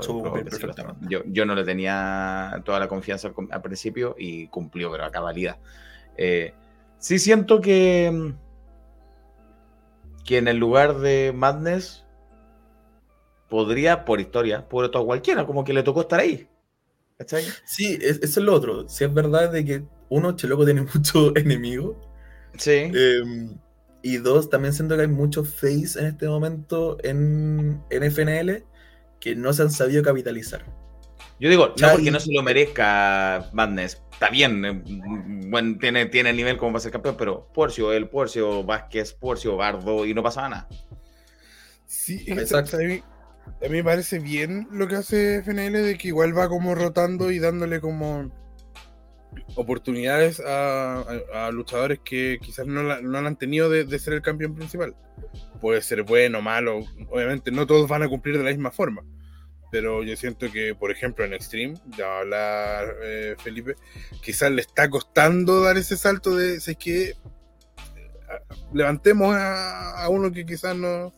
Supo cumplir que lo perfectamente. Yo, yo no le tenía toda la confianza al, principio y cumplió, pero a cabalidad. Eh, sí siento que, mm, que en el lugar de Madness podría, por historia, por todo cualquiera, como que le tocó estar ahí. ¿Cachai? Sí, es- eso es lo otro. Si es verdad de que uno, Cheloco tiene <laughs> muchos enemigos. Sí. Eh, y dos, también siento que hay muchos face en este momento en, en FNL que no se han sabido capitalizar. Yo digo, no Chai- porque no se lo merezca Madness. Está bien, eh, bueno, tiene, tiene el nivel como para ser campeón, pero Porcio, el Porcio, Vázquez, Porcio, Bardo, y no pasaba nada. Sí, Exacto. exacto. A mí, me parece bien lo que hace FNL de que igual va como rotando y dándole como oportunidades a, luchadores que quizás no no han tenido de, ser el campeón principal. Puede ser bueno, malo, obviamente no todos van a cumplir de la misma forma. Pero yo siento que, por ejemplo, en Extreme, ya va a hablar eh, Felipe, quizás le está costando dar ese salto de, si es que levantemos a uno que quizás no.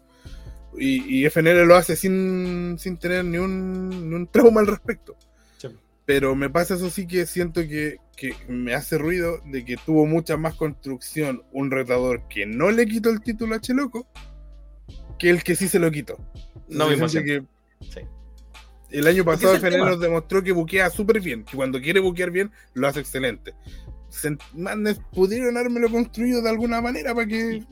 Y, y FNL lo hace sin, sin tener ni un, ni un trauma al respecto. Sí. Pero me pasa eso sí que siento que, que me hace ruido de que tuvo mucha más construcción un retador que no le quitó el título a Cheloco que el que sí se lo quitó. No siempre. que Sí. el año pasado FNL tema. nos demostró que buquea súper bien, que cuando quiere buquear bien lo hace excelente. Se- pudieron habérmelo construido de alguna manera para que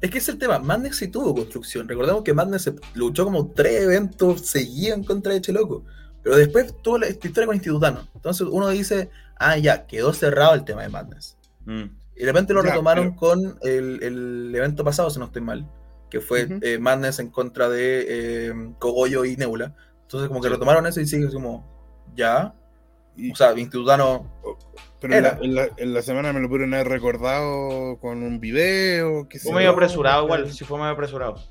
Es que es el tema. Madness sí tuvo construcción. Recordemos que Madness se- luchó como tres eventos seguidos en contra de Cheloco. Pero después tuvo la historia con Institutano. Entonces uno dice, ah, ya, quedó cerrado el tema de Madness. Mm. Y de repente lo Ya, retomaron con el, el evento pasado, si no estoy mal. Que fue eh, Madness en contra de eh, Cogollo y Nebula. Entonces como que Sí. retomaron eso y sigue como, ya. Y- O sea, Institutano pero en la, era. en la- en la semana me lo pudieron haber recordado con un video. Fue medio apresurado igual, sí fue medio apresurado.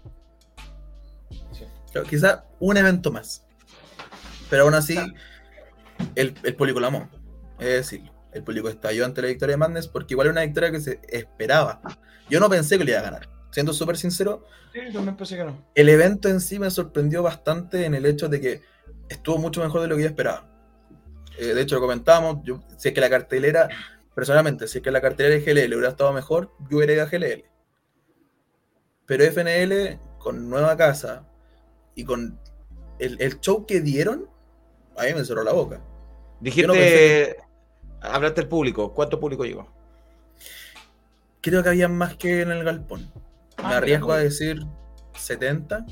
Claro, quizá un evento más. Pero aún así, el, el público lo amó. Es decir, el público estalló ante la victoria de Madness porque igual era una victoria que se esperaba. Yo no pensé que le iba a ganar. Siendo súper sincero, Sí, también pensé que no. el evento en sí me sorprendió bastante en el hecho de que estuvo mucho mejor de lo que yo esperaba. Eh, de hecho, lo comentábamos, yo, si es que la cartelera, personalmente, si es que la cartelera de GLL hubiera estado mejor, yo hubiera ido a GLL. Pero FNL, con nueva casa y con el, el show que dieron, a mí me cerró la boca. Dijiste, no pensé hablaste del público. ¿Cuánto público llegó? Creo que había más que en el galpón. Me Ah, arriesgo mira, a decir 70,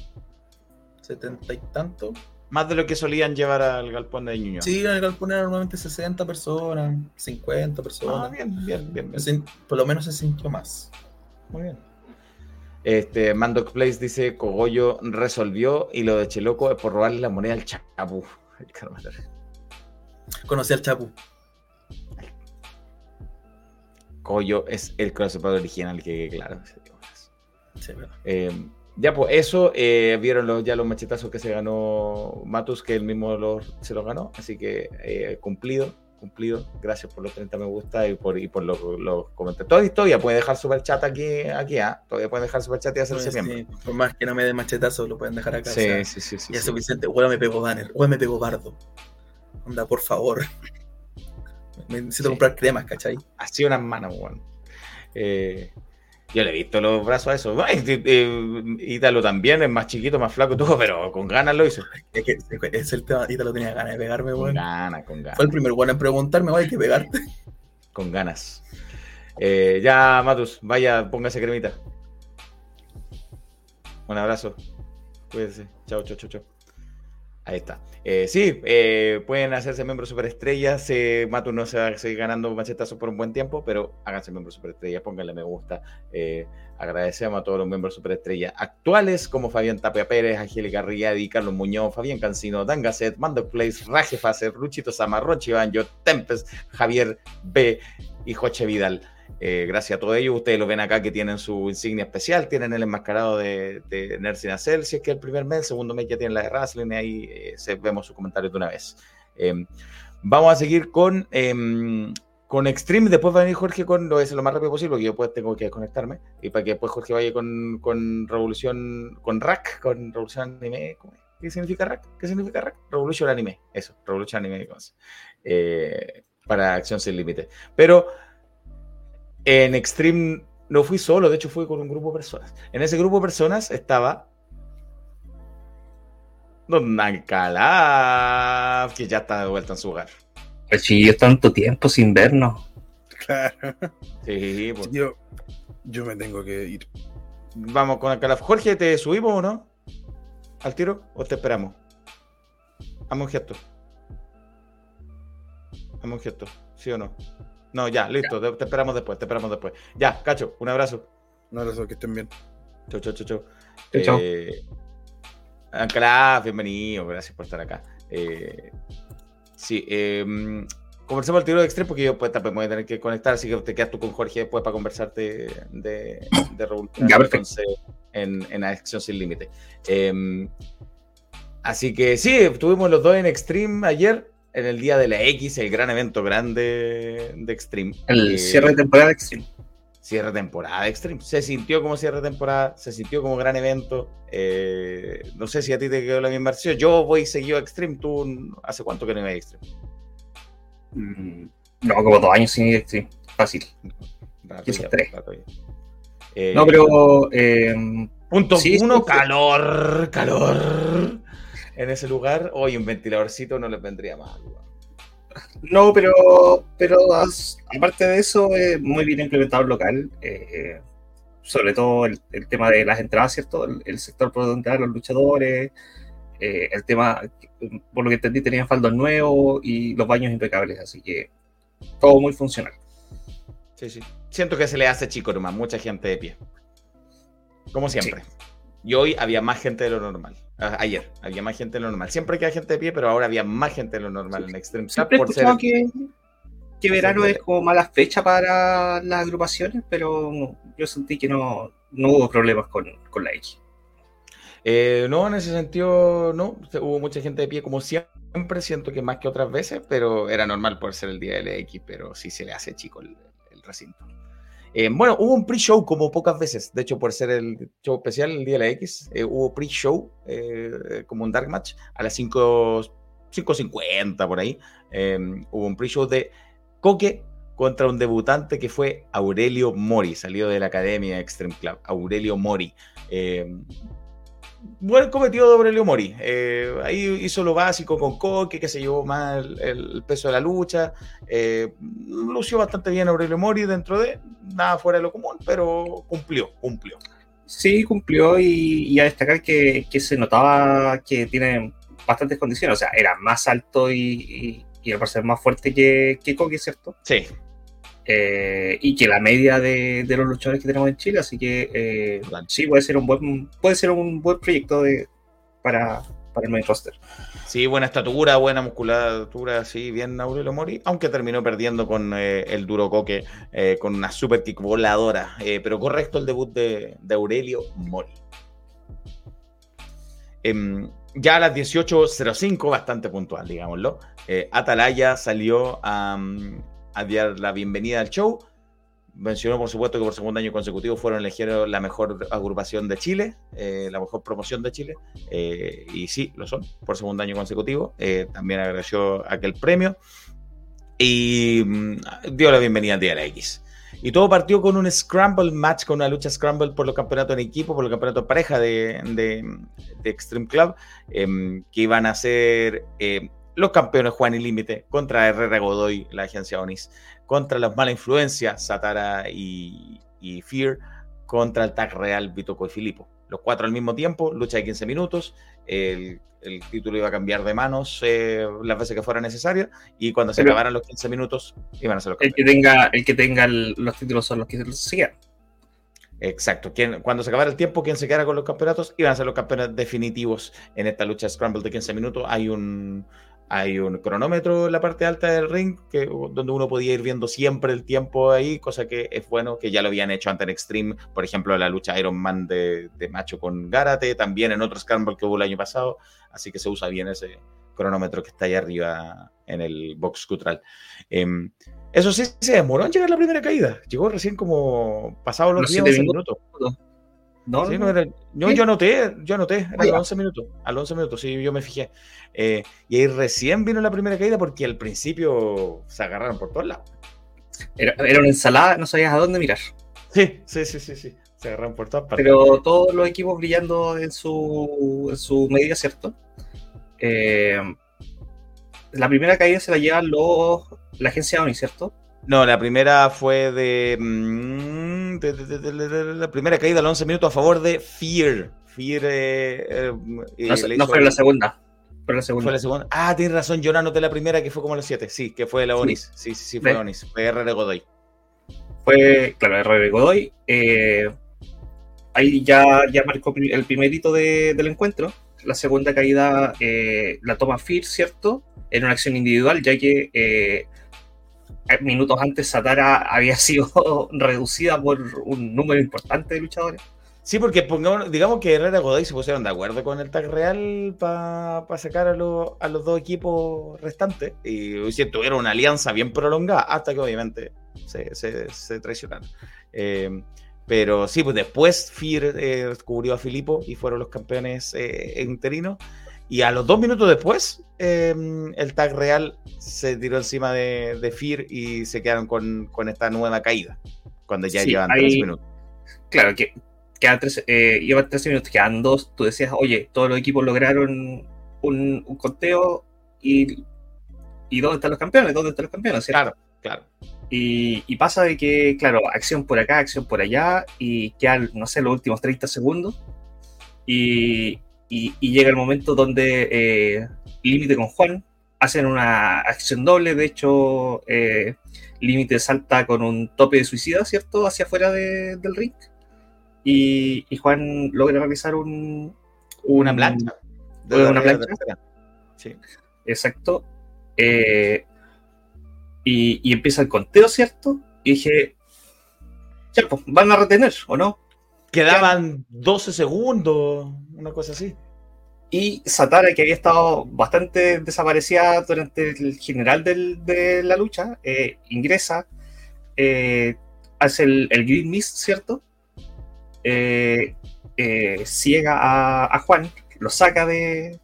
70 y tanto. Más de lo que solían llevar al galpón de Ñuñoa. Sí, en el galpón era normalmente 60 personas, 50 Ah, personas. bien, bien, bien. bien. Se- Por lo menos se sintió más. Muy bien. Este, Mandoc Place dice, Cogollo resolvió y lo de Cheloco es por robarle la moneda al Chapu. <laughs> Conocí al Chapu. Cogollo es el crossover original que, claro. Sí, verdad. Eh, ya, pues eso, eh, vieron los, ya los machetazos que se ganó Matus, que él mismo los- se los ganó, así que eh, cumplido, cumplido. Gracias por los 30 me gusta y por, y por los, los comentarios. Todavía, todavía puede dejar super chat aquí, aquí ¿ah? todavía puede dejar super chat y hacerse miembro. sí, por más que no me den machetazo, lo pueden dejar acá. o Sí, sea, sí, sí, sí, ya es sí. suficiente. Huela me pegó banner, huela me pegó bardo. Onda, por favor. <laughs> Me necesito Sí. comprar cremas, ¿cachai? Así unas manos, weón. Eh, yo le he visto los brazos a eso. Ítalo también es más chiquito, más flaco todo, pero con ganas lo hizo. Es que es el tema, y te lo tenía ganas de pegarme, Con weón. ganas, con ganas. Fue el primer bueno en preguntarme, hay que pegarte. <laughs> Con ganas. Eh, ya, Matus, vaya, póngase cremita. Un abrazo. Cuídense. Chao, chao, chao, chao. Ahí está. Eh, sí, eh, pueden hacerse miembros superestrellas. Eh, no se va a seguir ganando machetazos por un buen tiempo, pero háganse miembros superestrellas, pónganle me gusta. Eh, agradecemos a todos los miembros superestrellas actuales, como Fabián Tapia Pérez, Angélica Riadi, Carlos Muñoz, Fabián Cancino, Dan Gasset, Mando Place, Raje Facer, Luchito Sama, Rochi Banjo, Tempest, Javier B y Joche Vidal. Eh, gracias a todos ellos, ustedes lo ven acá que tienen su insignia especial, tienen el enmascarado de, de Nerd Sin Hacer, si es que el primer mes, el segundo mes ya tienen la de Wrestling, y ahí eh, vemos sus comentarios de una vez. Eh, vamos a seguir con, eh, con Extreme, después va a venir Jorge con, lo hacer lo más rápido posible, porque yo pues tengo que desconectarme, y para que después Jorge vaya con, con Revolución, con Rack, con Revolución Anime, ¿cómo es? ¿qué significa Rack? ¿Qué significa Rack? Revolution Anime, eso, Revolution Anime. Eh, para Acción Sin Límite. Pero en Extreme no fui solo, de hecho fui con un grupo de personas. En ese grupo de personas estaba Don Alcalá, que ya está de vuelta en su hogar. Pues sí, yo tanto tiempo sin vernos. Claro. Sí, pues, Yo, yo me tengo que ir. vamos con Alcalá. Jorge, ¿te subimos o no? ¿Al tiro o te esperamos? Haz un gesto. Haz un gesto, ¿sí o no? No, ya, listo, te, te esperamos después, te esperamos después. Ya, Cacho, un abrazo. No lo sé, que estén bien. Chau, chau, chau, chau. Chau, chau. Eh, Ancalá, bienvenido, gracias por estar acá. Eh, sí, eh, conversemos el tiro de extremo porque yo pues, también voy a tener que conectar, así que te quedas tú con Jorge después para conversarte de, de Revolución Ya, perfecto. entonces, en, en Acción Sin Límite. Eh, así que sí, estuvimos los dos en Extreme ayer, en el día de la X, el gran evento grande de Extreme. El Eh, cierre de temporada de Extreme. cierre de temporada de Extreme. Se sintió como cierre de temporada, se sintió como gran evento. eh, no sé si a ti te quedó la misma versión. Yo voy seguido a Extreme. ¿Tú hace cuánto que no ibas a Extreme? Mm, No, como dos años sin ir sí, fácil. Quizás tres. Eh, No, pero eh, Punto sí, uno, calor, calor. En ese lugar, hoy un ventiladorcito no les vendría mal. no, pero, pero aparte de eso, es muy bien implementado el local. eh, sobre todo el, el tema de las entradas, ¿cierto? El, el sector por donde entrar los luchadores. eh, el tema, por lo que entendí, tenían faldos nuevos y los baños impecables. Así que todo muy funcional. Sí, sí. Siento que se le hace chico nomás, mucha gente de pie. Como siempre. Y hoy había más gente de lo normal. Ayer había más gente de lo normal. Siempre queda gente de pie, pero ahora había más gente de lo normal en Extreme Siempre por ser. que, que verano es como mala fecha para las agrupaciones, pero yo sentí que no, no hubo problemas con, con la X. Eh, no, en ese sentido, no. Hubo mucha gente de pie como siempre. Siento que más que otras veces, pero era normal por ser el día del X, pero sí se le hace chico el, el recinto. Eh, bueno, hubo un pre-show como pocas veces. De hecho, por ser el show especial el día de la X, eh, hubo pre-show eh, como un dark match a las 5 5.50 por ahí. Eh, hubo un pre-show de Coque contra un debutante que fue Aurelio Mori, salido de la academia Extreme Club. Aurelio Mori. Buen cometido de Aurelio Mori. Eh, ahí hizo lo básico con Coque, que se llevó más el, el peso de la lucha. Eh, lució bastante bien Aurelio Mori dentro de nada fuera de lo común, pero cumplió, cumplió. Sí, cumplió y, y a destacar que, que se notaba que tiene bastantes condiciones. O sea, era más alto y, y, y al parecer más fuerte que, que Coque, ¿cierto? Sí, Eh, y que la media de, de los luchadores que tenemos en Chile, así que eh, sí puede ser un buen puede ser un buen proyecto de, para, para el main roster. sí, buena estatura, buena musculatura, sí, bien Aurelio Mori, aunque terminó perdiendo con eh, el duro Coque, eh, con una super kick voladora, eh, pero correcto el debut de, de Aurelio Mori. Em, ya a las 18.05, bastante puntual, digámoslo, Atalaya salió a, a la bienvenida al show. Mencionó, por supuesto, que por segundo año consecutivo fueron elegidos la mejor agrupación de Chile, eh, la mejor promoción de Chile, eh, y sí, lo son, por segundo año consecutivo. Eh, también agradeció aquel premio y mm, dio la bienvenida al Día de la X. Y todo partió con un Scramble match, con una lucha Scramble por los campeonatos en equipo, por los campeonatos en pareja de, de- Extreme Club, em, que iban a ser eh, los campeones Juan y Límite contra Herrera Godoy, la agencia Onis, contra las malas influencias, Satara y, y Fear, contra el Tag Real Vitoco y Filipo. Los cuatro al mismo tiempo, lucha de 15 minutos, el, el título iba a cambiar de manos eh, las veces que fuera necesario, y cuando se Pero- acabaran los 15 minutos, iban a ser los El que tenga, el que tenga el- los títulos son los que sigan. Exacto. Quien, cuando se acabara el tiempo, quien se quedara con los campeonatos iban a ser los campeones definitivos en esta lucha Scramble de 15 minutos. Hay un, hay un cronómetro en la parte alta del ring que, donde uno podía ir viendo siempre el tiempo ahí, cosa que es bueno, que ya lo habían hecho antes en Extreme, por ejemplo, la lucha Iron Man de, de Macho con Gárate, también en otro Scramble que hubo el año pasado. Así que se usa bien ese cronómetro que está ahí arriba en el box cutral. Em, eso sí, se demoró en llegar la primera caída. Llegó recién como pasado los Los 10 siete 11 minutos. minutos. No, Sí, no, no, era- yo, anoté, yo anoté, los 11 minutos, a los 11 minutos, sí, yo me fijé. Eh, y ahí recién vino la primera caída porque al principio se agarraron por todos lados. Era, era una ensalada, no sabías a dónde mirar. Sí, sí, sí, sí, sí, se agarraron por todas partes. Pero todos los equipos brillando en su, en su medida, ¿cierto? Eh, la primera caída se la llevan los, la agencia ONI, ¿cierto? No, la primera fue de, mm, la primera caída a los 11 minutos a favor de Fear. Fear eh, eh, eh, No, le no fue la segunda. Fue la segunda. Fue la segunda. Ah, tienes razón, yo no anoté la primera que fue como a las 7. Sí, que fue la Sí. Onis. Sí, sí, sí, fue Ve. Onis. Fue RR Godoy. Fue, claro, R.R. Godoy. eh, ahí ya, ya marcó el primerito de- del encuentro. La segunda caída eh, la toma Fear, ¿cierto? En una acción individual, ya que eh, minutos antes Satara había sido <laughs> reducida por un número importante de luchadores. Sí, porque pongamos, digamos que Herrera y Godoy se pusieron de acuerdo con el tag real para sacar a, los- a los dos equipos restantes y sí, tuvieron una alianza bien prolongada hasta que obviamente se, se- se traicionaron. Eh, pero sí, pues después Fir eh, descubrió a Filipo y fueron los campeones eh, interinos. Y a los dos minutos después, eh, el tag real se tiró encima de, de Fir y se quedaron con, con esta nueva caída. Cuando ya Sí, llevan ahí- tres minutos. Claro, que quedan tres, eh, llevan 13 minutos, quedan dos. Tú decías, oye, todos los equipos lograron un, un conteo y, y ¿dónde están los campeones? ¿Dónde están los campeones? ¿cierto? Claro, claro. Y, y pasa de que, claro, acción por acá, acción por allá, y quedan, no sé, los últimos 30 segundos. Y, y- y llega el momento donde eh, Límite con Juan hacen una acción doble. De hecho, eh, Límite salta con un tope de suicida, ¿cierto? Hacia afuera de- del ring. Y, y Juan logra realizar un, Una un- plancha. una plancha. tercera. Sí. Exacto. Eh, y, y empieza el conteo, ¿cierto? Y dije, ya, pues, van a retener, ¿o no? Quedaban 12 segundos, una cosa así. Y Satara, que había estado bastante desaparecida durante el general del- de la lucha, eh, ingresa, eh, hace el, el Green Mist, ¿cierto? Eh, eh, ciega a, a Juan, lo saca de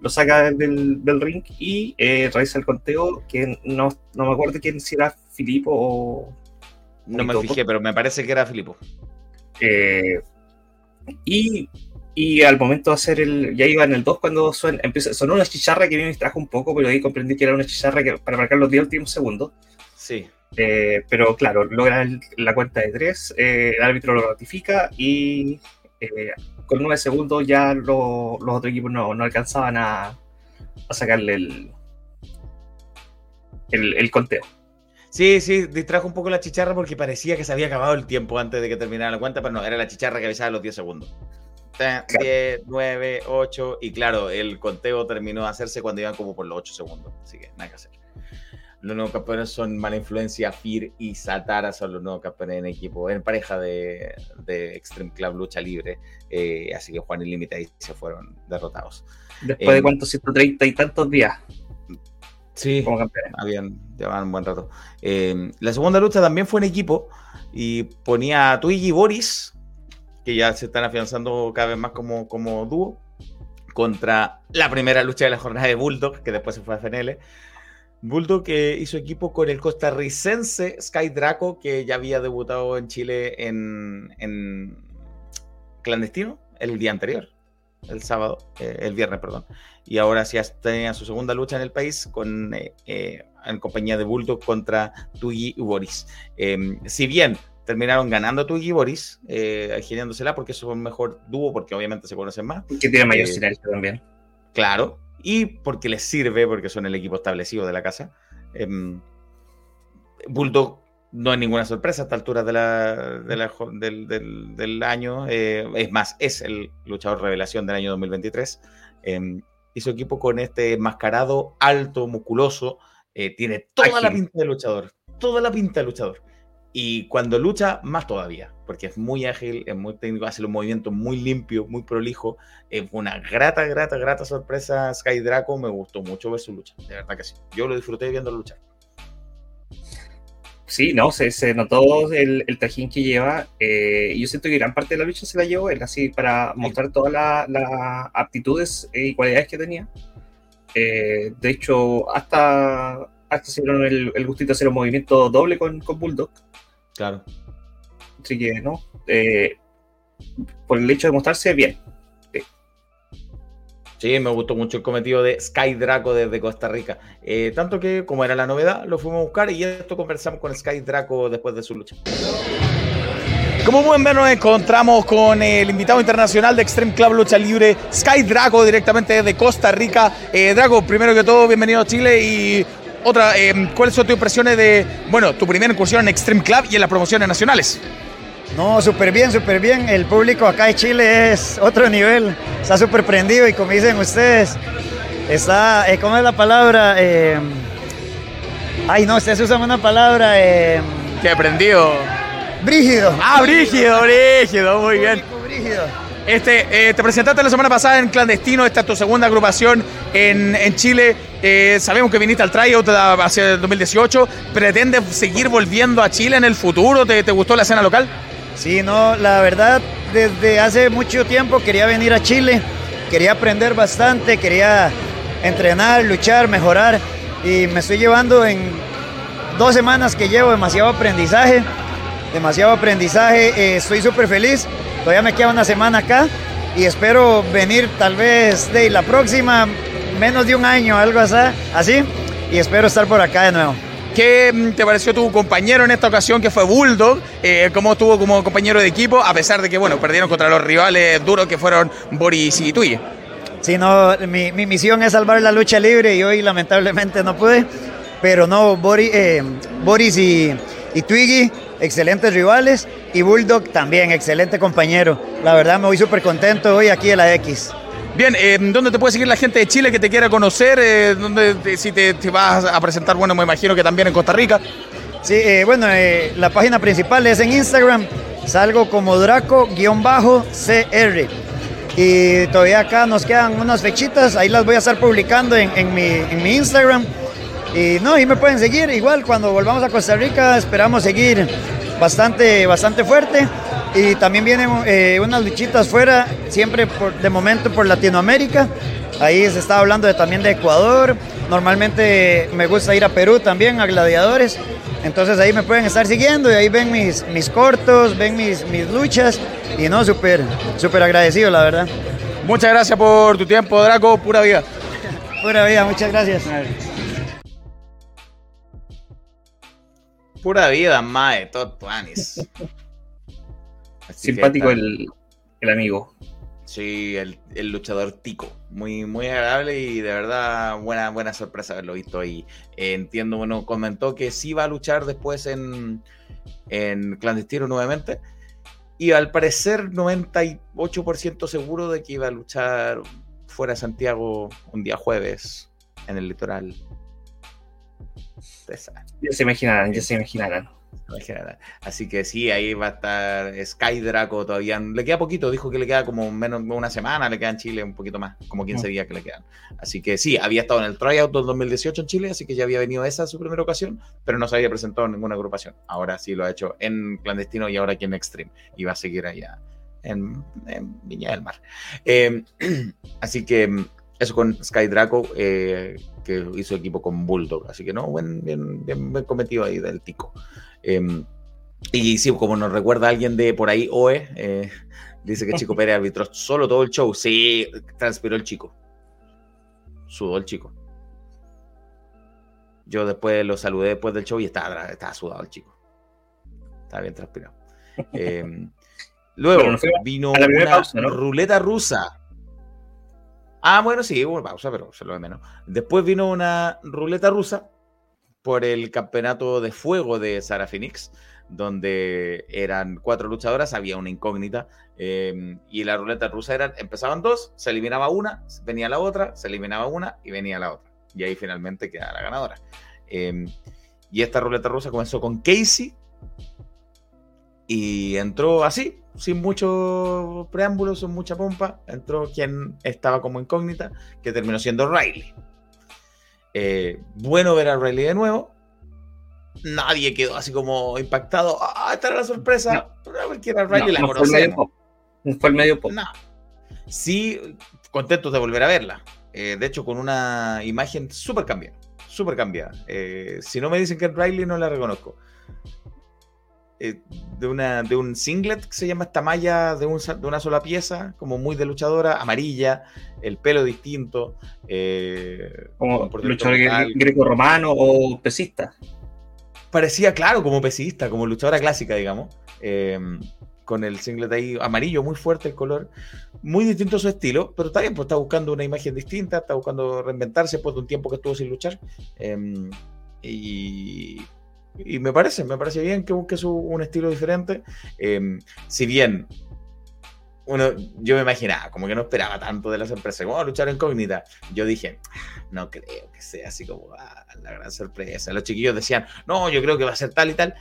lo saca del, del ring y eh, realiza el conteo que no, no me acuerdo quién si era Filipo o No me fijé, pero me parece que era Filipo. Eh, y, y al momento de hacer el. Ya iba en el 2 cuando suena, empieza, sonó una chicharra que me distrajo un poco, pero ahí comprendí que era una chicharra que, para marcar los 10 últimos segundos. Sí. Eh, pero claro, logra el- la cuenta de 3, el árbitro lo ratifica y eh, con 9 segundos ya lo- los otros equipos no, no alcanzaban a, a sacarle el, el, el conteo. Sí, sí, distrajo un poco la chicharra porque parecía que se había acabado el tiempo antes de que terminara la cuenta, pero no, era la chicharra que avisaba los 10 segundos. Ten, 10, 9, 8, y claro, el conteo terminó de hacerse cuando iban como por los 8 segundos, así que nada que hacer. Los nuevos campeones son Mala Influencia, Fir y Satara son los nuevos campeones en equipo, en pareja de, de Extreme Club Lucha Libre, eh, así que Juan y Límite ahí se fueron derrotados. Después de Em, cuántos 130 y tantos días Sí, como campeones. habían llevaban un buen rato. Eh, la segunda lucha también fue en equipo y ponía a Twiggy y Boris, que ya se están afianzando cada vez más como, como dúo, contra la primera lucha de la jornada de Bulldog, que después se fue a FNL. Bulldog que hizo equipo con el costarricense Sky Draco, que ya había debutado en Chile en, en clandestino el día anterior, el sábado, eh, el viernes, perdón. Y ahora sí tenía su segunda lucha en el país con, eh, eh, en compañía de Bulldog contra Twiggy y Boris. Eh, si bien terminaron ganando Twiggy y Boris, geniándosela porque son un mejor dúo, porque obviamente se conocen más. Que tiene mayor sinergia también. Claro, y porque les sirve, porque son el equipo establecido de la casa. Em, Bulldog no es ninguna sorpresa a esta altura de la, de la jo- del, del- del año. eh, es más, es el luchador revelación del año 2023. Em, hizo equipo con este mascarado alto, musculoso. eh, tiene toda la pinta de luchador. Toda la pinta de luchador. Y cuando lucha, más todavía, porque es muy ágil, es muy técnico, hace los movimientos muy limpios, muy prolijo. Es una grata, grata, grata sorpresa Sky Draco. Me gustó mucho ver su lucha, de verdad que sí. Yo lo disfruté viendo luchar. Sí, no, se, se notó el, el trajín que lleva. eh, yo siento que gran parte de la lucha se la llevó él, así para mostrar todas la- las aptitudes y cualidades que tenía. Eh, de hecho, hasta, hasta se dieron el, el gustito de hacer un movimiento doble con, con Bulldog. Claro. Así que, no. eh, por el hecho de mostrarse bien. Sí, me gustó mucho el cometido de Sky Draco desde Costa Rica. Eh, tanto que, como era la novedad, lo fuimos a buscar y esto conversamos con Sky Draco después de su lucha. Como pueden ver, nos encontramos con el invitado internacional de Extreme Club Lucha Libre, Sky Draco, directamente desde Costa Rica. Eh, Draco, primero que todo, bienvenido a Chile y otra, eh, ¿cuáles son tus impresiones de, bueno, tu primera incursión en Extreme Club y en las promociones nacionales? No, súper bien, súper bien. El público acá de Chile es otro nivel. Está súper prendido y como dicen ustedes, está, eh, ¿cómo es la palabra? Eh, ay, no, ustedes usan una palabra. Eh, ¿Qué prendido? brígido. Ah, brígido, brígido, muy bien. Este, eh, te presentaste la semana pasada en Clandestino, esta es tu segunda agrupación en, en Chile. Eh, sabemos que viniste al tryout hacia el 2018. ¿Pretendes seguir volviendo a Chile en el futuro? ¿Te, te gustó la escena local? Sí, no, la verdad, desde hace mucho tiempo quería venir a Chile, quería aprender bastante, quería entrenar, luchar, mejorar y me estoy llevando en dos semanas que llevo demasiado aprendizaje, demasiado aprendizaje, eh, estoy súper feliz, todavía me queda una semana acá y espero venir tal vez de la próxima, menos de un año, algo así, así y espero estar por acá de nuevo. ¿Qué mm, te pareció tu compañero en esta ocasión, que fue Bulldog? Eh, ¿Cómo estuvo como compañero de equipo, a pesar de que, bueno, perdieron contra los rivales duros que fueron Boris y Tuye? Sí, no, mi, mi misión es salvar la lucha libre y hoy lamentablemente no pude, pero no, Boris, eh, Boris y, y Twiggy, excelentes rivales, y Bulldog también, excelente compañero. La verdad me voy súper contento hoy aquí en la X. Bien, eh, ¿dónde te puede seguir la gente de Chile que te quiera conocer? Eh, ¿dónde, si te, vas a presentar, bueno, me imagino que también en Costa Rica. Sí, eh, bueno, la página principal es en Instagram, salgo como Draco-CR. Y todavía acá nos quedan unas fechitas, ahí las voy a estar publicando en, mi, en mi Instagram. Y no, ahí me pueden seguir, igual cuando volvamos a Costa Rica esperamos seguir bastante, bastante fuerte. Y también vienen eh, unas luchitas fuera, siempre por, de momento por Latinoamérica. Ahí se está hablando de, también de Ecuador. Normalmente me gusta ir a Perú también, a Gladiadores. Entonces ahí me pueden estar siguiendo y ahí ven mis, mis cortos, ven mis, mis luchas. Y no, súper, súper agradecido, la verdad. Muchas gracias por tu tiempo, Draco. Pura vida. Pura vida, muchas gracias. Pura vida, mae. Así que Simpático el, el amigo. Sí, el, el luchador Tico. Muy, muy agradable y de verdad buena, buena sorpresa haberlo visto ahí. Eh, entiendo, bueno, comentó que sí va a luchar después en, en Clandestino nuevamente. Y al parecer 98% seguro de que iba a luchar fuera de Santiago un día jueves en el litoral. Saben. Ya se imaginarán, ya se imaginarán. Así que sí, ahí va a estar Sky Draco todavía. Le queda poquito, dijo que le queda como menos una semana, le queda en Chile un poquito más, como 15 días que le quedan. Así que sí, había estado en el tryout del 2018 en Chile, así que ya había venido esa su primera ocasión, pero no se había presentado en ninguna agrupación. Ahora sí lo ha hecho en clandestino y ahora aquí en Extreme. Y va a seguir allá en, en Viña del Mar. Eh, <clears throat> así que mm, eso con Sky Draco, eh, que hizo equipo con Bulldog. Así que no, buen, bien, bien, bien cometido ahí del Tico. Eh, y sí, como nos recuerda alguien de por ahí, OE, eh, dice que Chico Pérez arbitró solo todo el show. Sí, transpiró el chico. Sudó el chico. Yo después lo saludé después del show y estaba, estaba sudado el chico. Estaba bien transpirado. Eh, luego vino una pausa, ¿no? ruleta rusa. Ah, bueno, sí, pausa, pero se lo de menos. Después vino una ruleta rusa por el campeonato de fuego de Sara Phoenix, donde eran cuatro luchadoras, había una incógnita, eh, y la ruleta rusa eran, empezaban dos, se eliminaba una, venía la otra, se eliminaba una y venía la otra. Y ahí finalmente queda la ganadora. Eh, y esta ruleta rusa comenzó con Casey y entró así, sin mucho preámbulo, sin mucha pompa. Entró quien estaba como incógnita, que terminó siendo Riley. Eh, bueno ver a Riley de nuevo. Nadie quedó así como impactado. Ah, esta era la sorpresa. Ver quién era Riley, la no fue el medio conocemos. Fue el medio pop. No. Sí, contentos de volver a verla. Eh, de hecho, con una imagen súper cambiada. Súper cambiada. Eh, si no me dicen que es Riley, no la reconozco. Eh, de, una, de un singlet que se llama esta malla de, un de una sola pieza, como muy de luchadora, amarilla, el pelo distinto. eh, Como luchador greco-romano o pesista. parecía, claro, como pesista, como luchadora clásica, digamos. eh, con el singlet ahí amarillo, muy fuerte el color. Muy distinto a su estilo, pero está bien, pues está buscando una imagen distinta, está buscando reinventarse después de un tiempo que estuvo sin luchar. eh, y, y me parece, me parece bien que busque su- un estilo diferente. eh, si bien uno, yo me imaginaba, como que no esperaba tanto de las empresas, como "Oh, luchar incógnita. Yo dije, "Ah, no creo que sea así como ah, la gran sorpresa. Los chiquillos decían, no, yo creo que va a ser tal y tal.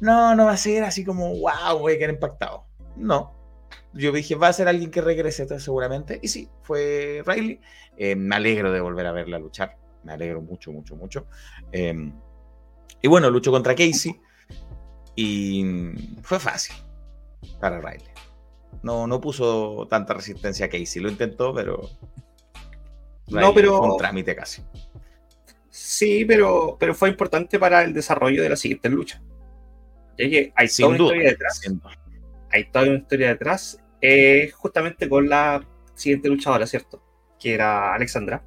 No, no va a ser así como, wow, voy a quedar impactado. No. yo dije, va a ser alguien que regrese seguramente. Y sí, fue Riley. Eh, me alegro de volver a verla luchar. Me alegro mucho, mucho, mucho. Eh, y bueno, luchó contra Casey. Y fue fácil para Riley. No, no puso tanta resistencia a Casey. Lo intentó, pero. No, pero- Fue un trámite casi. Sí, pero, pero fue importante para el desarrollo de la siguiente lucha. Que hay Sin toda una historia detrás. Hay toda una historia detrás. eh, justamente con la siguiente luchadora, ¿cierto? Que era Alexandra.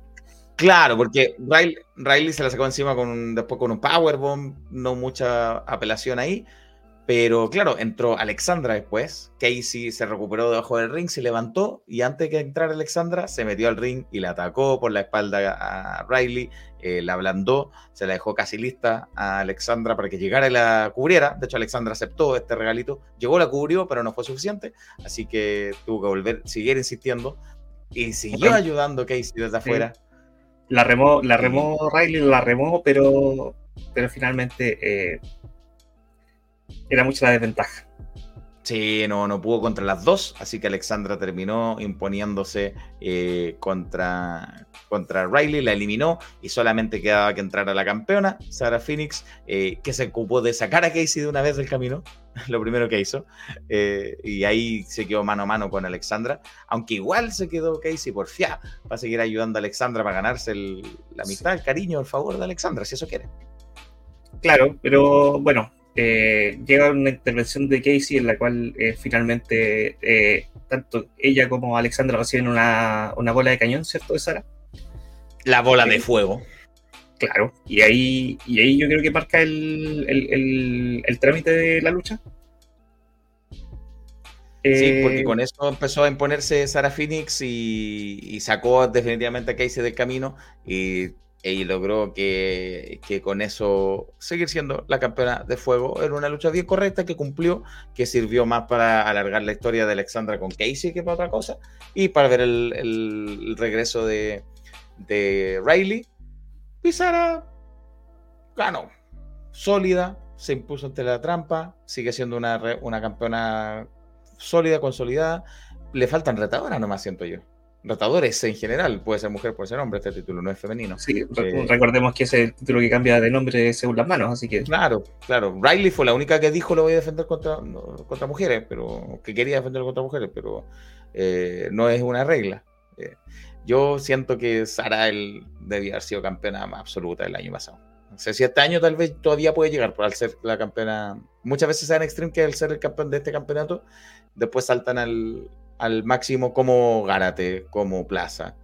Claro, porque Riley, Riley se la sacó encima con un- después con un powerbomb, no mucha apelación ahí. Pero claro, entró Alexandra después. Casey se recuperó debajo del ring, se levantó y antes que entrar Alexandra se metió al ring y la atacó por la espalda a Riley, eh, la ablandó, se la dejó casi lista a Alexandra para que llegara y la cubriera. De hecho, Alexandra aceptó este regalito, llegó, la cubrió, pero no fue suficiente, así que tuvo que volver, seguir insistiendo y siguió ayudando a Casey desde afuera. La remó, la remó Riley, la remó, pero, pero finalmente eh, era mucha la desventaja. Sí, no, no pudo contra las dos, así que Alexandra terminó imponiéndose eh, contra, contra Riley, la eliminó y solamente quedaba que entrara la campeona, Sarah Phoenix, eh, que se ocupó de sacar a Casey de una vez del camino, <laughs> lo primero que hizo, eh, y ahí se quedó mano a mano con Alexandra, aunque igual se quedó Casey por fiar, va a seguir ayudando a Alexandra para ganarse el- la amistad, el cariño, el favor de Alexandra, si eso quiere. Claro, pero bueno, eh, llega una intervención de Casey en la cual eh, finalmente eh, tanto ella como Alexandra reciben una, una bola de cañón, ¿cierto? De Sara. La bola de fuego. Claro, y ahí, y ahí yo creo que marca el, el- el- el trámite de la lucha. Sí, porque con eso empezó a imponerse Sarah Phoenix y, y sacó definitivamente a Casey del camino y, y logró que, con eso seguir siendo la campeona de fuego en una lucha bien correcta que cumplió, que sirvió más para alargar la historia de Alexandra con Casey que para otra cosa y para ver el, regreso de, Riley. Sarah ganó, sólida, se impuso ante la trampa, sigue siendo una, una campeona sólida, consolidada. Le faltan retadoras nomás, siento yo. Retadores en general, puede ser mujer, puede ser hombre, este título no es femenino. sí, Eh, recordemos que es el título que cambia de nombre según las manos, así que Claro, claro. Riley fue la única que dijo lo voy a defender contra, no, contra mujeres, pero que quería defender contra mujeres, pero eh, no es una regla. Eh, yo siento que Sara él debía haber sido campeona absoluta el año pasado. No sé si este año tal vez todavía puede llegar, por al ser la campeona. Muchas veces se dan Extreme que al ser el campeón de este campeonato, después saltan al, al máximo como Gárate, como Plaza.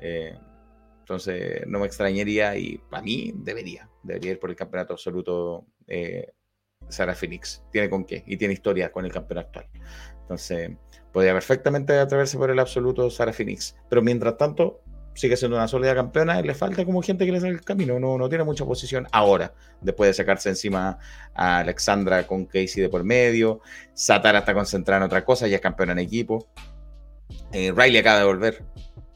Eh, entonces no me extrañaría y para mí debería, debería ir por el campeonato absoluto eh, Sarah Phoenix. Tiene con qué y tiene historia con el campeón actual. Entonces podría perfectamente atreverse por el absoluto Sarah Phoenix. Pero mientras tanto sigue siendo una sólida campeona y le falta como gente que le sale el camino. No, no tiene mucha posición ahora, después de sacarse encima a Alexandra con Casey de por medio. Satara está concentrada en otra cosa, ya es campeona en equipo. Eh, Riley acaba de volver.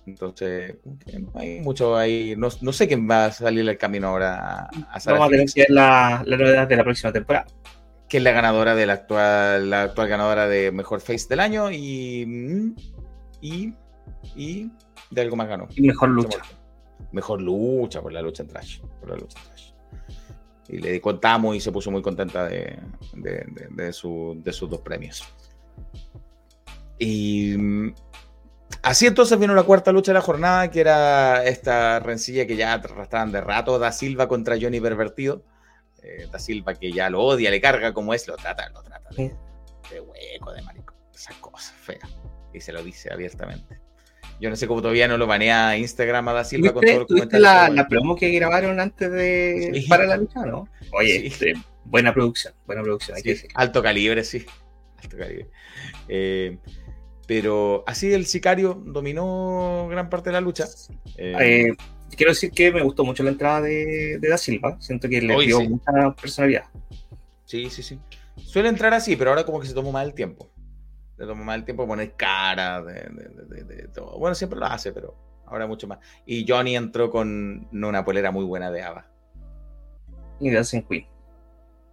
Entonces, no hay mucho ahí. No, no sé quién va a salir el camino ahora a, a Sarah vamos a tener que ver la, la novedad de la próxima temporada. que es la ganadora de la actual, la actual ganadora de mejor face del año y. y. y de algo más ganó. Y mejor lucha. Mejor lucha por la lucha en trash. Por la lucha en trash. Y le contamos y se puso muy contenta de, de, de- de su- de sus dos premios. Y mm, así entonces vino la cuarta lucha de la jornada, que era esta rencilla que ya arrastraban de rato, Da Silva contra Johnny Pervertido. Eh, da Silva que ya lo odia, le carga como es, lo trata, lo trata de, de hueco, de marico, esas cosas feas. Y se lo dice abiertamente. Yo no sé cómo todavía no lo banea Instagram a Da Silva con ¿Tuviste, todos los tuviste comentarios. la, la promo que grabaron antes de Sí. para la lucha, no? Oye, Sí. eh, buena producción, buena producción, hay Sí, alto calibre, sí. Alto calibre. Eh, pero así el sicario dominó gran parte de la lucha. Eh, Eh, quiero decir que me gustó mucho la entrada de, de Da Silva. Siento que le dio mucha personalidad. Sí, sí, sí. Suele entrar así, pero ahora como que se tomó más el tiempo. Tomó más el tiempo de poner cara, de, de- de- de- de todo. Bueno, siempre lo hace, pero ahora mucho más. Y Johnny entró con una polera muy buena de Ava. Y Dancing Queen.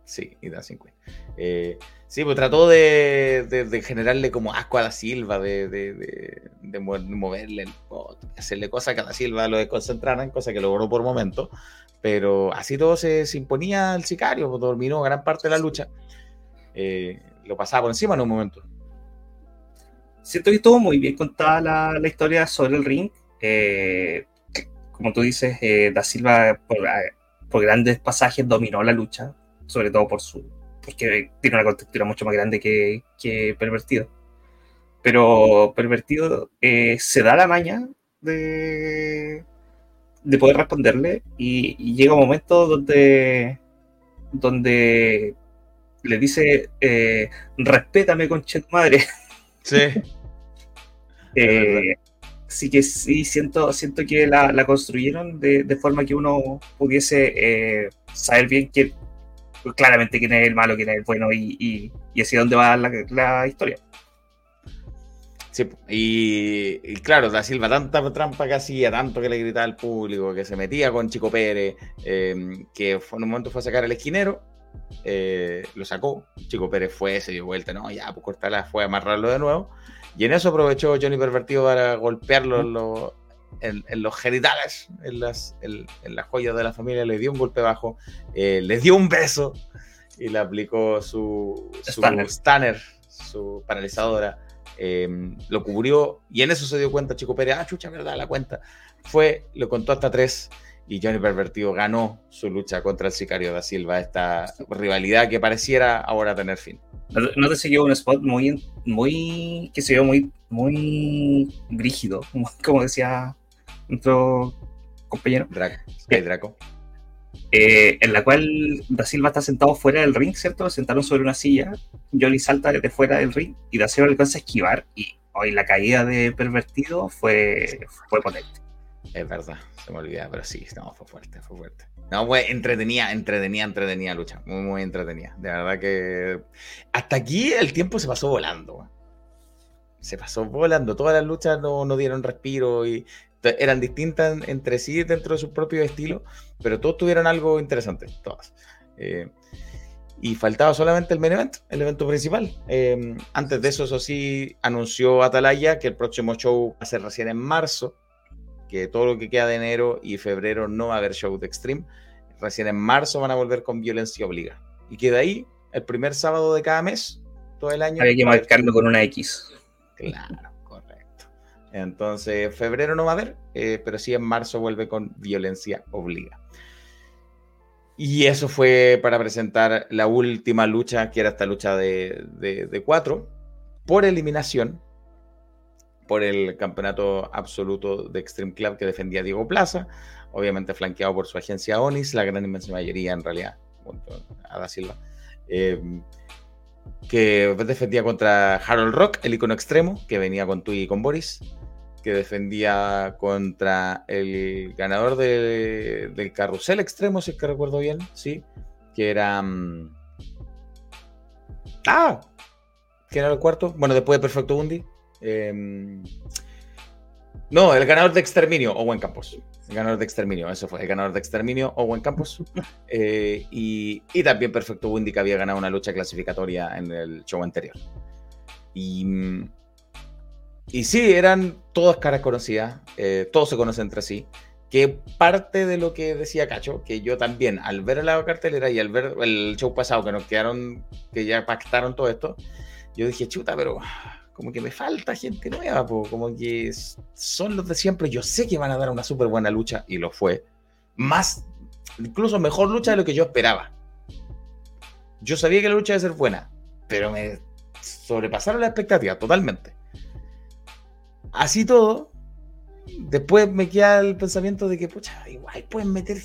Sí, y Dancing Queen. Eh, sí, pues trató de, de- de generarle como asco a Da Silva, de, de, de- de mo- moverle, el hacerle cosas que a Da Silva lo desconcentraran, cosa que logró por momento. Pero así todo se, se imponía al sicario, pues, dominó gran parte de la lucha. Eh, lo pasaba por encima en un momento. Siento que estuvo muy bien contada la, historia sobre el ring. Eh, como tú dices, eh, Da Silva por, por grandes pasajes dominó la lucha, sobre todo por su porque tiene una contextura mucho más grande que, que Pervertido. Pero Pervertido eh, se da la maña de, de poder responderle y, llega un momento donde, donde le dice, respétame, con madre. <laughs> Sí. <laughs> Eh, sí que sí, siento, siento que la, la construyeron de, de forma que uno pudiese eh, saber bien quién, pues, claramente quién es el malo, quién es el bueno y, y, y hacia dónde va la, la historia. Sí, y, y claro, Da Silva tanta trampa que hacía, tanto que le gritaba al público, que se metía con Chico Pérez, eh, que fue, en un momento fue a sacar al esquinero, eh, lo sacó, Chico Pérez fue, se dio vuelta, no, ya, pues cortarla, fue a amarrarlo de nuevo, y en eso aprovechó Johnny Pervertido para golpearlo en, los- en- en los genitales, en las, en, las joyas de la familia, le dio un golpe bajo, eh, le dio un beso y le aplicó su, su stunner, su paralizadora. Eh, lo cubrió y en eso se dio cuenta Chico Pérez, ah, chucha, verdad, la cuenta. Fue, lo contó hasta tres y Johnny Pervertido ganó su lucha contra el sicario da Silva, esta rivalidad que pareciera ahora tener fin. ¿No, te siguió un spot muy, muy, que se vio muy, muy rígido, como, decía nuestro compañero? Draco, Sky Draco. eh, en la cual Da Silva está sentado fuera del ring, ¿cierto? Lo sentaron sobre una silla, Johnny salta desde fuera del ring y Da Silva le alcanza a esquivar y hoy la caída de Pervertido fue, fue potente. Es verdad, se me olvidaba, pero sí, no, fue fuerte, fue fuerte. No, fue entretenida, entretenida, entretenida lucha, muy, muy entretenida. De verdad que hasta aquí el tiempo se pasó volando. Se pasó volando, todas las luchas no, no dieron respiro y eran distintas en- entre sí dentro de su propio estilo, pero todos tuvieron algo interesante, todas. Eh, y faltaba solamente el main event, el evento principal. Eh, antes de eso, eso sí, anunció Atalaya que el próximo show va a recién en marzo, que todo lo que queda de enero y febrero no va a haber show de Extreme. Recién en marzo van a volver con Violencia Obliga. Y que de ahí, el primer sábado de cada mes, todo el año. Había que marcarlo con una X. Claro, correcto. Entonces, febrero no va a haber, eh, pero sí en marzo vuelve con Violencia Obliga. Y eso fue para presentar la última lucha, que era esta lucha de, de- de cuatro, por eliminación, por el campeonato absoluto de Extreme Club que defendía Diego Plaza, obviamente flanqueado por su agencia Onis, la gran inmensa mayoría en realidad, junto a Da Silva. Eh, que defendía contra Harold Rock, el icono extremo, que venía con Tui y con Boris, que defendía contra el ganador de- del carrusel extremo, si es que recuerdo bien, sí, que era... mm, Ah, que era el cuarto, bueno, después de Perfecto Undi. Em, no, el ganador de Exterminio, Owen Campos. El ganador de Exterminio, eso fue, el ganador de Exterminio, Owen Campos. <laughs> Eh, y, y también Perfecto Windy, que había ganado una lucha clasificatoria en el show anterior. Y, y sí, eran todas caras conocidas, eh, todos se conocen entre sí. Que parte de lo que decía Cacho, que yo también, al ver la cartelera y al ver el show pasado, que nos quedaron, que ya pactaron todo esto, yo dije, chuta, pero como que me falta gente nueva, como que son los de siempre. Yo sé que van a dar una súper buena lucha, y lo fue. Más, incluso mejor lucha de lo que yo esperaba. Yo sabía que la lucha iba a ser buena, pero me sobrepasaron la expectativa totalmente. Así todo, después me queda el pensamiento de que, pucha, igual pueden meter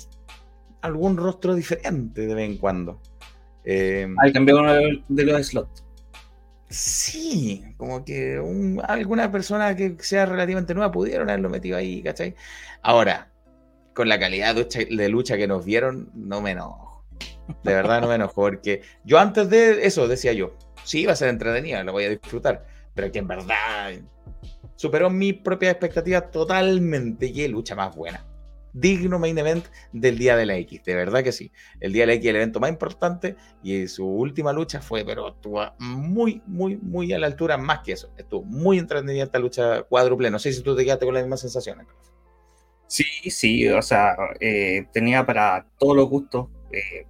algún rostro diferente de vez en cuando. Eh, Al cambiar uno de los slots. Sí, como que un- alguna persona que sea relativamente nueva pudieron haberlo metido ahí, ¿cachai? Ahora, con la calidad de lucha, que nos vieron, no me enojo. De verdad no me enojo, porque yo antes de eso decía yo, sí, va a ser entretenida, lo voy a disfrutar, pero que en verdad superó mi propia expectativa totalmente. Qué lucha más buena. Digno main event del Día de la X, de verdad que sí. El Día de la X el evento más importante y su última lucha fue, pero estuvo muy, muy, muy a la altura, más que eso. Estuvo muy entretenida esta lucha cuádruple. No sé si tú te quedaste con la misma sensación. Sí, sí, o sea, eh, tenía para todos los gustos. eh,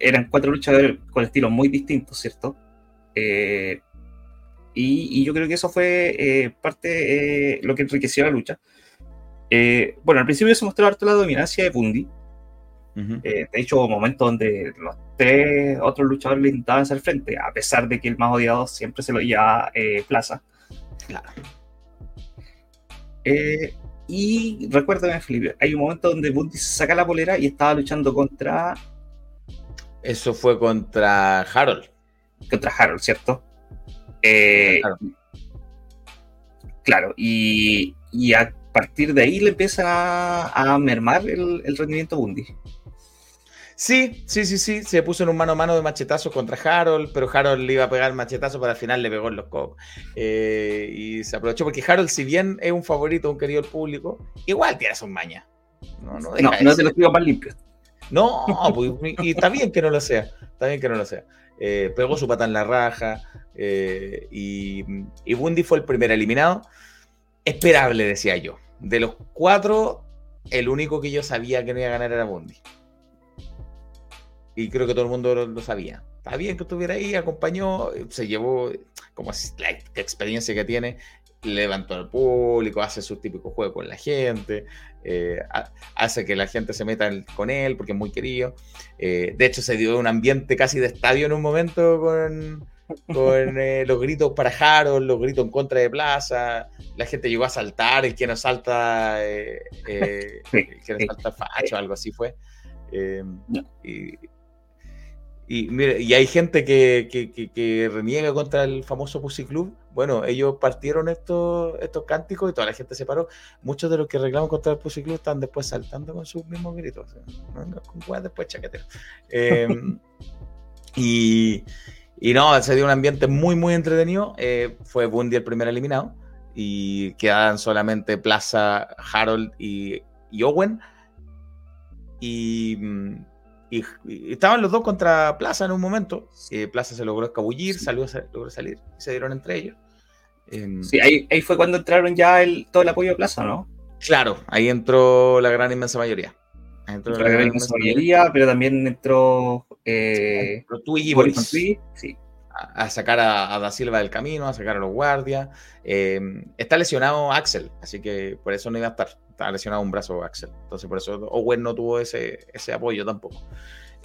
eran cuatro luchadores con estilos muy distintos, ¿cierto? Eh, y, y yo creo que eso fue eh, parte eh, lo que enriqueció la lucha. Eh, bueno, al principio se mostró harto la dominancia de Bundy. Eh, de hecho, hubo momentos donde los tres otros luchadores le intentaban hacer frente, a pesar de que el más odiado siempre se lo llevaba eh, Plaza. Claro. Eh, y recuérdame, Felipe, hay un momento donde Bundy se saca la polera y estaba luchando contra. Eso fue contra Harold. Contra Harold, ¿cierto? Eh, claro, y, y a partir de ahí le empieza a, a mermar el, el rendimiento Bundy. Sí, sí, sí, sí. Se puso en un mano a mano de machetazo contra Harold, pero Harold le iba a pegar el machetazo, pero al final le pegó en los cocos. Eh, y se aprovechó porque Harold, si bien es un favorito, un querido del público, igual tiene sus mañas. No, no, No, no te lo digo más limpio. No, pues, y está bien que no lo sea. Está bien que no lo sea. Eh, pegó su pata en la raja. eh, y, y Bundy fue el primer eliminado. Esperable, decía yo. De los cuatro, el único que yo sabía que no iba a ganar era Bundy. Y creo que todo el mundo lo, sabía. Está bien que estuviera ahí, acompañó, se llevó, como la experiencia que tiene, levantó al público, hace sus típicos juegos con la gente, eh, ha- hace que la gente se meta con él porque es muy querido. Eh, de hecho, se dio un ambiente casi de estadio en un momento con, con eh, los gritos para Harold, los gritos en contra de Plaza. La gente llegó a saltar, el que no salta, eh, eh, el que no salta facho, algo así fue. Eh, y, y, mire, y hay gente que, que- que- que reniega contra el famoso Pussy Club. Bueno, ellos partieron estos, estos cánticos y toda la gente se paró. Muchos de los que reclaman contra el Pussy Club están después saltando con sus mismos gritos. Con después chaquetero. Eh, <laughs> y, y no, se dio un ambiente muy, muy entretenido. Eh, fue Bundy el primer eliminado. Y quedaban solamente Plaza, Harold y, y Owen. Y, mm, y- y estaban los dos contra Plaza en un momento. Eh, Plaza se logró escabullir, salió, sa- logró salir y se dieron entre ellos. Em, Sí, ahí, ahí fue cuando entraron ya el, todo el apoyo de Plaza, ¿no? Claro, ahí entró la gran inmensa mayoría. Entró la pero también entró. Eh, Entró Twiggy y Boris Boris. Twiggy, sí. a, a sacar a, a Da Silva del camino, a sacar a los guardias. Eh, está lesionado Axel, así que por eso no iba a estar. Está lesionado un brazo Axel. Entonces por eso Owen no tuvo ese, ese apoyo tampoco.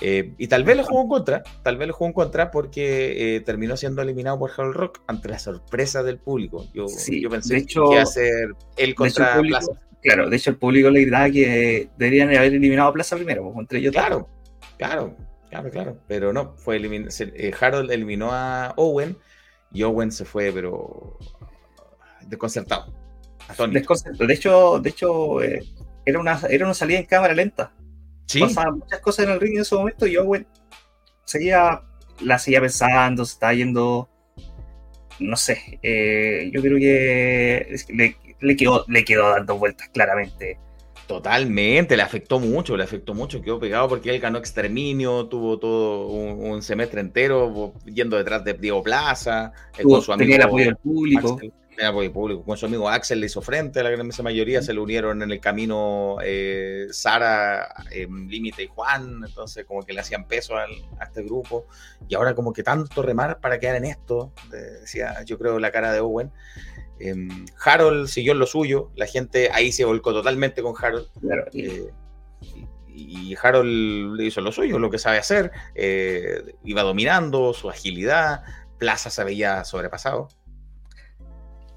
Eh, y tal vez lo jugó en contra, tal vez lo jugó en contra porque eh, terminó siendo eliminado por Harold Rock ante la sorpresa del público. Yo, Sí, yo pensé hecho- que iba a ser él hecho, contra el público, Plaza. Claro, de hecho el público le gritaba que deberían haber eliminado a Plaza primero, pues, entre ellos. Claro, claro, claro, claro. Pero no, fue elimin- eh, Harold eliminó a Owen y Owen se fue, pero desconcertado. atónito. Desconcerto. De hecho, de hecho eh, era, una, era una salida en cámara lenta. Sí. Pasaban muchas cosas en el ring en ese momento y Owen seguía, la seguía pensando, se estaba yendo, no sé, eh, yo creo que le, le quedó, le quedó dando vueltas claramente. Totalmente, le afectó mucho, le afectó mucho, quedó pegado porque él ganó exterminio, tuvo todo un, un semestre entero yendo detrás de Diego Plaza, eh, Tuvo- con su tenía el amigo apoyo del público. Axel, el apoyo público. Con su amigo Axel le hizo frente, a la gran mayoría se le unieron en el camino eh, Sara, eh, Límite y Juan, entonces como que le hacían peso al- a este grupo, y ahora como que tanto remar para quedar en esto, de- decía yo creo la cara de Owen. Em, Harold siguió en lo suyo, la gente ahí se volcó totalmente con Harold. Eh, y, y Harold hizo lo suyo, lo que sabe hacer, eh, iba dominando su agilidad, Plaza se veía sobrepasado.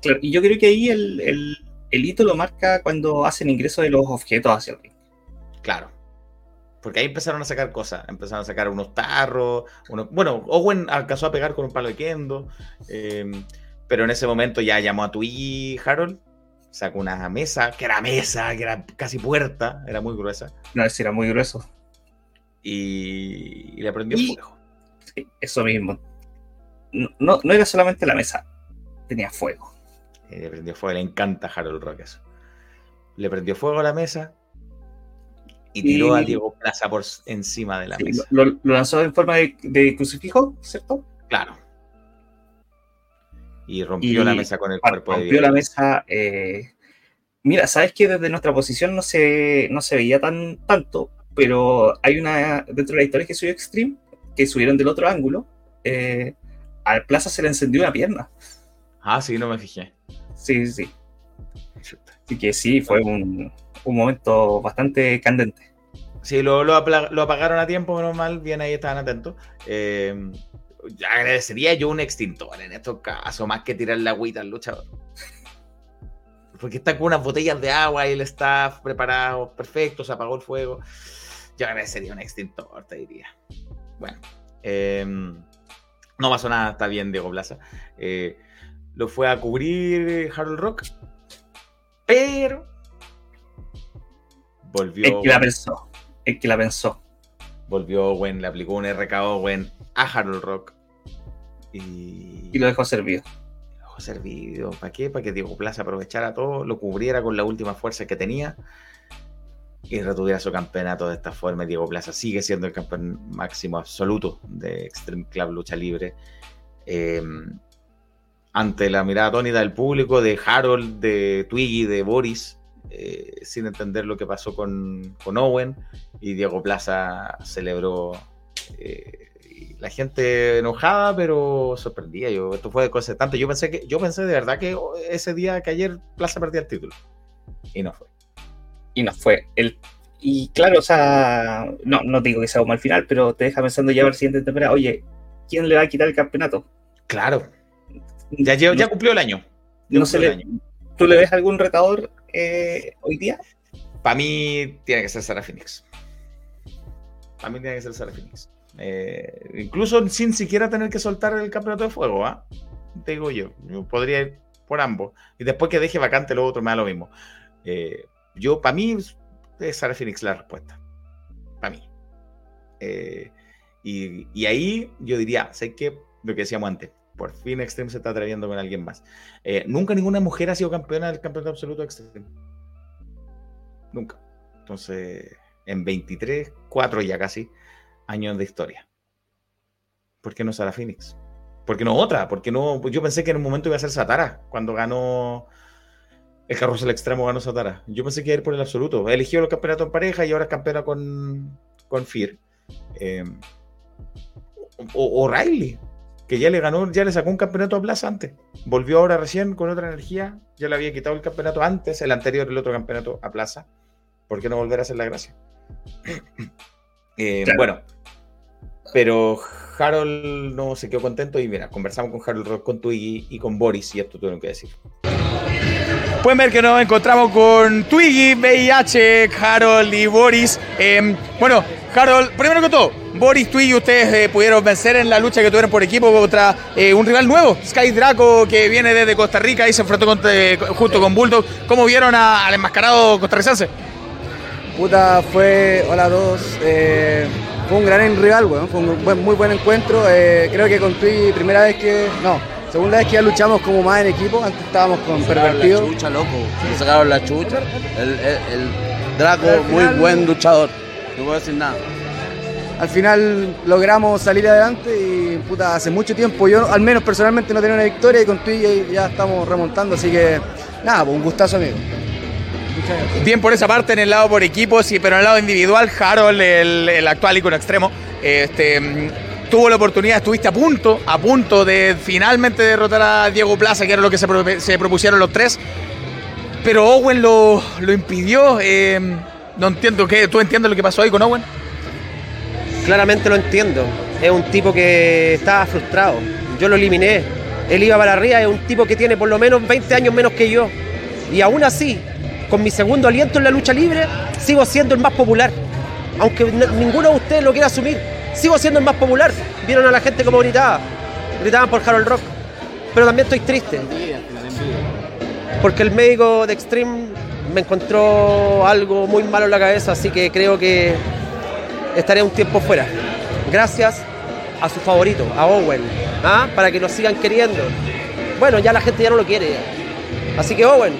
Claro, y yo creo que ahí el, el, el hito lo marca cuando hacen ingreso de los objetos hacia el ring. Claro. Porque ahí empezaron a sacar cosas, empezaron a sacar unos tarros, unos- bueno, Owen alcanzó a pegar con un palo de kendo, eh, pero en ese momento ya llamó a Twiggy Harold, sacó una mesa, que era mesa, que era casi puerta, era muy gruesa, No, ese era muy grueso. y, y le prendió Y- fuego. Sí, eso mismo. No, no, no era solamente la mesa, tenía fuego. Eh, le prendió fuego, le encanta Harold Rock eso. Le prendió fuego a la mesa Y tiró a Diego Plaza por encima de la Sí, mesa. lo, lo lanzó en forma de, de crucifijo, ¿cierto? Claro. Y rompió Y la mesa con el cuerpo de rompió la mesa. eh, Mira, sabes que desde nuestra posición no se, no se veía tan tanto, pero hay una dentro de la historia que subió Extreme, que subieron del otro ángulo. eh, al Plaza se le encendió una pierna. Ah, sí, no me fijé. Sí, sí, sí. Así que sí, fue un, un momento bastante candente. Sí, lo, lo apagaron a tiempo, menos mal, bien ahí estaban atentos. Eh, agradecería yo un extintor en estos casos, más que tirar la agüita al luchador. Porque está con unas botellas de agua y el staff preparado, perfecto, se apagó el fuego. Yo agradecería un extintor, te diría. Bueno, eh, no pasó nada, está bien Diego Plaza. Eh, lo fue a cubrir Harold Rock, pero volvió. El que la pensó, el que la pensó. Volvió Owen, le aplicó un RK Owen a Harold Rock. Y, Y lo dejó servido. lo dejó servido. ¿Para qué? Para que Diego Plaza aprovechara todo, lo cubriera con la última fuerza que tenía y retuviera su campeonato de esta forma. Diego Plaza sigue siendo el campeón máximo absoluto de Extreme Club Lucha Libre. Eh, ante la mirada atónita del público, de Harold, de Twiggy, de Boris, eh, sin entender lo que pasó con, con Owen, y Diego Plaza celebró. eh, y la gente enojada, pero sorprendida. Yo, esto fue tanto. Yo pensé que, yo pensé de verdad que ese día que ayer Plaza perdía el título. Y no fue. Y no fue. El, y claro, o sea, no, no digo que sea un mal final, pero te deja pensando ya para la siguiente temporada, oye, ¿quién le va a quitar el campeonato? Claro. Ya, ya, ya cumplió el año. Ya No cumplió le, año. ¿Tú le ves algún retador eh, hoy día? Para mí tiene que ser Sara Phoenix. Para mí tiene que ser Sara Phoenix. Eh, incluso sin siquiera tener que soltar el campeonato de fuego, ¿ah? Te digo yo. Podría ir por ambos. Y después que deje vacante lo otro me da lo mismo. Eh, yo, para mí, es Sara Phoenix la respuesta. Para mí. Eh, y, ahí yo diría, sé que lo que decíamos antes, por fin Extreme se está atreviendo con alguien más. Nunca ninguna mujer ha sido campeona del campeonato absoluto de Extreme. Nunca. Entonces, en 23, 4 ya casi años de historia. ¿Por qué no Sara Phoenix? ¿Por qué no otra? ¿Por qué no? Yo pensé que en un momento iba a ser Satara cuando ganó el carrusel extremo, ganó Satara. Yo pensé que iba a ir por el absoluto. Eligió los campeonatos en pareja y ahora es campeona con, con Fear. Eh, o, o Riley, que ya le ganó, ya le sacó un campeonato a Plaza antes. Volvió ahora recién con otra energía. Ya le había quitado el campeonato antes, el anterior, el otro campeonato a Plaza. ¿Por qué no volver a hacer la gracia? <clears throat> Eh, Claro. Bueno, pero Harold no se quedó contento y mira, conversamos con Harold Rock, con Twiggy y con Boris y esto tuvieron que decir. Pueden ver que nos encontramos con Twiggy, VIH, Harold y Boris. Eh, bueno, Harold, primero que todo, Boris, Twiggy, ustedes eh, pudieron vencer en la lucha que tuvieron por equipo contra eh, un rival nuevo, Sky Draco, que viene desde Costa Rica y se enfrentó con- eh, junto con Bulldog. ¿Cómo vieron a- al enmascarado costarricense? Puta, fue. Hola a todos. Fue un gran rival, weón. Fue un buen- muy buen encuentro. eh, creo que con Twiggy, primera vez que. No, segunda vez que ya luchamos como más en equipo. Antes estábamos con Pervertido. La chucha, loco. Le sacaron la chucha. El, el- el Draco, muy buen luchador. No puedo decir nada. Al final logramos salir adelante y puta, hace mucho tiempo yo al menos personalmente no tenía una victoria y con Twiggy ya estamos remontando, así que nada, pues un gustazo amigo. Bien por esa parte en el lado por equipos, pero en el lado individual, Harold, el, el actual icono extremo, este, tuvo la oportunidad, estuviste a punto, a punto de finalmente derrotar a Diego Plaza, que era lo que se, pro- se propusieron los tres, pero Owen lo, lo impidió. eh, no entiendo qué, ¿tú entiendes lo que pasó ahí con Owen? Claramente lo entiendo. Es un tipo que estaba frustrado. Yo lo eliminé. Él iba para arriba, es un tipo que tiene por lo menos 20 años menos que yo. Y aún así, con mi segundo aliento en la lucha libre, sigo siendo el más popular. Aunque ninguno de ustedes lo quiera asumir, sigo siendo el más popular. Vieron a la gente como gritaba. Gritaban por Harold Rock. Pero también estoy triste. Porque el médico de Extreme me encontró algo muy malo en la cabeza, así que creo que estaré un tiempo fuera. Gracias a su favorito, a Owen, ¿ah? para que lo sigan queriendo. Bueno, ya la gente ya no lo quiere. Así que Owen,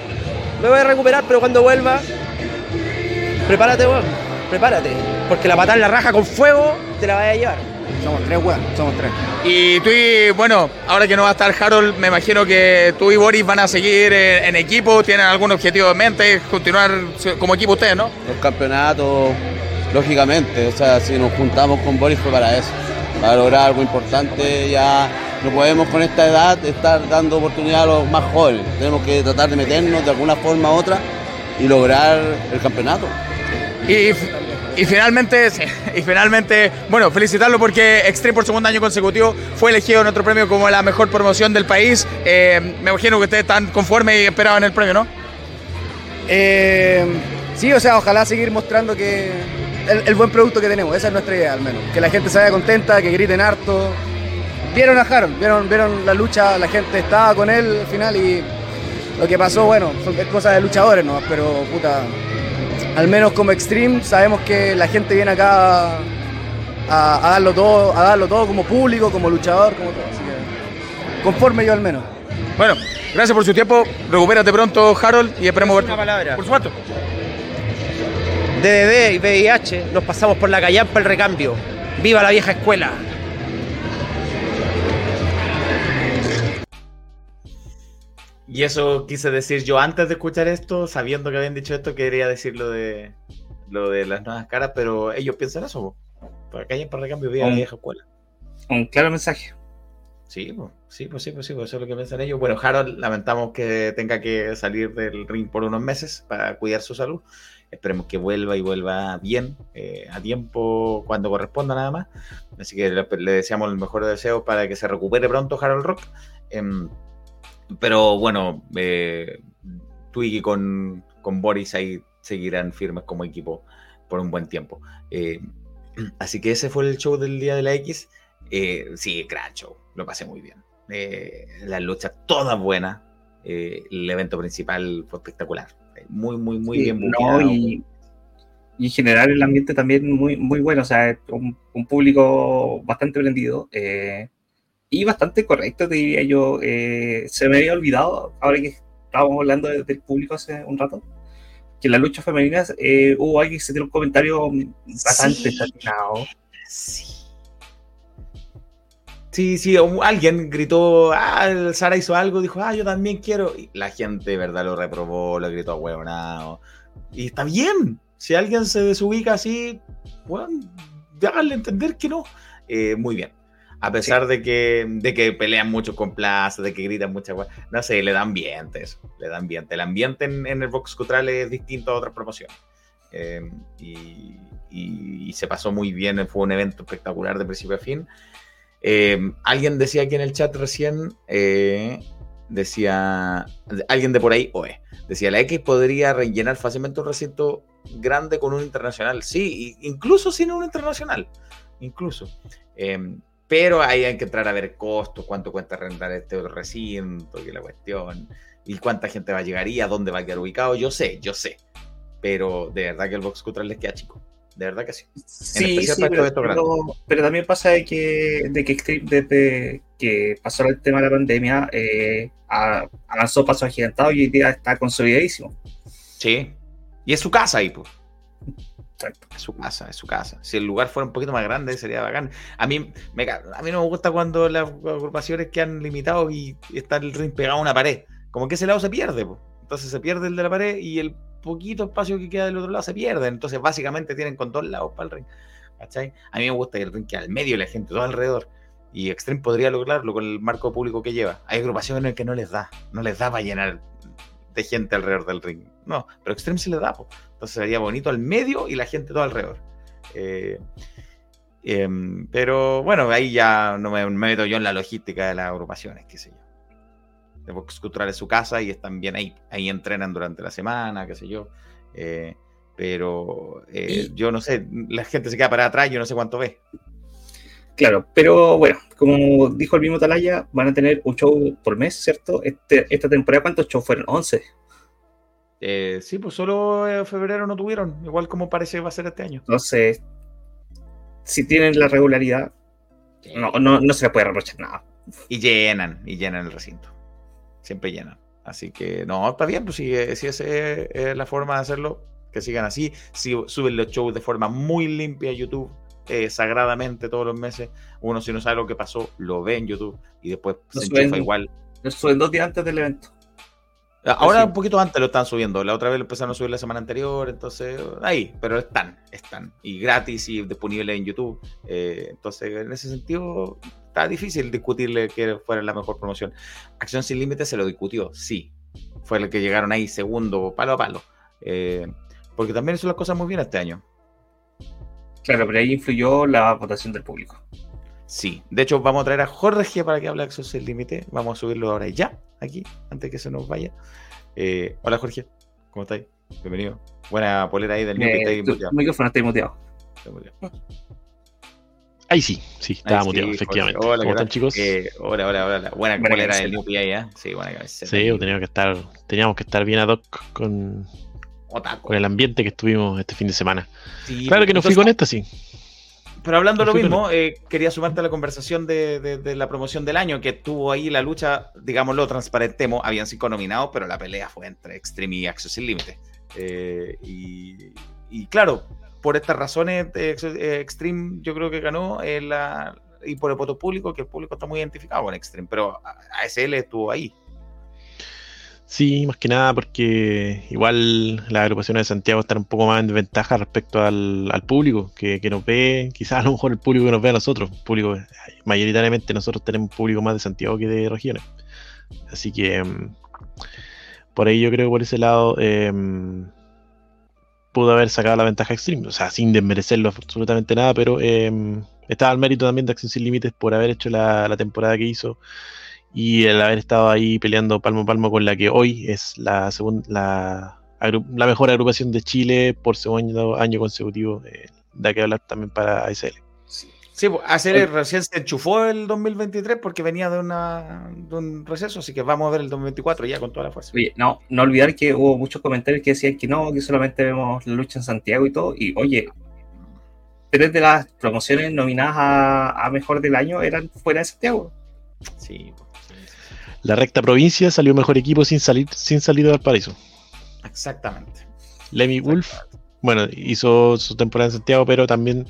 me voy a recuperar, pero cuando vuelva, prepárate, weón. prepárate. Porque la patada en la raja con fuego te la vaya a llevar. Somos tres, weón, somos tres. Y tú y, bueno, ahora que no va a estar Harold, me imagino que tú y Boris van a seguir en, en equipo, tienen algún objetivo en mente, continuar como equipo ustedes, ¿no? Los campeonatos, lógicamente, o sea, si nos juntamos con Boris fue para eso, para lograr algo importante. Ya no podemos con esta edad estar dando oportunidad a los más jóvenes. Tenemos que tratar de meternos de alguna forma u otra y lograr el campeonato. Y, y finalmente, y finalmente, bueno, felicitarlo porque Extreme por segundo año consecutivo fue elegido en otro premio como la mejor promoción del país. Eh, me imagino que ustedes están conformes y esperaban el premio, ¿no? Eh, sí, o sea, ojalá seguir mostrando que el, el buen producto que tenemos, esa es nuestra idea al menos. Que la gente se vaya contenta, que griten harto. Vieron a Harold, vieron, vieron la lucha, la gente estaba con él al final y lo que pasó, bueno, son es cosas de luchadores nomás, pero puta, al menos como Extreme sabemos que la gente viene acá a, a darlo todo, a darlo todo como público, como luchador, como todo. Así que conforme yo al menos. Bueno, gracias por su tiempo. Recupérate pronto, Harold, y esperemos verte. Una palabra. Por supuesto. DDD y VIH nos pasamos por la callampa el recambio. ¡Viva la vieja escuela! Y eso quise decir yo antes de escuchar esto, sabiendo que habían dicho esto, quería decir lo de, lo de las nuevas caras, pero ellos piensan eso. Para que hayan para recambio, viva la vieja escuela. Un claro mensaje. Sí, pues, sí, pues sí, pues sí, pues eso es lo que piensan ellos. Bueno, Harold, lamentamos que tenga que salir del ring por unos meses para cuidar su salud. Esperemos que vuelva y vuelva bien, eh, a tiempo, cuando corresponda nada más. Así que le, le deseamos el mejor deseo para que se recupere pronto Harold Rock. Em, pero bueno, eh, Twiggy con, con Boris ahí seguirán firmes como equipo por un buen tiempo. Eh, <clears throat> así que ese fue el show del día de la X. Eh, sí, gran show, lo pasé muy bien. Eh, las luchas todas buenas. Eh, el evento principal fue espectacular. Muy, muy, muy Sí, bien no, y, y en general el ambiente también muy, muy bueno, o sea, un, un público bastante prendido eh, y bastante correcto, te diría yo. Eh, se me había olvidado, ahora que estábamos hablando de- del público hace un rato, que en la lucha femenina eh, hubo alguien que se dio un comentario bastante Sí. Sí, sí, un- alguien gritó, ah, Sara hizo algo, dijo, ah, yo también quiero. Y la gente, de verdad, lo reprobó, lo gritó a huevonao. Y está bien. Si alguien se desubica así, bueno, háganle entender que no. Eh, muy bien. A pesar de, que, de que pelean mucho con plaza, de que gritan muchas cosas. No sé, le da ambiente eso. Le da ambiente. El ambiente en, en el box Cutral es distinto a otras promociones. Eh, y, y- y se pasó muy bien. Fue un evento espectacular de principio a fin. Eh, alguien decía aquí en el chat recién, eh, decía, alguien de por ahí, oe, decía, la X podría rellenar fácilmente un recinto grande con un internacional. Sí, incluso sin un internacional, incluso. Eh, pero ahí hay que entrar a ver costos, cuánto cuesta arrendar este otro recinto, que la cuestión, y cuánta gente va a llegar y a dónde va a quedar ubicado. Yo sé, yo sé. Pero de verdad que el Box Cultural les queda chico. De verdad que sí. Sí, sí, para pero, pero- pero también pasa de que, de que Extreme, desde que pasó el tema de la pandemia, eh, avanzó paso agigantado y hoy día está consolidadísimo. Sí. Y es su casa ahí, pues. Es su casa, es su casa. Si el lugar fuera un poquito más grande, sería bacán. A mí, a mí no me gusta cuando las agrupaciones quedan limitados y está el ring pegado a una pared. Como que ese lado se pierde, pues. Entonces se pierde el de la pared y el poquito espacio que queda del otro lado se pierde. Entonces básicamente tienen con dos lados para el ring. ¿Cachai? A mí me gusta que el ring quede al medio y la gente todo alrededor. Y Extreme podría lograrlo con el marco público que lleva. Hay agrupaciones que no les da. No les da para llenar de gente alrededor del ring. No, pero Extreme sí le da. po. Entonces sería bonito al medio y la gente todo alrededor. Eh, em, pero bueno, ahí ya no me, me meto yo en la logística de las agrupaciones, qué sé yo. De Vox Cultural es su casa y están bien ahí. Ahí entrenan durante la semana, qué sé yo. Eh, pero eh, yo no sé, la gente se queda para atrás, yo no sé cuánto ve. Claro, pero bueno, como dijo el mismo Talaya, van a tener un show por mes, ¿cierto? Este, esta temporada, ¿cuántos shows fueron? 11. Eh, sí, pues solo en febrero no tuvieron, igual como parece que va a ser este año. Entonces, si tienen la regularidad, no, no, no se le puede reprochar nada. Y llenan, y llenan el recinto. Siempre llenan. Así que no, está bien, pues si, si esa es la forma de hacerlo, Que sigan así. Si suben los shows de forma muy limpia a YouTube, eh, sagradamente todos los meses. Uno, si no sabe lo que pasó, lo ve en YouTube y después se enchufa igual. Lo suben dos días antes del evento. Ahora sí. un poquito antes lo están subiendo. La otra vez lo empezaron a subir la semana anterior, entonces ahí, pero están, están. Y gratis y disponibles en YouTube. Eh, entonces, en ese sentido, está difícil discutirle que fuera la mejor promoción. Acción Sin Límites se lo discutió, sí. Fue el que llegaron ahí segundo, palo a palo. Eh, porque también hizo las cosas muy bien este año. Claro, pero ahí influyó la votación del público. Sí, de hecho vamos a traer a Jorge para que hable de Acción Sin Límite. Vamos a subirlo ahora ya, aquí, antes que se nos vaya. Eh, hola Jorge, ¿cómo estáis? Bienvenido. Buena polera ahí del New Eh, ahí tu micrófono está ahí muteado. Está muteado. Ahí sí, sí, estaba Ahí muteado, sí, efectivamente. Hola, ¿Cómo ¿qué están, tal? chicos? Eh, hola, hola, hola. Buena, Buena polera camiseta. del New ahí, ¿eh? Sí, buena camiseta. Sí, teníamos que estar, teníamos que estar bien ad hoc con, con el ambiente que estuvimos este fin de semana. Sí, claro que no fui con esta, sí. Pero hablando de lo mismo, eh, quería sumarte a la conversación de, de- de la promoción del año, que tuvo ahí la lucha, digámoslo, transparentemos, habían cinco nominados, pero la pelea fue entre Extreme y Access Sin Límite. Eh, y, y claro, por estas razones, eh, eh, Extreme yo creo que ganó, la- y por el voto público, que el público está muy identificado con Extreme, pero ASL estuvo ahí. Sí, más que nada porque igual las agrupaciones de Santiago están un poco más en desventaja respecto al, al público que, que nos ve, quizás a lo mejor el público que nos ve a nosotros, público, mayoritariamente nosotros tenemos público más de Santiago que de regiones. Así que mm, por ahí yo creo que por ese lado em, pudo haber sacado la ventaja Extreme, o sea, sin desmerecerlo absolutamente nada, pero em, estaba el mérito también de Acción Sin Límites por haber hecho la, la temporada que hizo y el haber estado ahí peleando palmo a palmo con la que hoy es la segunda la, agru- la mejor agrupación de Chile por segundo año consecutivo eh, da que hablar también para ASL Sí, pues, ASL recién se enchufó el 2023 porque venía de, una, de un receso, así que vamos a ver el 2024 ya con toda la fuerza. Oye, no, no olvidar que hubo muchos comentarios que decían que no, que solamente vemos la lucha en Santiago y todo. Y oye, tres de las promociones nominadas a, a mejor del año eran fuera de Santiago. Sí, la recta provincia salió mejor equipo sin salir sin salir de Valparaíso Exactamente. Lemmy Wolf bueno hizo su temporada en Santiago pero también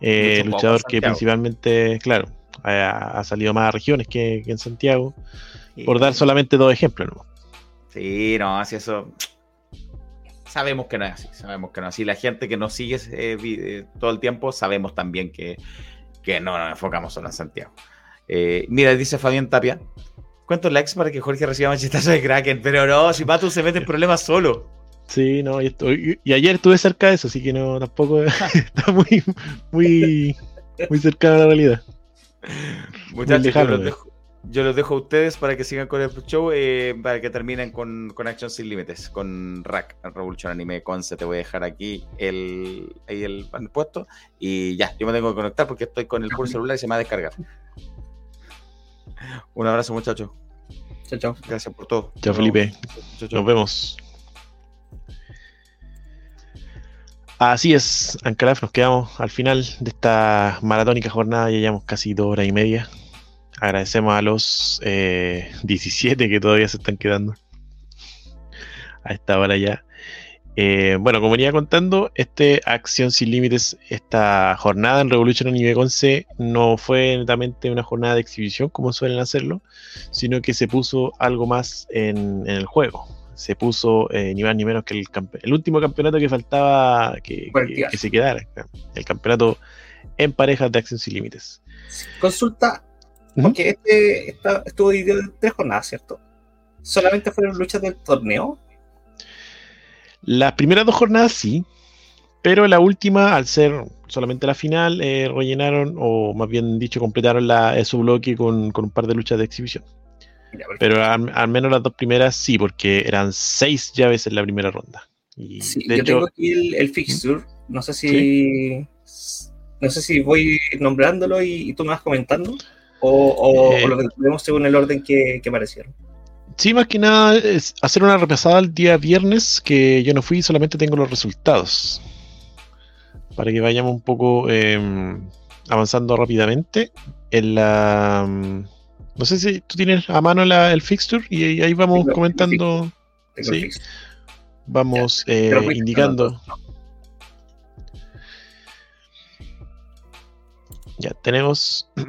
eh, luchador que principalmente claro ha, ha salido más a regiones que, que en Santiago Sí. por dar solamente dos ejemplos ¿no? Sí, no, así eso. Sabemos que no es así, sabemos que no es así. La gente que nos sigue eh, eh, todo el tiempo, sabemos también que, que no nos enfocamos solo en Santiago. Eh, mira, dice Fabián Tapia. ¿Cuántos likes para que Jorge reciba machetazo de Kraken? Pero no, si Matu se mete en problemas solo. Sí, no, y, estoy- y ayer estuve cerca de eso, así que no, tampoco <laughs> está muy, muy, muy cercano a la realidad. Muchachos, yo lejano, los, eh. dejo, yo los dejo a ustedes para que sigan con el show, eh, para que terminen con, con Action Sin Límites, con Rack, Revolution Anime Conce. Te voy a dejar aquí el, ahí el pan puesto. Y ya, yo me tengo que conectar porque estoy con el puro celular y se me va a descargar. Un abrazo, muchachos. Chao, chao. Gracias por todo. Chao, Felipe. Chao, chao. Nos vemos. Así es, Ancalaf, nos quedamos al final de esta maratónica jornada, ya llevamos casi dos horas y media. Agradecemos a los eh, 17 que todavía se están quedando a esta hora ya. Eh, bueno, como venía contando, este Acción Sin Límites, esta jornada en Revolution Anime Conce no fue netamente una jornada de exhibición como suelen hacerlo, sino que se puso algo más en, en el juego. Se puso eh, ni más ni menos que el, el último campeonato que faltaba que, que- que se quedara, el campeonato en parejas de Acción Sin Límites. Consulta, porque este estuvo dividido en tres jornadas, ¿cierto? ¿Solamente fueron luchas del torneo? Las primeras dos jornadas sí, pero la última, al ser solamente la final, eh, rellenaron, o más bien dicho, completaron la, su bloque con, con un par de luchas de exhibición. Pero al, al menos las dos primeras sí, porque eran seis llaves en la primera ronda. Y Sí, de yo hecho, tengo aquí el, el fixture. No sé si. No sé si voy nombrándolo y, y tú me vas comentando. O, o- Eh. o lo vemos según el orden que, que aparecieron. Sí, más que nada es hacer una repasada el día viernes, que yo no fui, solamente tengo los resultados. Para que vayamos un poco eh, avanzando rápidamente. En la. mm, No sé si tú tienes a mano la- el fixture y ahí- vamos Tengo comentando. Tengo Sí. vamos eh, indicando. Ya tenemos. <clears throat>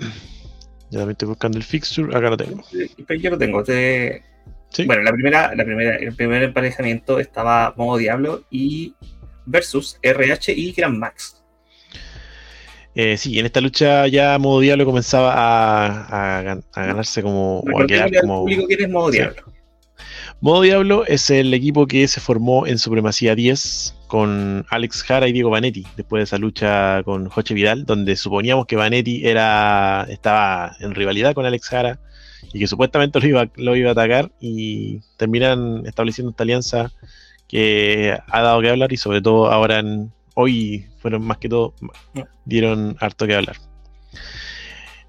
Ya también estoy buscando el fixture. Acá lo tengo. Yo lo tengo. te- Bueno, la primera, la primera, el primer emparejamiento estaba Modo Diablo y versus RH y Grand Max. Eh, sí, en esta lucha ya Modo Diablo comenzaba a, a gan- a ganarse como. o a quedar como. público es Modo Sí. Diablo. Modo Diablo es el equipo que se formó en Supremacía 10 con Alex Jara y Diego Vanetti, después de esa lucha con Joche Vidal, donde suponíamos que Vanetti era, estaba en rivalidad con Alex Jara y que supuestamente lo iba, lo iba a atacar y terminan estableciendo esta alianza que ha dado que hablar y sobre todo ahora en, hoy fueron más que todo, dieron harto que hablar.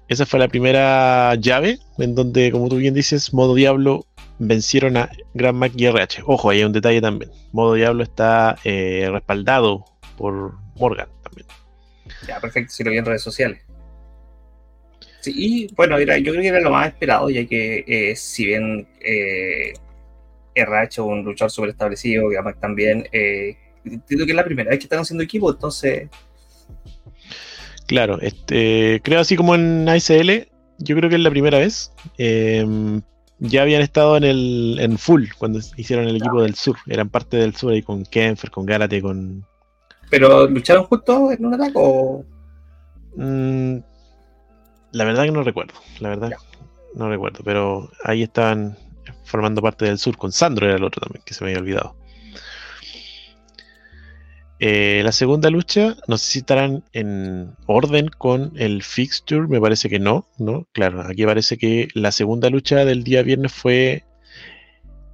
Esa fue la primera llave en donde, como tú bien dices, Modo Diablo vencieron a Grand Mac y RH. Ojo, ahí hay un detalle también. Modo Diablo está eh, respaldado por Morgan también. Ya, perfecto, si lo vi en redes sociales. Sí, y bueno, era, yo creo que era lo más esperado, ya que eh, si bien eh, RH un luchador súper establecido, Grand Mac también, eh, entiendo que es la primera vez que están haciendo equipo, entonces Claro, este, creo así como en ASL, yo creo que es la primera vez. Eh, ya habían estado en el en full cuando hicieron el equipo del sur. Eran parte del sur ahí con Kenfer, con Gárate, con. ¿Pero lucharon juntos en un ataque o.? Mm, la verdad que no recuerdo. La verdad no recuerdo. Pero ahí estaban formando parte del sur. Con Sandro era el otro también, que se me había olvidado. Eh, la segunda lucha, no sé si estarán en orden con el fixture, me parece que no, ¿no? Claro, aquí parece que la segunda lucha del día viernes fue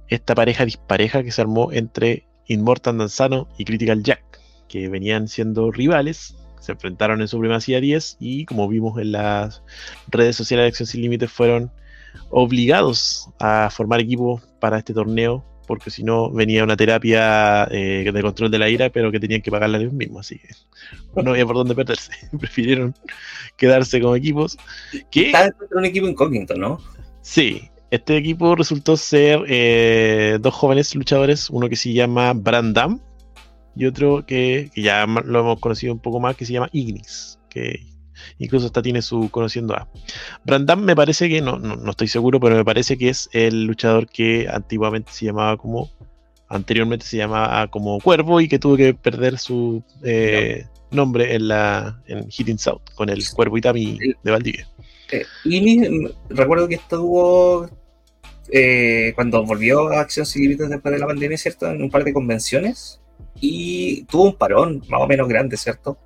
esta pareja dispareja que se armó entre Immortal Danzano y Critical Jack, que venían siendo rivales, se enfrentaron en Supremacía 10 y como vimos en las redes sociales de Acción Sin Límites fueron obligados a formar equipo para este torneo porque si no venía una terapia eh, de control de la ira, pero que tenían que pagarla ellos mismos, así que no había por dónde perderse. <laughs> Prefirieron quedarse como equipos. Que, Está un equipo incógnito, ¿no? Sí, este equipo resultó ser eh, dos jóvenes luchadores, uno que se llama Brandam y otro que, ya lo hemos conocido un poco más, que se llama Ignis, que incluso hasta tiene su conociendo a. Brandam me parece que, no, no, no estoy seguro, pero me parece que es el luchador que antiguamente se llamaba como, anteriormente se llamaba como Cuervo y que tuvo que perder su eh, nombre en la en Hitting South con el Cuervo Itami de Valdivia. Eh, y mm, recuerdo que estuvo eh, cuando volvió a Acción Límites después de la pandemia, ¿cierto? En un par de convenciones y tuvo un parón más o menos grande, ¿cierto?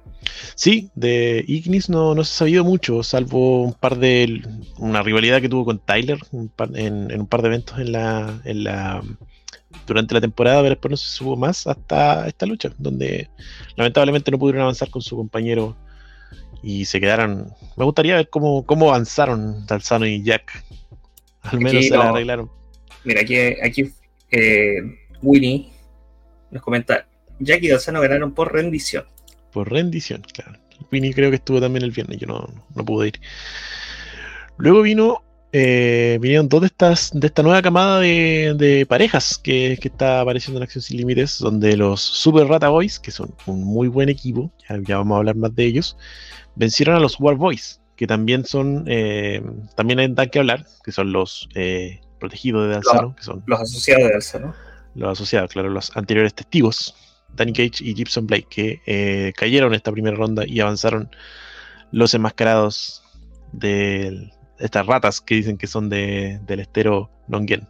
Sí, de Ignis no, no se ha sabido mucho, salvo un par de. una rivalidad que tuvo con Tyler un par- en, en un par de eventos en la, en la durante la temporada, pero después no se supo más hasta esta lucha, donde lamentablemente no pudieron avanzar con su compañero y se quedaron. Me gustaría ver cómo, cómo avanzaron Dalzano y Jack. Al menos Aquí se la arreglaron. Mira, aquí, aquí eh, Winnie nos comenta: Jack y Dalzano ganaron por rendición. Por rendición, claro. Winnie creo que estuvo también el viernes, yo no, no pude ir. Luego vino, eh, vinieron dos de estas, de esta nueva camada de, de parejas que, que está apareciendo en Acción Sin Límites, donde los Super Rata Boys, que son un muy buen equipo, ya, ya vamos a hablar más de ellos, vencieron a los War Boys, que también son, eh, también hay dan que hablar, que son los eh, protegidos de Dalzano, que son Los asociados de Dalzano. los asociados, claro, los anteriores testigos, Danny Cage y Gibson Blake, que eh, cayeron en esta primera ronda y avanzaron los enmascarados de estas ratas que dicen que son de, del estero Nongen.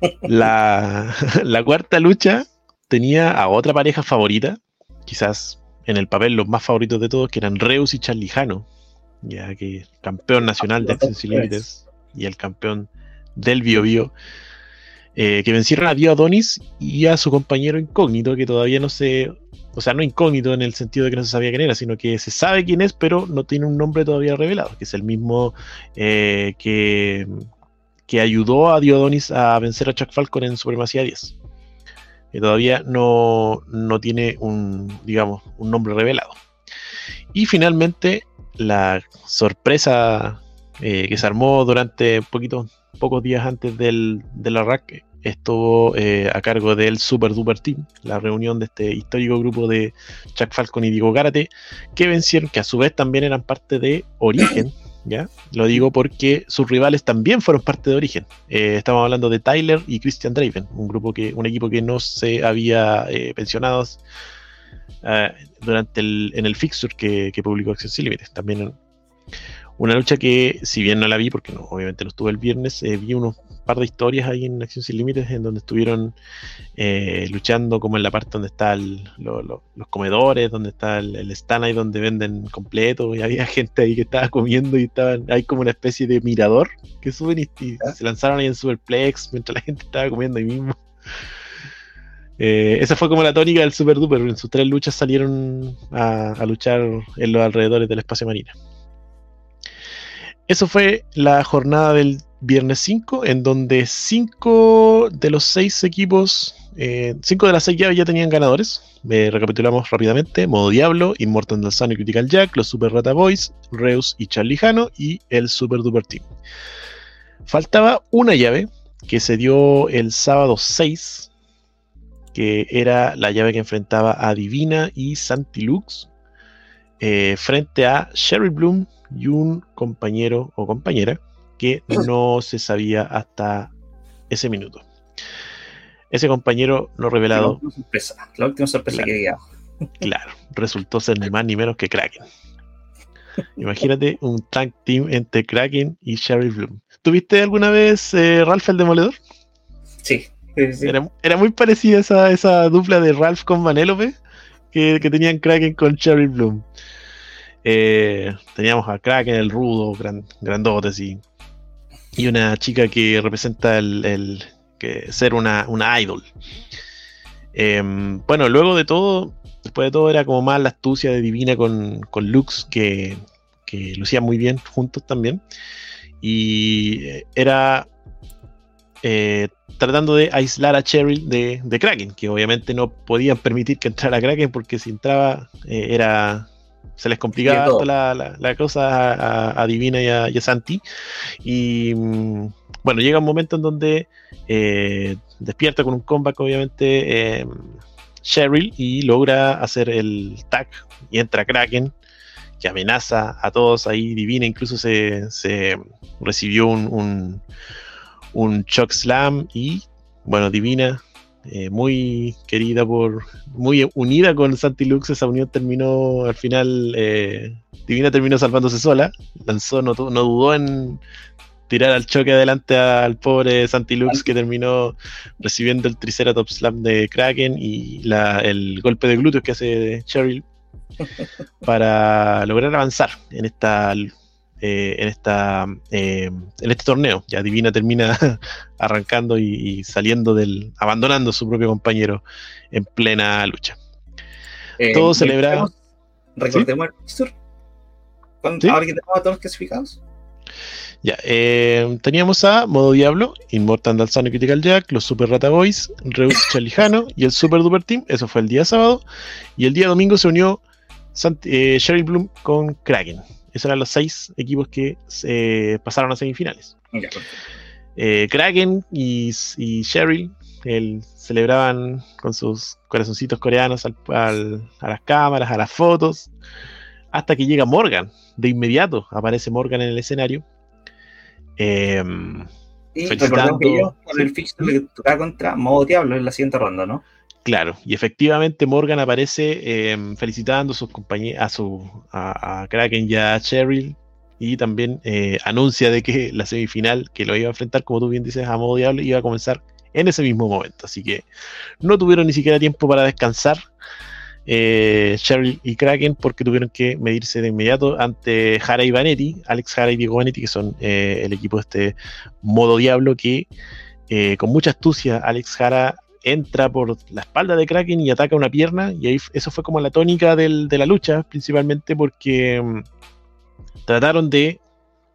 <laughs> La, <laughs> la cuarta lucha tenía a otra pareja favorita, quizás en el papel los más favoritos de todos, que eran Reus y Charlijano, ya que campeón nacional de Sin Límites y el campeón del Bio Bio, eh, que vencieron a Dio Adonis y a su compañero incógnito, que todavía no se. O sea, no incógnito en el sentido de que no se sabía quién era, sino que se sabe quién es, pero no tiene un nombre todavía revelado, que es el mismo eh, que, que ayudó a Dio Adonis a vencer a Chuck Falcon en Supremacía 10. Que todavía no, no tiene un, digamos, un nombre revelado. Y finalmente, la sorpresa eh, que se armó durante un poquito, pocos días antes del, del arranque, estuvo eh, a cargo del Super Duper Team, la reunión de este histórico grupo de Chuck Falcon y Diego Gárate, que vencieron, que a su vez también eran parte de Origen. <clears throat> ¿Ya? Lo digo porque sus rivales también fueron parte de Origen. Eh, estamos hablando de Tyler y Christian Draven, un grupo que, un equipo que no se había eh, pensionado eh, durante el, en el fixture que, que publicó Access Limited. También una lucha que, si bien no la vi, porque no, obviamente no estuve el viernes, eh, vi unos par de historias ahí en Acción Sin Límites en donde estuvieron eh, luchando como en la parte donde están los comedores, donde está el, el stand ahí donde venden completo, y había <laughs> gente ahí que estaba comiendo y estaban, hay como una especie de mirador que suben y, y se lanzaron ahí en Superplex mientras la gente estaba comiendo ahí mismo. Eh, esa fue como la tónica del Super Duper. En sus tres luchas salieron a, a luchar en los alrededores del espacio marina. Eso fue la jornada del viernes 5, en donde 5 de los 6 equipos, 5 eh, de las 6 llaves ya tenían ganadores. Eh, recapitulamos rápidamente: Modo Diablo, Immortal Dalsano y Critical Jack, los Super Rata Boys, Reus y Charlie Jano y el Super Duper Team. Faltaba una llave que se dio el sábado 6, que era la llave que enfrentaba a Divina y Santilux eh, frente a Sherry Bloom y un compañero o compañera que <clears throat> no se sabía hasta ese minuto. Ese compañero no revelado. La última sorpresa, la última sorpresa Claro. que había. Claro, resultó ser ni más ni menos que Kraken. <laughs> Imagínate un tag team entre Kraken y Sherry Bloom. ¿Tuviste alguna vez eh, Ralph el Demoledor? Sí. Era, era muy parecida esa, esa dupla de Ralph con Vanellope que, que tenían Kraken con Sherry Bloom. Eh, teníamos a Kraken, el rudo, gran, grandote, sí. Y una chica que representa el, ser una, una idol. Em, bueno, luego de todo, después de todo, era como más la astucia de Divina con, con Lux, que, que lucían muy bien juntos también. Y eh, era eh, tratando de aislar a Cheryl de, de Kraken, que obviamente no podían permitir que entrara Kraken porque si entraba era se les complicaba harto la, la- la cosa a, a- a Divina y a, y a Santi. Y mm, bueno, llega un momento en donde eh, despierta con un comeback, obviamente, eh, Cheryl y logra hacer el tag y entra Kraken que amenaza a todos ahí. Divina incluso se, se recibió un, un, Slam y bueno, Divina, eh, muy querida por, muy unida con Santi Lux, esa unión terminó al final, eh, Divina terminó salvándose sola, lanzó, no, no dudó en tirar al choque adelante al pobre Santi Lux que terminó recibiendo el Triceratops Slam de Kraken y la- el golpe de glúteos que hace Cheryl <laughs> para lograr avanzar en esta eh, en esta eh, en este torneo. Ya Divina termina <laughs> arrancando y, y saliendo del. abandonando a su propio compañero en plena lucha. Eh, Todo celebrado. Recordemos el. Cuando- Ahora que tenemos a todos clasificados. Ya, eh, teníamos a Modo Diablo, Immortal Dalsano y Critical Jack, los Super Rata Boys, Reus <laughs> Chalijano y el Super Duper Team. Eso fue el día sábado. Y el día domingo se unió Sant- eh, Sherry Bloom con Kraken. Esos eran los seis equipos que eh, pasaron a semifinales. Eh, Kraken y, y Cheryl el- celebraban con sus corazoncitos coreanos al- al- a las cámaras, a las fotos, hasta que llega Morgan. De inmediato aparece Morgan en el escenario. em, Y felicitando- que ellos con el fixture le tocaba contra Modo Diablo en la siguiente ronda, ¿no? Claro, y efectivamente Morgan aparece em, felicitando a sus compañe- a su Kraken y a Cheryl y también eh, anuncia de que la semifinal que lo iba a enfrentar, como tú bien dices, a modo diablo, iba a comenzar en ese mismo momento. Así que no tuvieron ni siquiera tiempo para descansar eh, Cheryl y Kraken porque tuvieron que medirse de inmediato ante Jara y Vanetti, Alex Jara y Diego Vanetti, que son eh, el equipo de este modo diablo que con mucha astucia Alex Jara entra por la espalda de Kraken y ataca una pierna y ahí eso fue como la tónica del- de la lucha principalmente porque mm, trataron de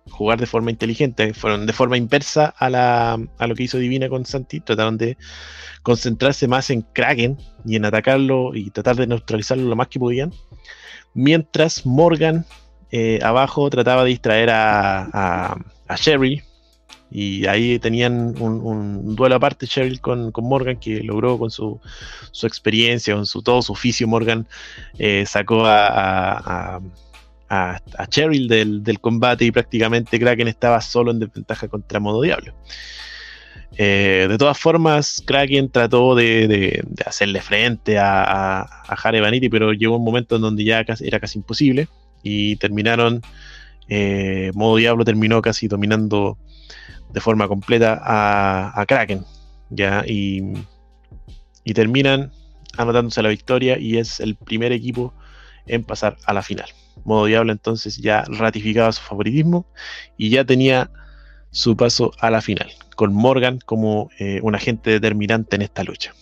jugar de forma inteligente, fueron de forma inversa a, la, a lo que hizo Divina con Santi, trataron de concentrarse más en Kraken y en atacarlo y tratar de neutralizarlo lo más que podían, mientras Morgan eh, abajo trataba de distraer a, a, a Sherry Y ahí tenían un, duelo aparte Cheryl con, con Morgan, que logró con su, su experiencia, con su, todo su oficio, Morgan eh, sacó a, a, Cheryl del, del combate y prácticamente Kraken estaba solo en desventaja contra Modo Diablo. Eh, de todas formas, Kraken trató de, de- hacerle frente a, a, Hare Vanity, pero llegó un momento en donde ya era casi imposible y terminaron, eh, Modo Diablo terminó casi dominando de forma completa a, a Kraken, ya, y, y terminan anotándose la victoria y es el primer equipo en pasar a la final. Modo Diablo entonces ya ratificaba su favoritismo y ya tenía su paso a la final, con Morgan como eh, un agente determinante en esta lucha.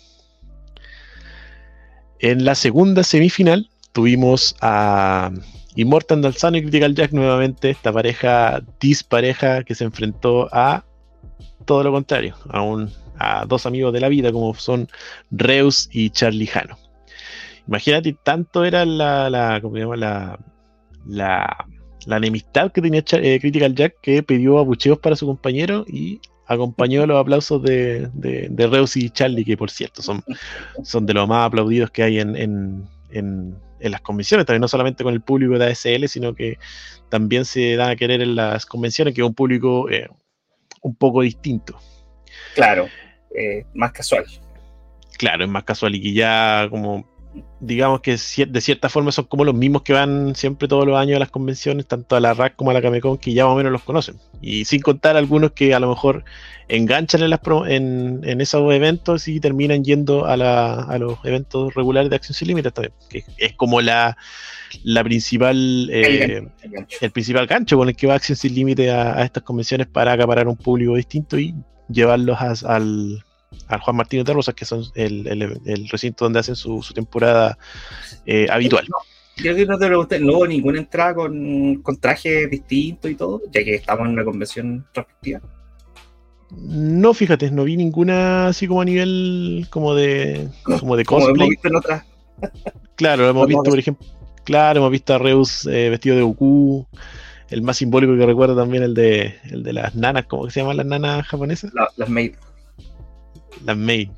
En la segunda semifinal tuvimos a Immortal Dalzano y Critical Jack nuevamente, esta pareja dispareja que se enfrentó a todo lo contrario, a, un, a dos amigos de la vida como son Reus y Charlie Jano. Imagínate, tanto era la, la, ¿cómo se llama? la, la, la enemistad que tenía eh, Critical Jack que pidió abucheos para su compañero y acompañó los aplausos de, de, Reus y Charlie, que por cierto son, son de los más aplaudidos que hay en- en las convenciones, también no solamente con el público de ASL, sino que también se dan a querer en las convenciones, que es un público eh, un poco distinto. Claro, eh, más casual. Claro, es más casual y que ya como digamos que de cierta forma son como los mismos que van siempre todos los años a las convenciones, tanto a la RAC como a la Camecon, que ya más o menos los conocen. Y sin contar algunos que a lo mejor enganchan en, las pro- en, en esos eventos y terminan yendo a, la- a los eventos regulares de Acción Sin Límites también, que es como la, la principal eh, el principal gancho con el que va Acción Sin Límite a, a estas convenciones para acaparar un público distinto y llevarlos a- al, al Juan Martínez de Rosas, que son el, el- el recinto donde hacen su, su temporada eh, habitual. Creo que no te pregunté, no hubo ninguna entrada con, con traje distinto y todo, ya que estamos en una convención respectiva. No, fíjate, no vi ninguna así como a nivel como de como de Como hemos cosplay. visto en otras. Claro, hemos visto, por ejemplo, claro, hemos visto a Reus eh, vestido de Goku. El más simbólico que recuerdo también el de el de las nanas, ¿cómo que se llaman las nanas japonesas? las maid. Las maid.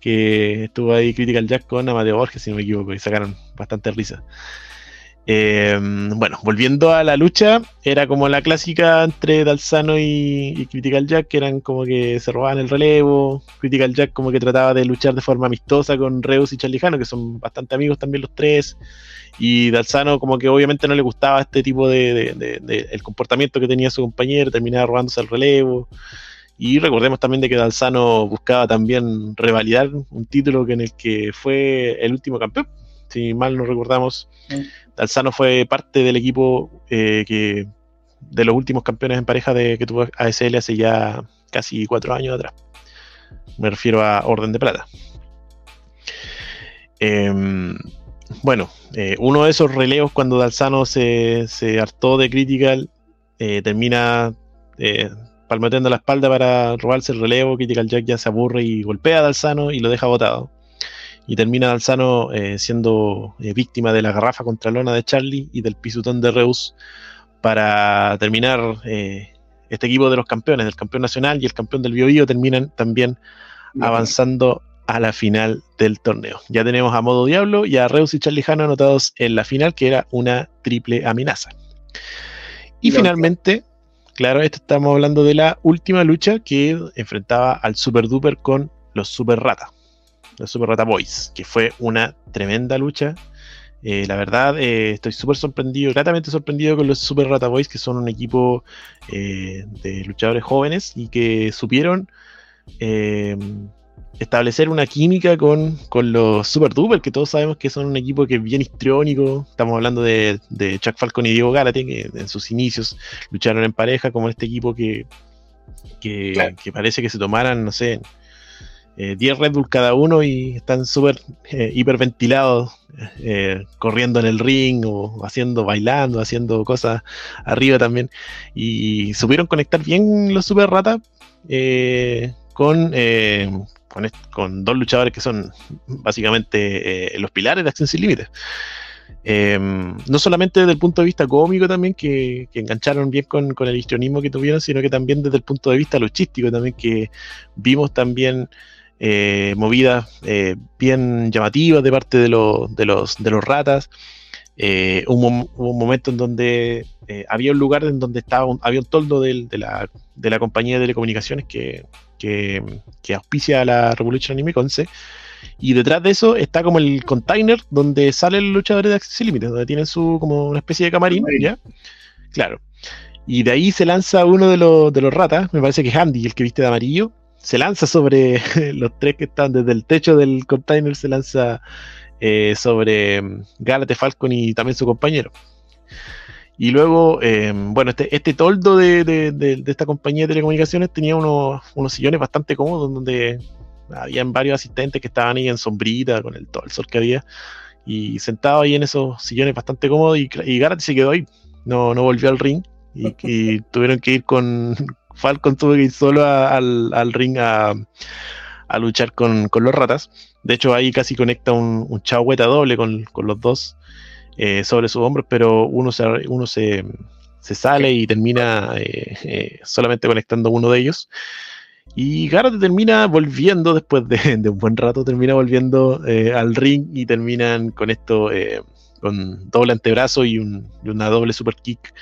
Que estuvo ahí Critical Jack con Amadeo Borges, si no me equivoco, y sacaron bastante risa. Eh, bueno, volviendo a la lucha, era como la clásica entre Dalzano y, y Critical Jack, que eran como que se robaban el relevo. Critical Jack como que trataba de luchar de forma amistosa con Reus y Charlijano, que son bastante amigos también los tres. Y Dalzano como que obviamente no le gustaba este tipo de, de- de- de- el comportamiento que tenía su compañero, terminaba robándose el relevo. Y recordemos también de que Dalzano buscaba también revalidar un título que en el que fue el último campeón. Si mal no recordamos, Dalzano fue parte del equipo eh, que de los últimos campeones en pareja de, que tuvo ASL hace ya casi cuatro años atrás. Me refiero a Orden de Plata. Em, bueno, eh, uno de esos relevos cuando Dalzano se, se hartó de Critical, eh, termina palmeteando la espalda para robarse el relevo. Critical Jack ya se aburre y golpea a Dalzano y lo deja botado. Y termina Dalzano eh, siendo eh, víctima de la garrafa contra lona de Charlie y del pisotón de Reus para terminar eh, este equipo de los campeones, del campeón nacional y el campeón del Bio Bio terminan también avanzando a la final del torneo. Ya tenemos a Modo Diablo y a Reus y Charlie Jano anotados en la final, que era una triple amenaza. Y finalmente, claro, esto estamos hablando de la última lucha que enfrentaba al Super Duper con los Super Rata, los Super Rata Boys, que fue una tremenda lucha. Eh, la verdad, eh, estoy súper sorprendido, gratamente sorprendido con los Super Rata Boys, que son un equipo eh, de luchadores jóvenes y que supieron establecer una química con, con los Super Duper, que todos sabemos que son un equipo que es bien histriónico. Estamos hablando de, de Chuck Falcon y Diego Gárate, que en sus inicios lucharon en pareja, como este equipo que, que, que parece que se tomaran, no sé, eh, 10 Red Bull cada uno y están súper eh, hiperventilados, eh, corriendo en el ring o haciendo, bailando, haciendo cosas arriba también. Y supieron conectar bien los Super Rata eh, con, eh, con, dos luchadores que son básicamente eh, los pilares de Acción Sin Límites. Eh, no solamente desde el punto de vista cómico también, que, engancharon bien con, el histrionismo que tuvieron, sino que también desde el punto de vista luchístico también, que vimos también eh, movidas eh, bien llamativas de parte de, los de, los, ratas. Eh, un momento en donde eh, había un lugar en donde estaba un- había un toldo del- de, la, de la compañía de telecomunicaciones que, que, que auspicia a la Revolution Anime Conce. Y detrás de eso está como el container donde salen los luchadores de Access Limited, donde tienen su como una especie de camarín, ¿ya? Claro. Y de ahí se lanza uno de los, de los ratas, me parece que es Andy, el que viste de amarillo. Se lanza sobre <laughs> los tres que están desde el techo del container, se lanza eh, sobre mm, Gálate Falcon y también su compañero. Y luego, eh, bueno, este, este toldo de, de- de- de esta compañía de telecomunicaciones tenía unos, unos sillones bastante cómodos donde habían varios asistentes que estaban ahí en sombrita con el, todo el sol que había y sentado ahí en esos sillones bastante cómodos y, y Garrett se quedó ahí, no, no volvió al ring y, y <laughs> tuvieron que ir con Falcon tuvo que ir solo a- al, al ring a, a luchar con, con los ratas. De hecho, ahí casi conecta un, un chagüeta doble con, con los dos eh, sobre sus hombros, pero uno se, uno se, se sale y termina eh, eh, solamente conectando uno de ellos. Y Garrett termina volviendo después <laughs> de, un buen rato, termina volviendo al ring y terminan con esto, con doble antebrazo y, un- y una doble super kick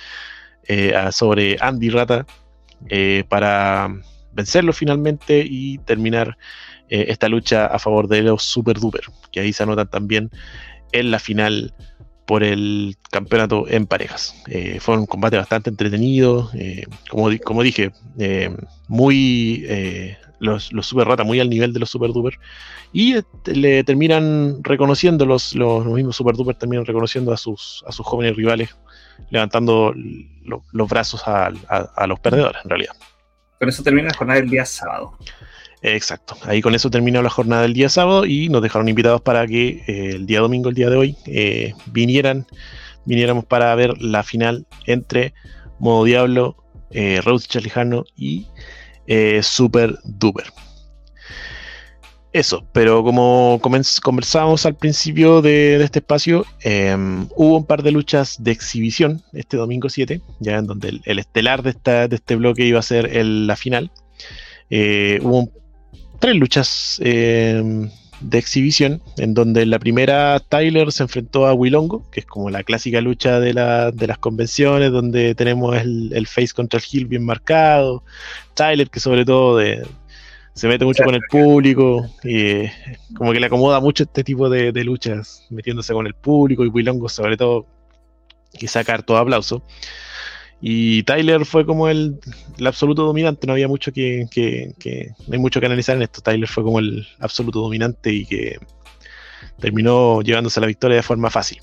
sobre Andy Rata para vencerlo finalmente y terminar esta lucha a favor de los Super Duper, que ahí se anotan también en la final por el campeonato en parejas. Eh, fue un combate bastante entretenido, eh, como, como dije, eh, muy eh, los, Super Rata muy al nivel de los Super Duper y le terminan reconociendo los, los, mismos Super Duper terminan reconociendo a sus, a sus jóvenes rivales levantando lo- los brazos a, a- a los perdedores en realidad. Con eso termina la jornada del día sábado. Exacto. Ahí con eso terminó la jornada del día sábado y nos dejaron invitados para que eh, el día domingo, el día de hoy, eh, vinieran, viniéramos para ver la final entre Modo Diablo, eh, Rose y eh, Super Duper. Eso, pero como conversábamos al principio de, este espacio, eh, hubo un par de luchas de exhibición este domingo 7, ya en donde el, el estelar de, esta, de este bloque iba a ser el- la final. Hubo un- tres luchas eh, de exhibición, en donde en la primera Tyler se enfrentó a Wilongo, que es como la clásica lucha de, la- de las convenciones, donde tenemos el, face contra el heel bien marcado. Tyler, que sobre todo se mete mucho con el público, y eh, como que le acomoda mucho este tipo de, de luchas, metiéndose con el público, y Wilongo sobre todo, que saca todo aplauso. Y Tyler fue como el, absoluto dominante, no había mucho que, que- que- no hay mucho que analizar en esto. Tyler fue como el absoluto dominante y que terminó llevándose la victoria de forma fácil.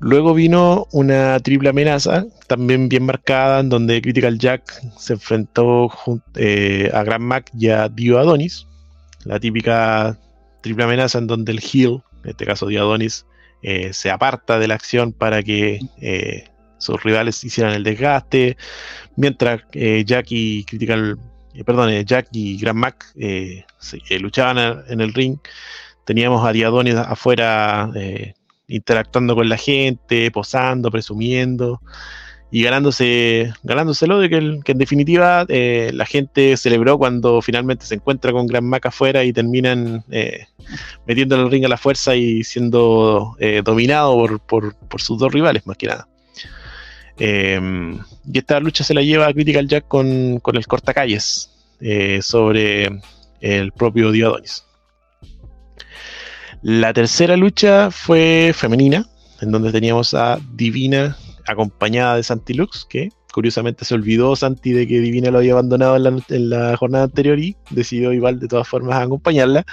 Luego vino una triple amenaza, también bien marcada, en donde Critical Jack se enfrentó eh, a Grand Mac y a Dio Adonis. La típica triple amenaza en donde el heel, en este caso Dio Adonis, eh, se aparta de la acción para que eh, sus rivales hicieran el desgaste, mientras eh, Jack y Critical, eh, perdón, eh, Jack y Grand Mac eh, se- eh, luchaban en el ring. Teníamos a Diadonis afuera interactuando con la gente, posando, presumiendo y ganándose, ganándoselo de que, en definitiva la gente celebró cuando finalmente se encuentra con Grand Mac afuera y terminan eh, metiéndole el ring a la fuerza y siendo eh, dominado por- por sus dos rivales, más que nada. Eh, y esta lucha se la lleva a Critical Jack con, con el cortacalles eh, sobre el propio Diodonis. La tercera lucha fue femenina, en donde teníamos a Divina acompañada de Santi Lux, que curiosamente se olvidó Santi de que Divina lo había abandonado en la, en la jornada anterior y decidió igual de todas formas acompañarla.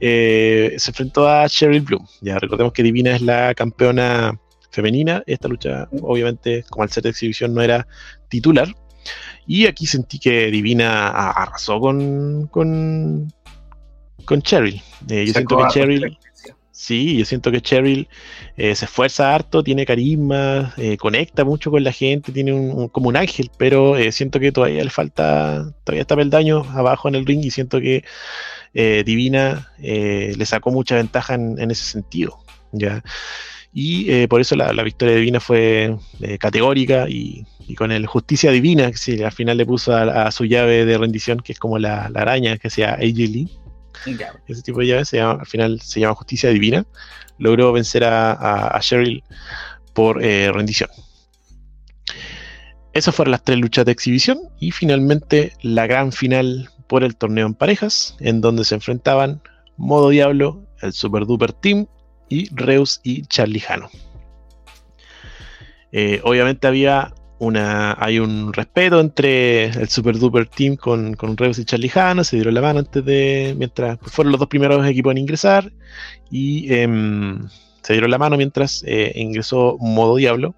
Eh, se enfrentó a Cheryl Bloom. Ya recordemos que Divina es la campeona femenina. Esta lucha, obviamente, como al ser de exhibición, no era titular. Y aquí sentí que Divina arrasó con, con, con Cheryl. Eh, yo siento que Cheryl. Sí, yo siento que Cheryl eh, se esfuerza harto, tiene carisma, eh, conecta mucho con la gente, tiene un, un- como un ángel, pero eh, siento que todavía le falta, todavía está peldaño abajo en el ring y siento que Divina le sacó mucha ventaja en, en ese sentido. ¿ya? Y eh, por eso la, la victoria divina fue eh, categórica y, y con el justicia divina, que sí, al final le puso a, a su llave de rendición, que es como la, la araña que hacía AJ Lee. Ese tipo de llave se llama, al final se llama justicia divina. Logró vencer a, a, a Cheryl por eh, rendición. Esas fueron las tres luchas de exhibición y finalmente la gran final por el torneo en parejas, en donde se enfrentaban Modo Diablo, el Super Duper Team y Reus y Charlie Jano. Eh, obviamente había una, hay un respeto entre el Super Duper Team con, con Reus y Charlie Jano, se dieron la mano antes de, mientras fueron los dos primeros equipos en ingresar y em, se dieron la mano mientras eh, ingresó Modo Diablo.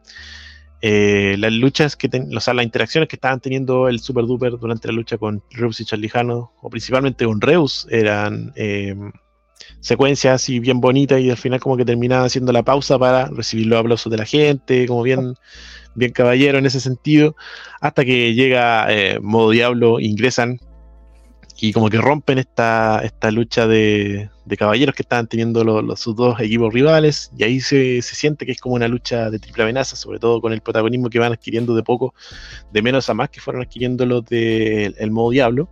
Eh, las luchas que ten, o sea, las interacciones que estaban teniendo el Super Duper durante la lucha con Reus y Charlie Jano, o principalmente con Reus, eran eh, secuencias así bien bonitas y al final como que terminaba haciendo la pausa para recibir los aplausos de la gente, como bien, bien caballero en ese sentido, hasta que llega eh, Modo Diablo, ingresan y como que rompen esta, esta lucha de, de caballeros que estaban teniendo los, sus dos equipos rivales y ahí se, se siente que es como una lucha de triple amenaza, sobre todo con el protagonismo que van adquiriendo de poco, de menos a más que fueron adquiriendo los del el modo diablo.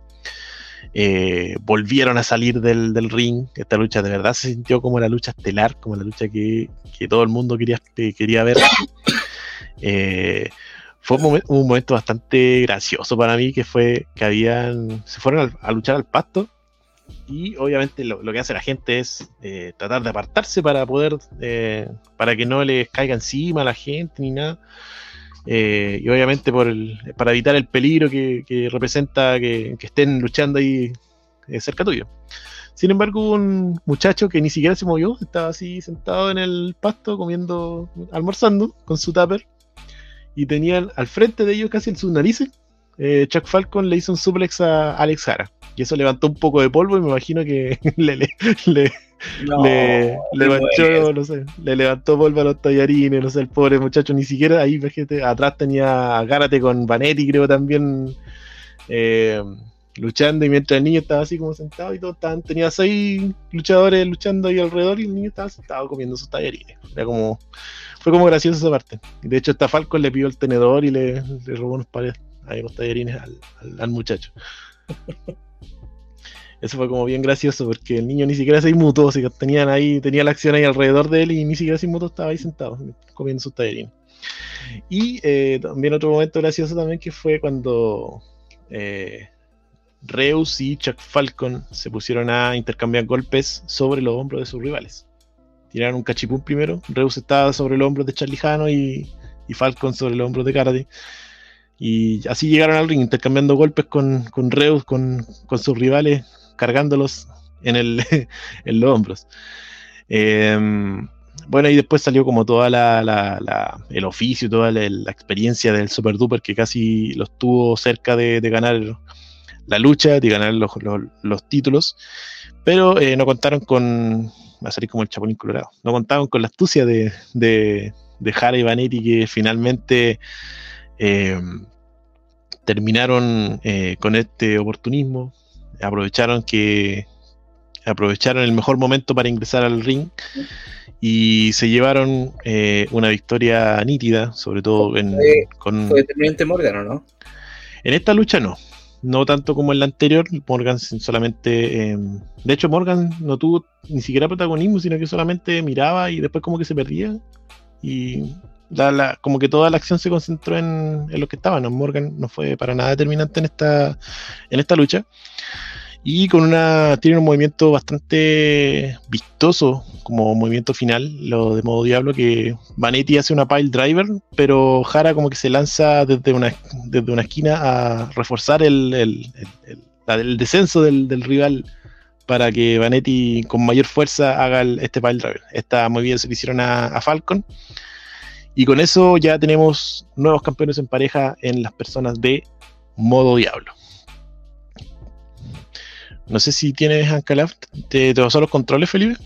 Eh, volvieron a salir del, del ring. Esta lucha de verdad se sintió como la lucha estelar, como la lucha que, que todo el mundo quería, que quería ver. <coughs> Eh, fue un, momen- un momento bastante gracioso para mí, que fue que habían, se fueron al- a, luchar al pasto y obviamente lo, lo que hace la gente es eh, tratar de apartarse para poder, eh, para que no les caiga encima a la gente ni nada. Eh, y obviamente por el, para evitar el peligro que, representa que, estén luchando ahí eh, cerca tuyo. Sin embargo, un muchacho que ni siquiera se movió, estaba así sentado en el pasto comiendo, almorzando con su tupper y tenían al frente de ellos, casi en sus narices, eh, Chuck Falcon le hizo un suplex a Alex Jara. Y eso levantó un poco de polvo y me imagino que <laughs> le, No, le, le no manchó, es. no sé, le levantó polvo a los tallarines, no sé, el pobre muchacho ni siquiera ahí, fíjate, atrás tenía a Gárate con Vanetti, creo también eh, luchando, y mientras el niño estaba así como sentado y todo, estaban, tenía seis luchadores luchando ahí alrededor y el niño estaba sentado comiendo sus tallarines. Era como, fue como gracioso esa parte. De hecho, hasta Falcon le pidió el tenedor y le, le robó unos pares, ahí unos tallarines al, al- al muchacho. Eso fue como bien gracioso porque el niño ni siquiera se inmutó, tenían ahí, tenía la acción ahí alrededor de él y ni siquiera se inmutó, estaba ahí sentado comiendo sus tallarines. Y eh, también otro momento gracioso también que fue cuando eh, Reus y Chuck Falcon se pusieron a intercambiar golpes sobre los hombros de sus rivales. Tiraron un cachipún primero, Reus estaba sobre los hombros de Charlie Jano y, Falcon sobre los hombros de Karate. Y así llegaron al ring, intercambiando golpes con, Reus, con sus rivales, cargándolos en, el, <laughs> en los hombros. Em, bueno, y después salió como toda la, el oficio, toda la, experiencia del Super Duper que casi los tuvo cerca de, ganar la lucha, de ganar los, los- los títulos, pero eh, no contaron con, va a salir como el Chapulín Colorado, no contaron con la astucia de, de, de Jara y Vanetti que finalmente eh, terminaron eh, con este oportunismo, aprovecharon que aprovecharon el mejor momento para ingresar al ring y se llevaron eh, una victoria nítida, sobre todo en, Fue- con, Fue determinante Morgan, ¿o no? en esta lucha no. No tanto como en la anterior, Morgan solamente... eh, de hecho, Morgan no tuvo ni siquiera protagonismo, sino que solamente miraba y después como que se perdía. Y la- la- como que toda la acción se concentró en, en lo que estaba. ¿no? Morgan no fue para nada determinante en esta, en esta lucha. Y con una. Tiene un movimiento bastante vistoso como movimiento final, lo de modo diablo, que Vanetti hace una pile driver, pero Jara como que se lanza desde una, desde una esquina a reforzar el, el- el- descenso del, rival para que Vanetti con mayor fuerza haga este pile driver. Muy bien, se lo hicieron a, a Falcon. Y con eso ya tenemos nuevos campeones en pareja en las personas de modo diablo. No sé si tienes Ancalaf. ¿Te, te pasó los controles, Felipe?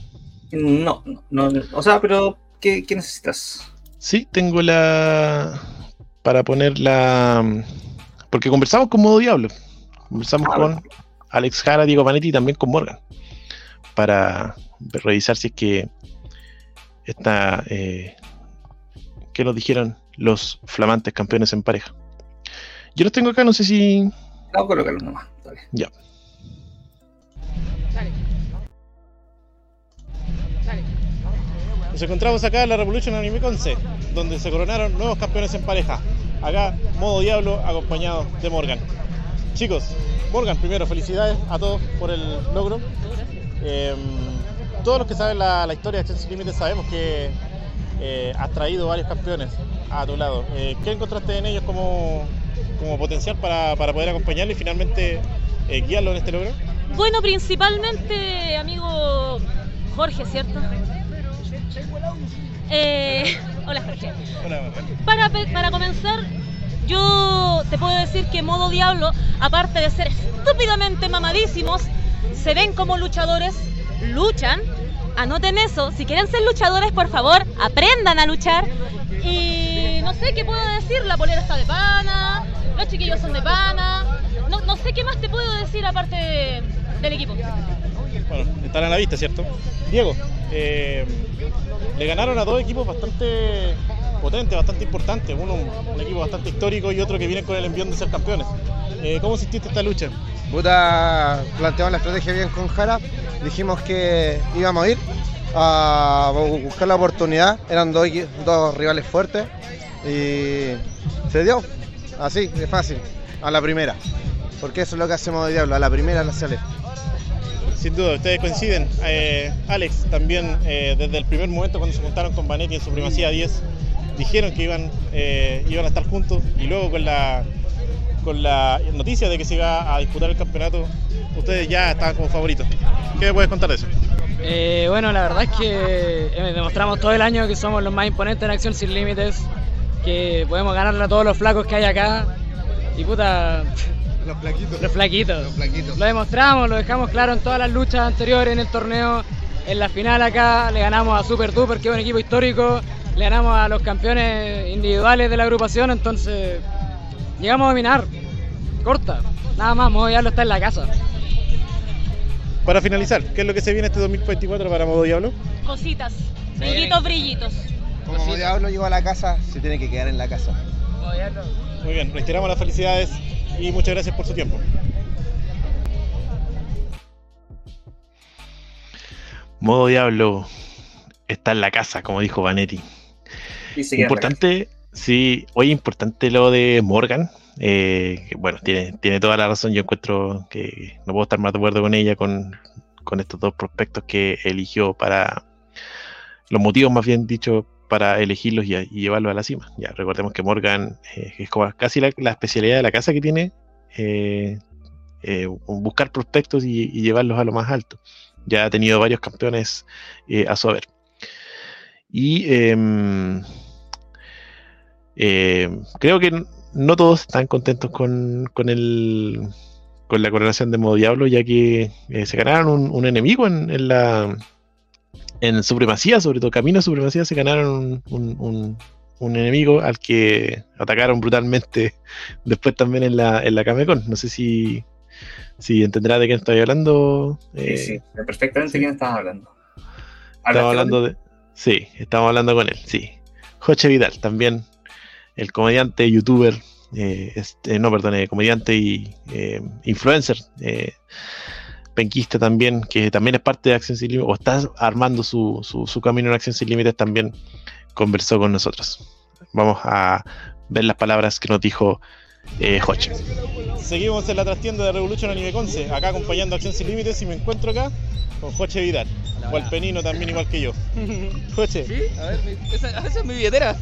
No, no, no, o sea, pero ¿qué, qué necesitas? Sí, tengo la. Para poner la. Porque conversamos con Modo Diablo. Conversamos Ah, con Alex Jara, Diego Panetti y también con Morgan. Para revisar si es que esta, eh, que nos dijeron los flamantes campeones en pareja. Yo los tengo acá, no sé si. No, colócalo nomás. Dale. Ya. Nos encontramos acá en la Revolution Anime Conce, donde se coronaron nuevos campeones en pareja. Acá, modo diablo, acompañado de Morgan. Chicos, Morgan, primero, felicidades a todos por el logro. Eh, todos los que saben la, historia de Chelsea Limited sabemos que eh, has traído varios campeones a tu lado. Eh, ¿Qué encontraste en ellos como, como potencial para, para poder acompañarlo y finalmente eh, guiarlo en este logro? Bueno, principalmente, amigo Jorge, ¿cierto? Eh, hola, Jorge. Para, para comenzar, yo te puedo decir que Modo Diablo, aparte de ser estúpidamente mamadísimos, se ven como luchadores, luchan. Anoten eso, si quieren ser luchadores, por favor, aprendan a luchar. Y no sé qué puedo decir, la polera está de pana, los chiquillos son de pana. No, no sé qué más te puedo decir aparte de- del equipo. Bueno, están a la vista, ¿cierto? Diego, eh, le ganaron a dos equipos bastante potentes, bastante importantes. Uno un equipo bastante histórico y otro que viene con el envión de ser campeones. Eh, ¿Cómo sentiste esta lucha? Puta, planteamos la estrategia bien con Jara. Dijimos que íbamos a ir a buscar la oportunidad. Eran dos, dos rivales fuertes y se dio. Así, de fácil. A la primera. Porque eso es lo que hacemos de diablo. A la primera la sale. Sin duda, ustedes coinciden. Eh, Alex, también eh, desde el primer momento cuando se juntaron con Vanetti en su primacía 10, dijeron que iban, eh, iban a estar juntos y luego con la, con la noticia de que se iba a disputar el campeonato, ustedes ya estaban como favoritos. ¿Qué me puedes contar de eso? Bueno, la verdad es que demostramos todo el año que somos los más imponentes en Acción Sin Límites, que podemos ganarle a todos los flacos que hay acá. Y puta. Los flaquitos. Los flaquitos. Los flaquitos. Lo demostramos, lo dejamos claro en todas las luchas anteriores en el torneo. En la final acá le ganamos a Super Duper, que es un equipo histórico. Le ganamos a los campeones individuales de la agrupación, entonces llegamos a dominar. Corta. Nada más, Modo Diablo está en la casa. Para finalizar, ¿qué es lo que se viene este 2024 para Modo Diablo? Cositas, brillitos, brillitos. Como diablo llegó a la casa, se tiene que quedar en la casa. Muy bien, reiteramos las felicidades y muchas gracias por su tiempo. Modo Diablo está en la casa, como dijo Vanetti. Importante, sí, hoy importante lo de Morgan. eh, que, bueno, tiene, tiene toda la razón. Yo encuentro que no puedo estar más de acuerdo con ella con, con estos dos prospectos que eligió para los motivos, más bien dicho, para elegirlos y, llevarlos a la cima. Ya recordemos que Morgan eh, es como casi la, especialidad de la casa que tiene eh, eh, buscar prospectos y, llevarlos a lo más alto. Ya ha tenido varios campeones a su haber. Y em, eh, creo que no todos están contentos con, la coronación de Modo Diablo, ya que se ganaron un, enemigo en, en la en supremacía, sobre todo camino a supremacía, se ganaron un, un- un- un enemigo al que atacaron brutalmente <laughs> después también en la, en la Camecon. No sé si, si entenderá de quién estoy hablando. Sí, eh, sí, perfectamente quién estás hablando. Estamos hablando de. Sí, estamos hablando con él, sí. Joche Vidal, también el comediante, youtuber, eh, este, no, perdón, eh, comediante y eh, influencer, penquista también, que también es parte de Acción Sin Límites, o está armando su, su, su camino en Acción Sin Límites, también conversó con nosotros. Vamos a ver las palabras que nos dijo eh, Joche. Seguimos en la trastienda de Revolution Anime Conce, acá acompañando a Acción Sin Límites y me encuentro acá con Joche Vidal, o el penino también igual que yo. <laughs> Joche. A ver, mi- esa, esa es mi billetera.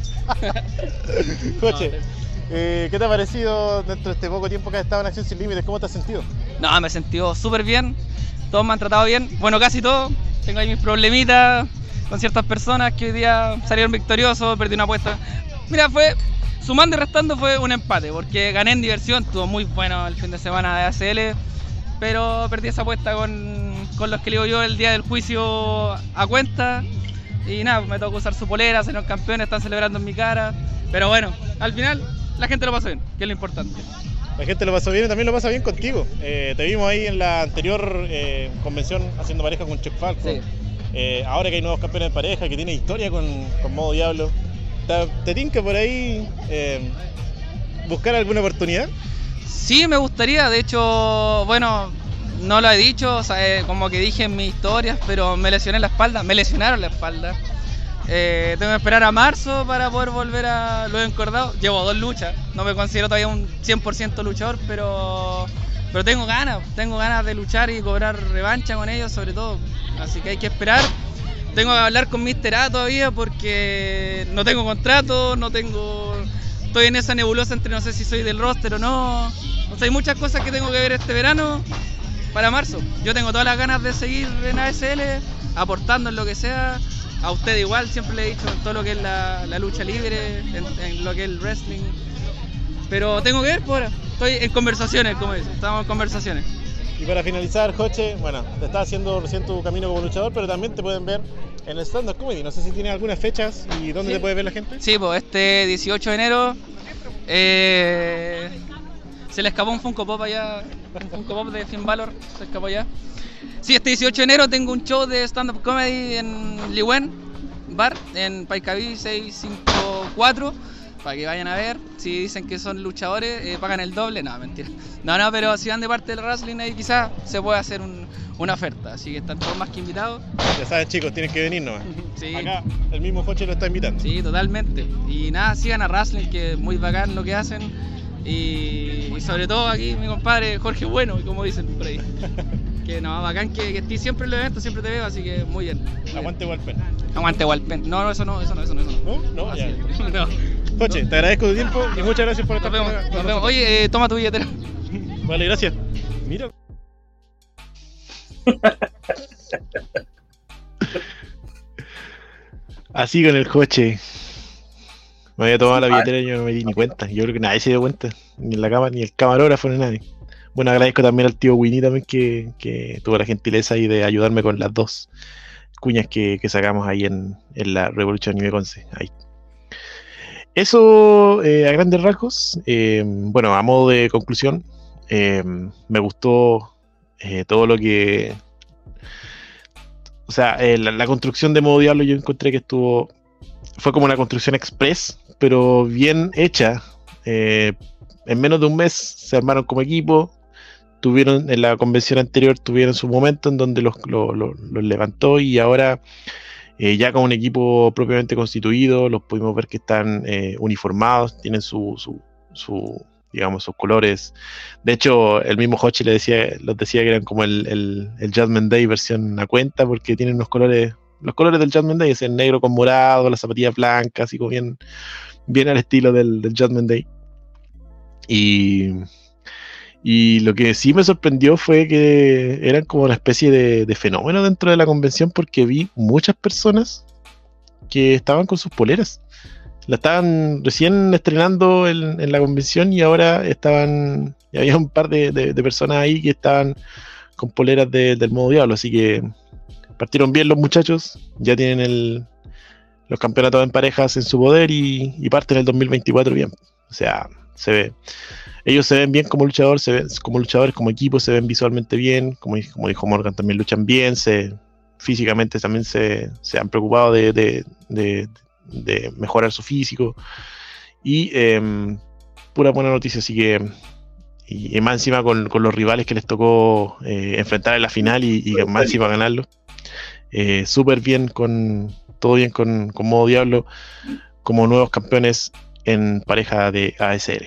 <laughs> Joche, eh, ¿qué te ha parecido dentro de este poco tiempo que has estado en Acción Sin Límites? ¿Cómo te has sentido? No, me he sentido súper bien. Todos me han tratado bien. Bueno, casi todos. Tengo ahí mis problemitas con ciertas personas que hoy día salieron victoriosos, perdí una apuesta. Mira, fue sumando y restando fue un empate, porque gané en diversión, estuvo muy bueno el fin de semana de ACL, pero perdí esa apuesta con, con los que le digo yo el día del juicio a cuenta. Y nada, me tocó usar su polera, salieron campeones, están celebrando en mi cara. Pero bueno, al final la gente lo pasó bien, que es lo importante. La gente lo pasó bien y también lo pasa bien contigo. Eh, te vimos ahí en la anterior eh, convención haciendo pareja con Chuck Falcon. Eh, ahora que hay nuevos campeones de pareja, que tiene historia con, con modo diablo, ¿te, te tinca por ahí buscar alguna oportunidad? Sí, me gustaría, de hecho, bueno, no lo he dicho, o sea, como que dije en mis historias, pero me lesioné la espalda, me lesionaron la espalda. Eh, tengo que esperar a marzo para poder volver a lo he encordado. Llevo dos luchas, no me considero todavía un 100% luchador, pero, pero tengo ganas, tengo ganas de luchar y cobrar revancha con ellos sobre todo. Así que hay que esperar. Tengo que hablar con Mr. A todavía porque no tengo contrato, no tengo... Estoy en esa nebulosa entre no sé si soy del roster o no. O sea, hay muchas cosas que tengo que ver este verano para marzo. Yo tengo todas las ganas de seguir en ASL, aportando en lo que sea. A usted igual, siempre le he dicho en todo lo que es la, la lucha libre, en, en lo que es el wrestling. Pero tengo que ver por ahora. Estoy en conversaciones, como dice. Estamos en conversaciones. Y para finalizar, Joche, bueno, te estás haciendo recién tu camino como luchador, pero también te pueden ver en el stand-up comedy. No sé si tienes algunas fechas y dónde Sí. te puede ver la gente. Sí, pues este 18 de enero eh, se le escapó un Funko Pop allá, un Funko Pop de Finn Balor, se escapó allá. Sí, este 18 de enero tengo un show de stand-up comedy en Liwen Bar, en Paicaví 654, para que vayan a ver. Si dicen que son luchadores, eh, pagan el doble, no, mentira. No, no, pero si van de parte del wrestling ahí quizás se puede hacer un- una oferta, así que están todos más que invitados. Ya saben, chicos, tienen que venir nomás. <laughs> Sí. Acá el mismo Joche lo está invitando. Sí, totalmente. Y nada, sigan a Wrestling, que es muy bacán lo que hacen. Y, y sobre todo aquí mi compadre Jorge Bueno, como dicen por ahí. <laughs> que no, bacán que, que estés siempre en los eventos, siempre te veo, así que muy bien. Aguante Walpen. Aguante Walpen. No, no, eso no, eso no, eso no. Eso no. ¿No? No, ya. <laughs> no. Joche, te agradezco tu tiempo y muchas gracias por estar Nos vemos, con nos vemos. Oye, eh, toma tu billetera. <laughs> Vale, gracias. Mira. Así con el coche. Me había tomado la billetera y yo no me di ni cuenta. Yo creo que nadie se dio cuenta. Ni la cámara, ni el camarógrafo, ni nadie. Bueno, agradezco también al tío Winnie también que, tuvo la gentileza ahí de ayudarme con las dos cuñas que, sacamos ahí en, la Revolución Anime Conce. Ahí. Eso eh, a grandes rasgos. eh, bueno, a modo de conclusión, eh, me gustó todo lo que. O sea, la, la construcción de modo diablo yo encontré que estuvo. Fue como una construcción express, pero bien hecha. En menos de un mes se armaron como equipo. Tuvieron en la convención anterior, tuvieron su momento en donde los, lo- lo- los levantó y ahora eh, ya con un equipo propiamente constituido, los pudimos ver que están eh, uniformados, tienen su, su, digamos, sus colores. De hecho, el mismo Hochi le decía, los decía que eran como el, el, el Judgment Day versión a cuenta, porque tienen unos colores, los colores del Judgment Day, es el negro con morado, las zapatillas blancas, así como bien, bien al estilo del, del Day. Y, y lo que sí me sorprendió fue que eran como una especie de, fenómeno dentro de la convención porque vi muchas personas que estaban con sus poleras. La estaban recién estrenando en, la convención y ahora estaban. y había un par de, personas ahí que estaban con poleras de- del modo diablo. Así que partieron bien los muchachos. Ya tienen el, los campeonatos en parejas en su poder y parten el 2024 bien. O sea, se ve. Ellos se ven bien como luchadores, se ven, como luchadores, como equipo, se ven visualmente bien. Como, di- como dijo Morgan, también luchan bien. Se, físicamente también se, han preocupado de, mejorar su físico. Y em, pura buena noticia, así que. Y, y más encima con, con los rivales que les tocó eh, enfrentar en la final y, y más encima ganarlo. Eh, Súper bien con. Todo bien con, con Modo Diablo. Como nuevos campeones en pareja de ASR.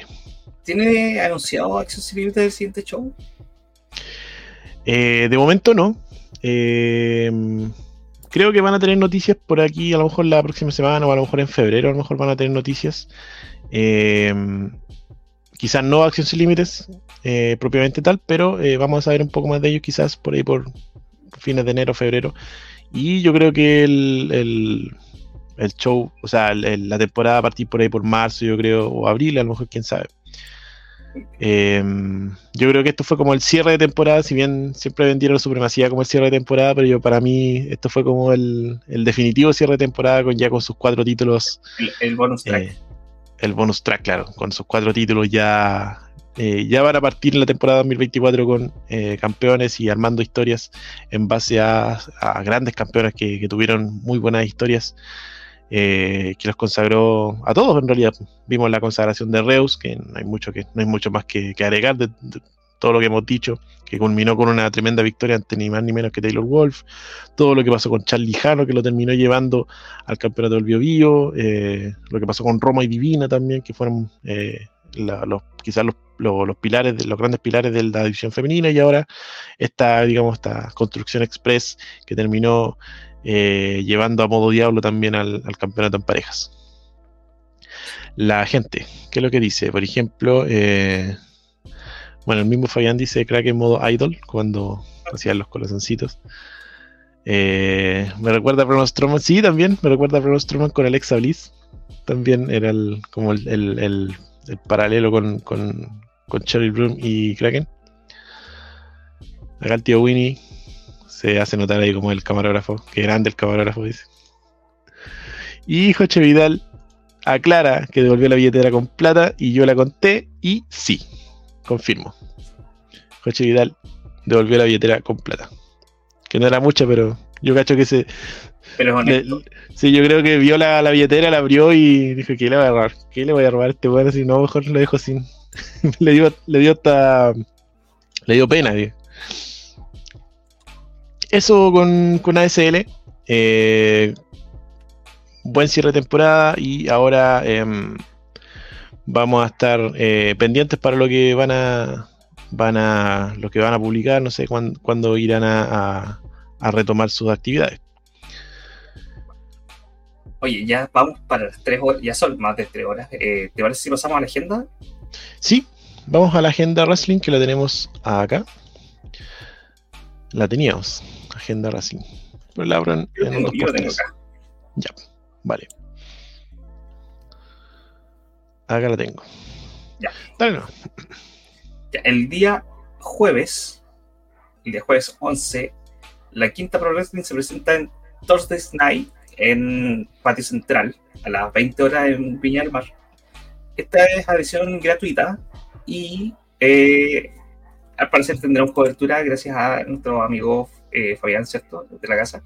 ¿Tiene anunciado accesibilidad del siguiente show? Eh, de momento no. Eh, creo que van a tener noticias por aquí, a lo mejor la próxima semana o a lo mejor en febrero, a lo mejor van a tener noticias. Eh, quizás no Acción Sin Límites propiamente tal, pero vamos a saber un poco más de ellos quizás por ahí por fines de enero, febrero. Y yo creo que el, show, o sea, la temporada a partir por ahí por marzo, yo creo, o abril, a lo mejor quién sabe. Eh, yo creo que esto fue como el cierre de temporada, si bien siempre vendieron la supremacía como el cierre de temporada, pero yo para mí esto fue como el, el definitivo cierre de temporada con ya con sus cuatro títulos. El, el bonus track. eh, el bonus track, claro, con sus cuatro títulos ya eh, ya van a partir en la temporada 2024 con eh, campeones y armando historias en base a, a grandes campeones que, que tuvieron muy buenas historias eh, que los consagró a todos en realidad. Vimos la consagración de Reus, que no hay mucho, que, no hay mucho más que, agregar de, todo lo que hemos dicho, que culminó con una tremenda victoria ante ni más ni menos que Taylor Wolf, todo lo que pasó con Charlie Jano, que lo terminó llevando al campeonato del Bio eh, lo que pasó con Roma y Divina también, que fueron eh, la- los, quizás los, los- los pilares, los grandes pilares de la división femenina, y ahora esta, digamos, esta construcción express que terminó eh, llevando a modo diablo también al, campeonato en parejas. La gente, ¿qué es lo que dice? Por ejemplo, eh, bueno, el mismo Fabián dice crack en modo idol cuando hacían los corazoncitos. Eh, me recuerda a Braun Strowman, sí, también me recuerda a Braun Strowman con Alexa Bliss. También era el, como el, el- el- el paralelo con, con, con Cheryl Broom y Kraken. Acá el tío Winnie se hace notar ahí como el camarógrafo. Qué grande el camarógrafo, dice. Y Joche Vidal aclara que devolvió la billetera con plata y yo la conté y sí, confirmo. Joche Vidal devolvió la billetera con plata. Que no era mucha, pero yo cacho que se... Pero es le- sí, yo creo que vio la, la billetera, la abrió y dijo, ¿qué le voy a robar? ¿Qué le voy a robar a este bueno? Si no, mejor lo dejo sin... <laughs> le dio, le dio hasta... Le dio pena, digo. Eso con, con ASL. eh, buen cierre de temporada y ahora em, vamos a estar eh, pendientes para lo que van a van a lo que van a publicar no sé cuán- cuándo irán a, a- a retomar sus actividades Oye, ya vamos para las tres horas, ya son más de tres horas. Eh, ¿Te parece si pasamos a la agenda? sí vamos a la agenda wrestling que la tenemos acá la teníamos agenda wrestling pero la abro en, Yo en tengo- dos yo por tengo tres. acá. ya vale acá la tengo Ya. dale no. Ya, el día jueves, el día jueves 11, la quinta Pro Wrestling se presenta en Thursday's Night en Patio Central a las 20 horas en Viña del Mar. Esta es adhesión gratuita y eh, al parecer tendremos cobertura gracias a nuestro amigo eh, Fabián, ¿cierto? De la casa.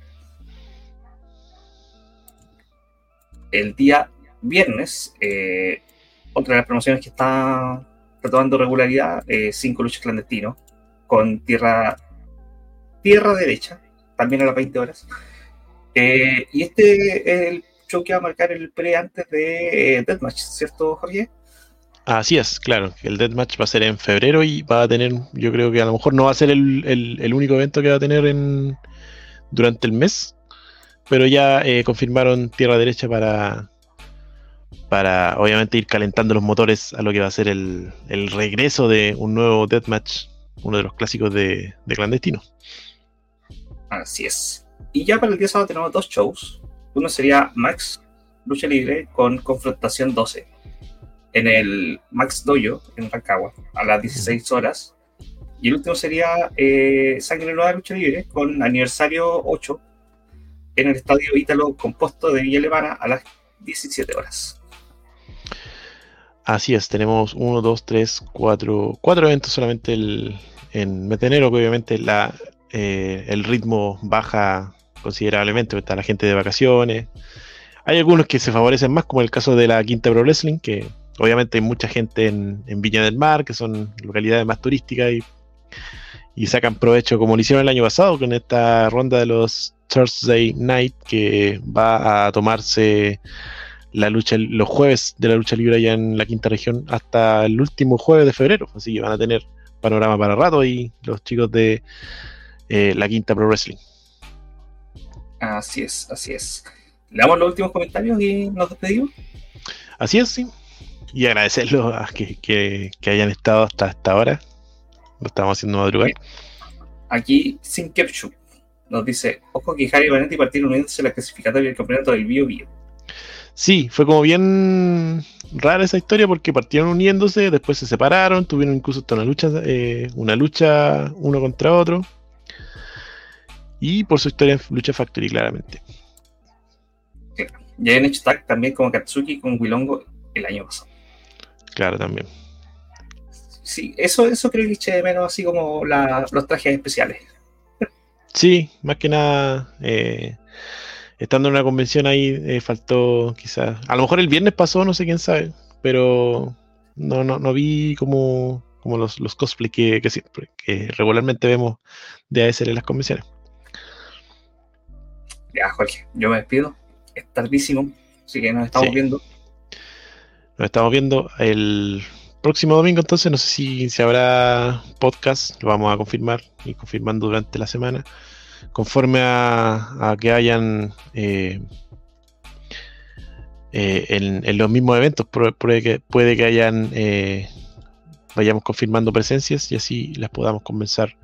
El día viernes, eh, otra de las promociones que está retomando regularidad, eh, cinco luchas clandestinos con tierra, tierra derecha, también a las 20 horas. Eh, y este es el show que va a marcar el pre antes de Deathmatch, ¿cierto, Jorge? Así es, claro. El Deathmatch va a ser en febrero y va a tener, yo creo que a lo mejor no va a ser el, el- único evento que va a tener en, durante el mes, pero ya eh, confirmaron tierra derecha para, para obviamente ir calentando los motores a lo que va a ser el, el regreso de un nuevo Deathmatch, uno de los clásicos de, de clandestino. Así es. Y ya para el día sábado tenemos dos shows. Uno sería Max Lucha Libre con Confrontación 12 en el Max Dojo en Rancagua a las 16 horas. Y el último sería eh, Sangre Nueva Lucha Libre con aniversario 8 en el Estadio Ítalo Composto de Villa Alemana a las 17 horas. Así es, tenemos uno, dos, tres, cuatro, cuatro eventos solamente el- en mes de enero, que obviamente la, eh, el ritmo baja considerablemente, está la gente de vacaciones. Hay algunos que se favorecen más, como el caso de la Quinta Pro Wrestling, que obviamente hay mucha gente en, en Viña del Mar, que son localidades más turísticas y, y sacan provecho, como lo hicieron el año pasado, con esta ronda de los Thursday Night, que va a tomarse la lucha los jueves de la lucha libre allá en la quinta región hasta el último jueves de febrero. Así que van a tener panorama para rato y los chicos de eh, la quinta Pro Wrestling. Así es, así es. Le damos los últimos comentarios y nos despedimos. Así es, sí. Y agradecerlos a que, que- que hayan estado hasta esta hora. Lo estamos haciendo madrugar. Aquí, Sin Ketchup nos dice: Ojo que Harry y Vanetti partieron uniéndose en la clasificatoria del campeonato del Bio Bio. Sí, fue como bien rara esa historia porque partieron uniéndose, después se separaron, tuvieron incluso hasta una lucha, eh, una lucha uno contra otro. Y por su historia en Lucha Factory, claramente. Ya hecho tag también como Katsuki con Wilongo el año pasado. Claro, también. sí, eso, eso creo que eché de menos, así como la- los trajes especiales. Sí, más que nada, eh, estando en una convención ahí, eh, faltó quizás. A lo mejor el viernes pasó, no sé quién sabe, pero no, no, no vi como, como los, los cosplays que, que siempre, que regularmente vemos de ASL en las convenciones. Ya, Jorge, yo me despido. Es tardísimo, así que nos estamos Sí. viendo. Nos estamos viendo el próximo domingo, entonces no sé si, si habrá podcast, lo vamos a confirmar y confirmando durante la semana. Conforme a, que hayan eh, eh, en, los mismos eventos, pu- puede que, hayan eh, vayamos confirmando presencias y así las podamos comenzar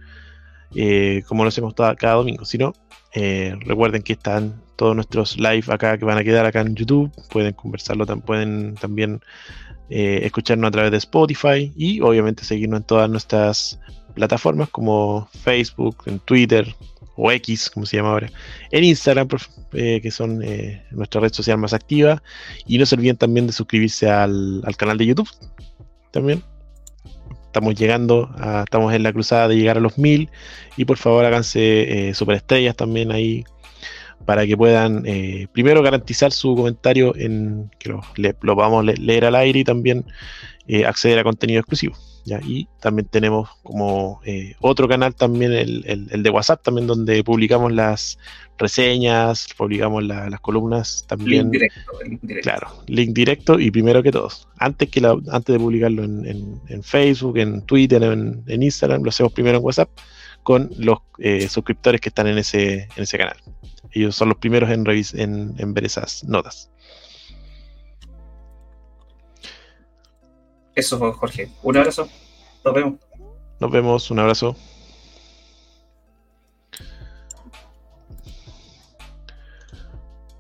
como lo hacemos cada domingo. Si no, recuerden que están todos nuestros live acá que van a quedar acá en YouTube. Pueden conversarlo, pueden también eh, escucharnos a través de Spotify y obviamente seguirnos en todas nuestras plataformas como Facebook, en Twitter o X, como se llama ahora, en Instagram, eh, que son eh, nuestra red social más activa. Y no se olviden también de suscribirse al, al canal de YouTube también. Estamos llegando, a- estamos en la cruzada de llegar a los mil y por favor háganse superestrellas también ahí para que puedan eh, primero garantizar su comentario en que lo, le- lo vamos a le- leer al aire y también eh, acceder a contenido exclusivo. ¿ya? Y también tenemos como eh, otro canal también, el, el- el de WhatsApp, también donde publicamos las reseñas, publicamos la- las columnas también. Link directo, link directo. Claro, link directo y primero que todos. Antes, que la- antes de publicarlo en, en- en Facebook, en Twitter, en, en Instagram, lo hacemos primero en WhatsApp con los eh, suscriptores que están en ese, en ese canal. Ellos son los primeros en, en, en ver esas notas. Eso fue Jorge. Un abrazo. Nos vemos. Nos vemos, un abrazo.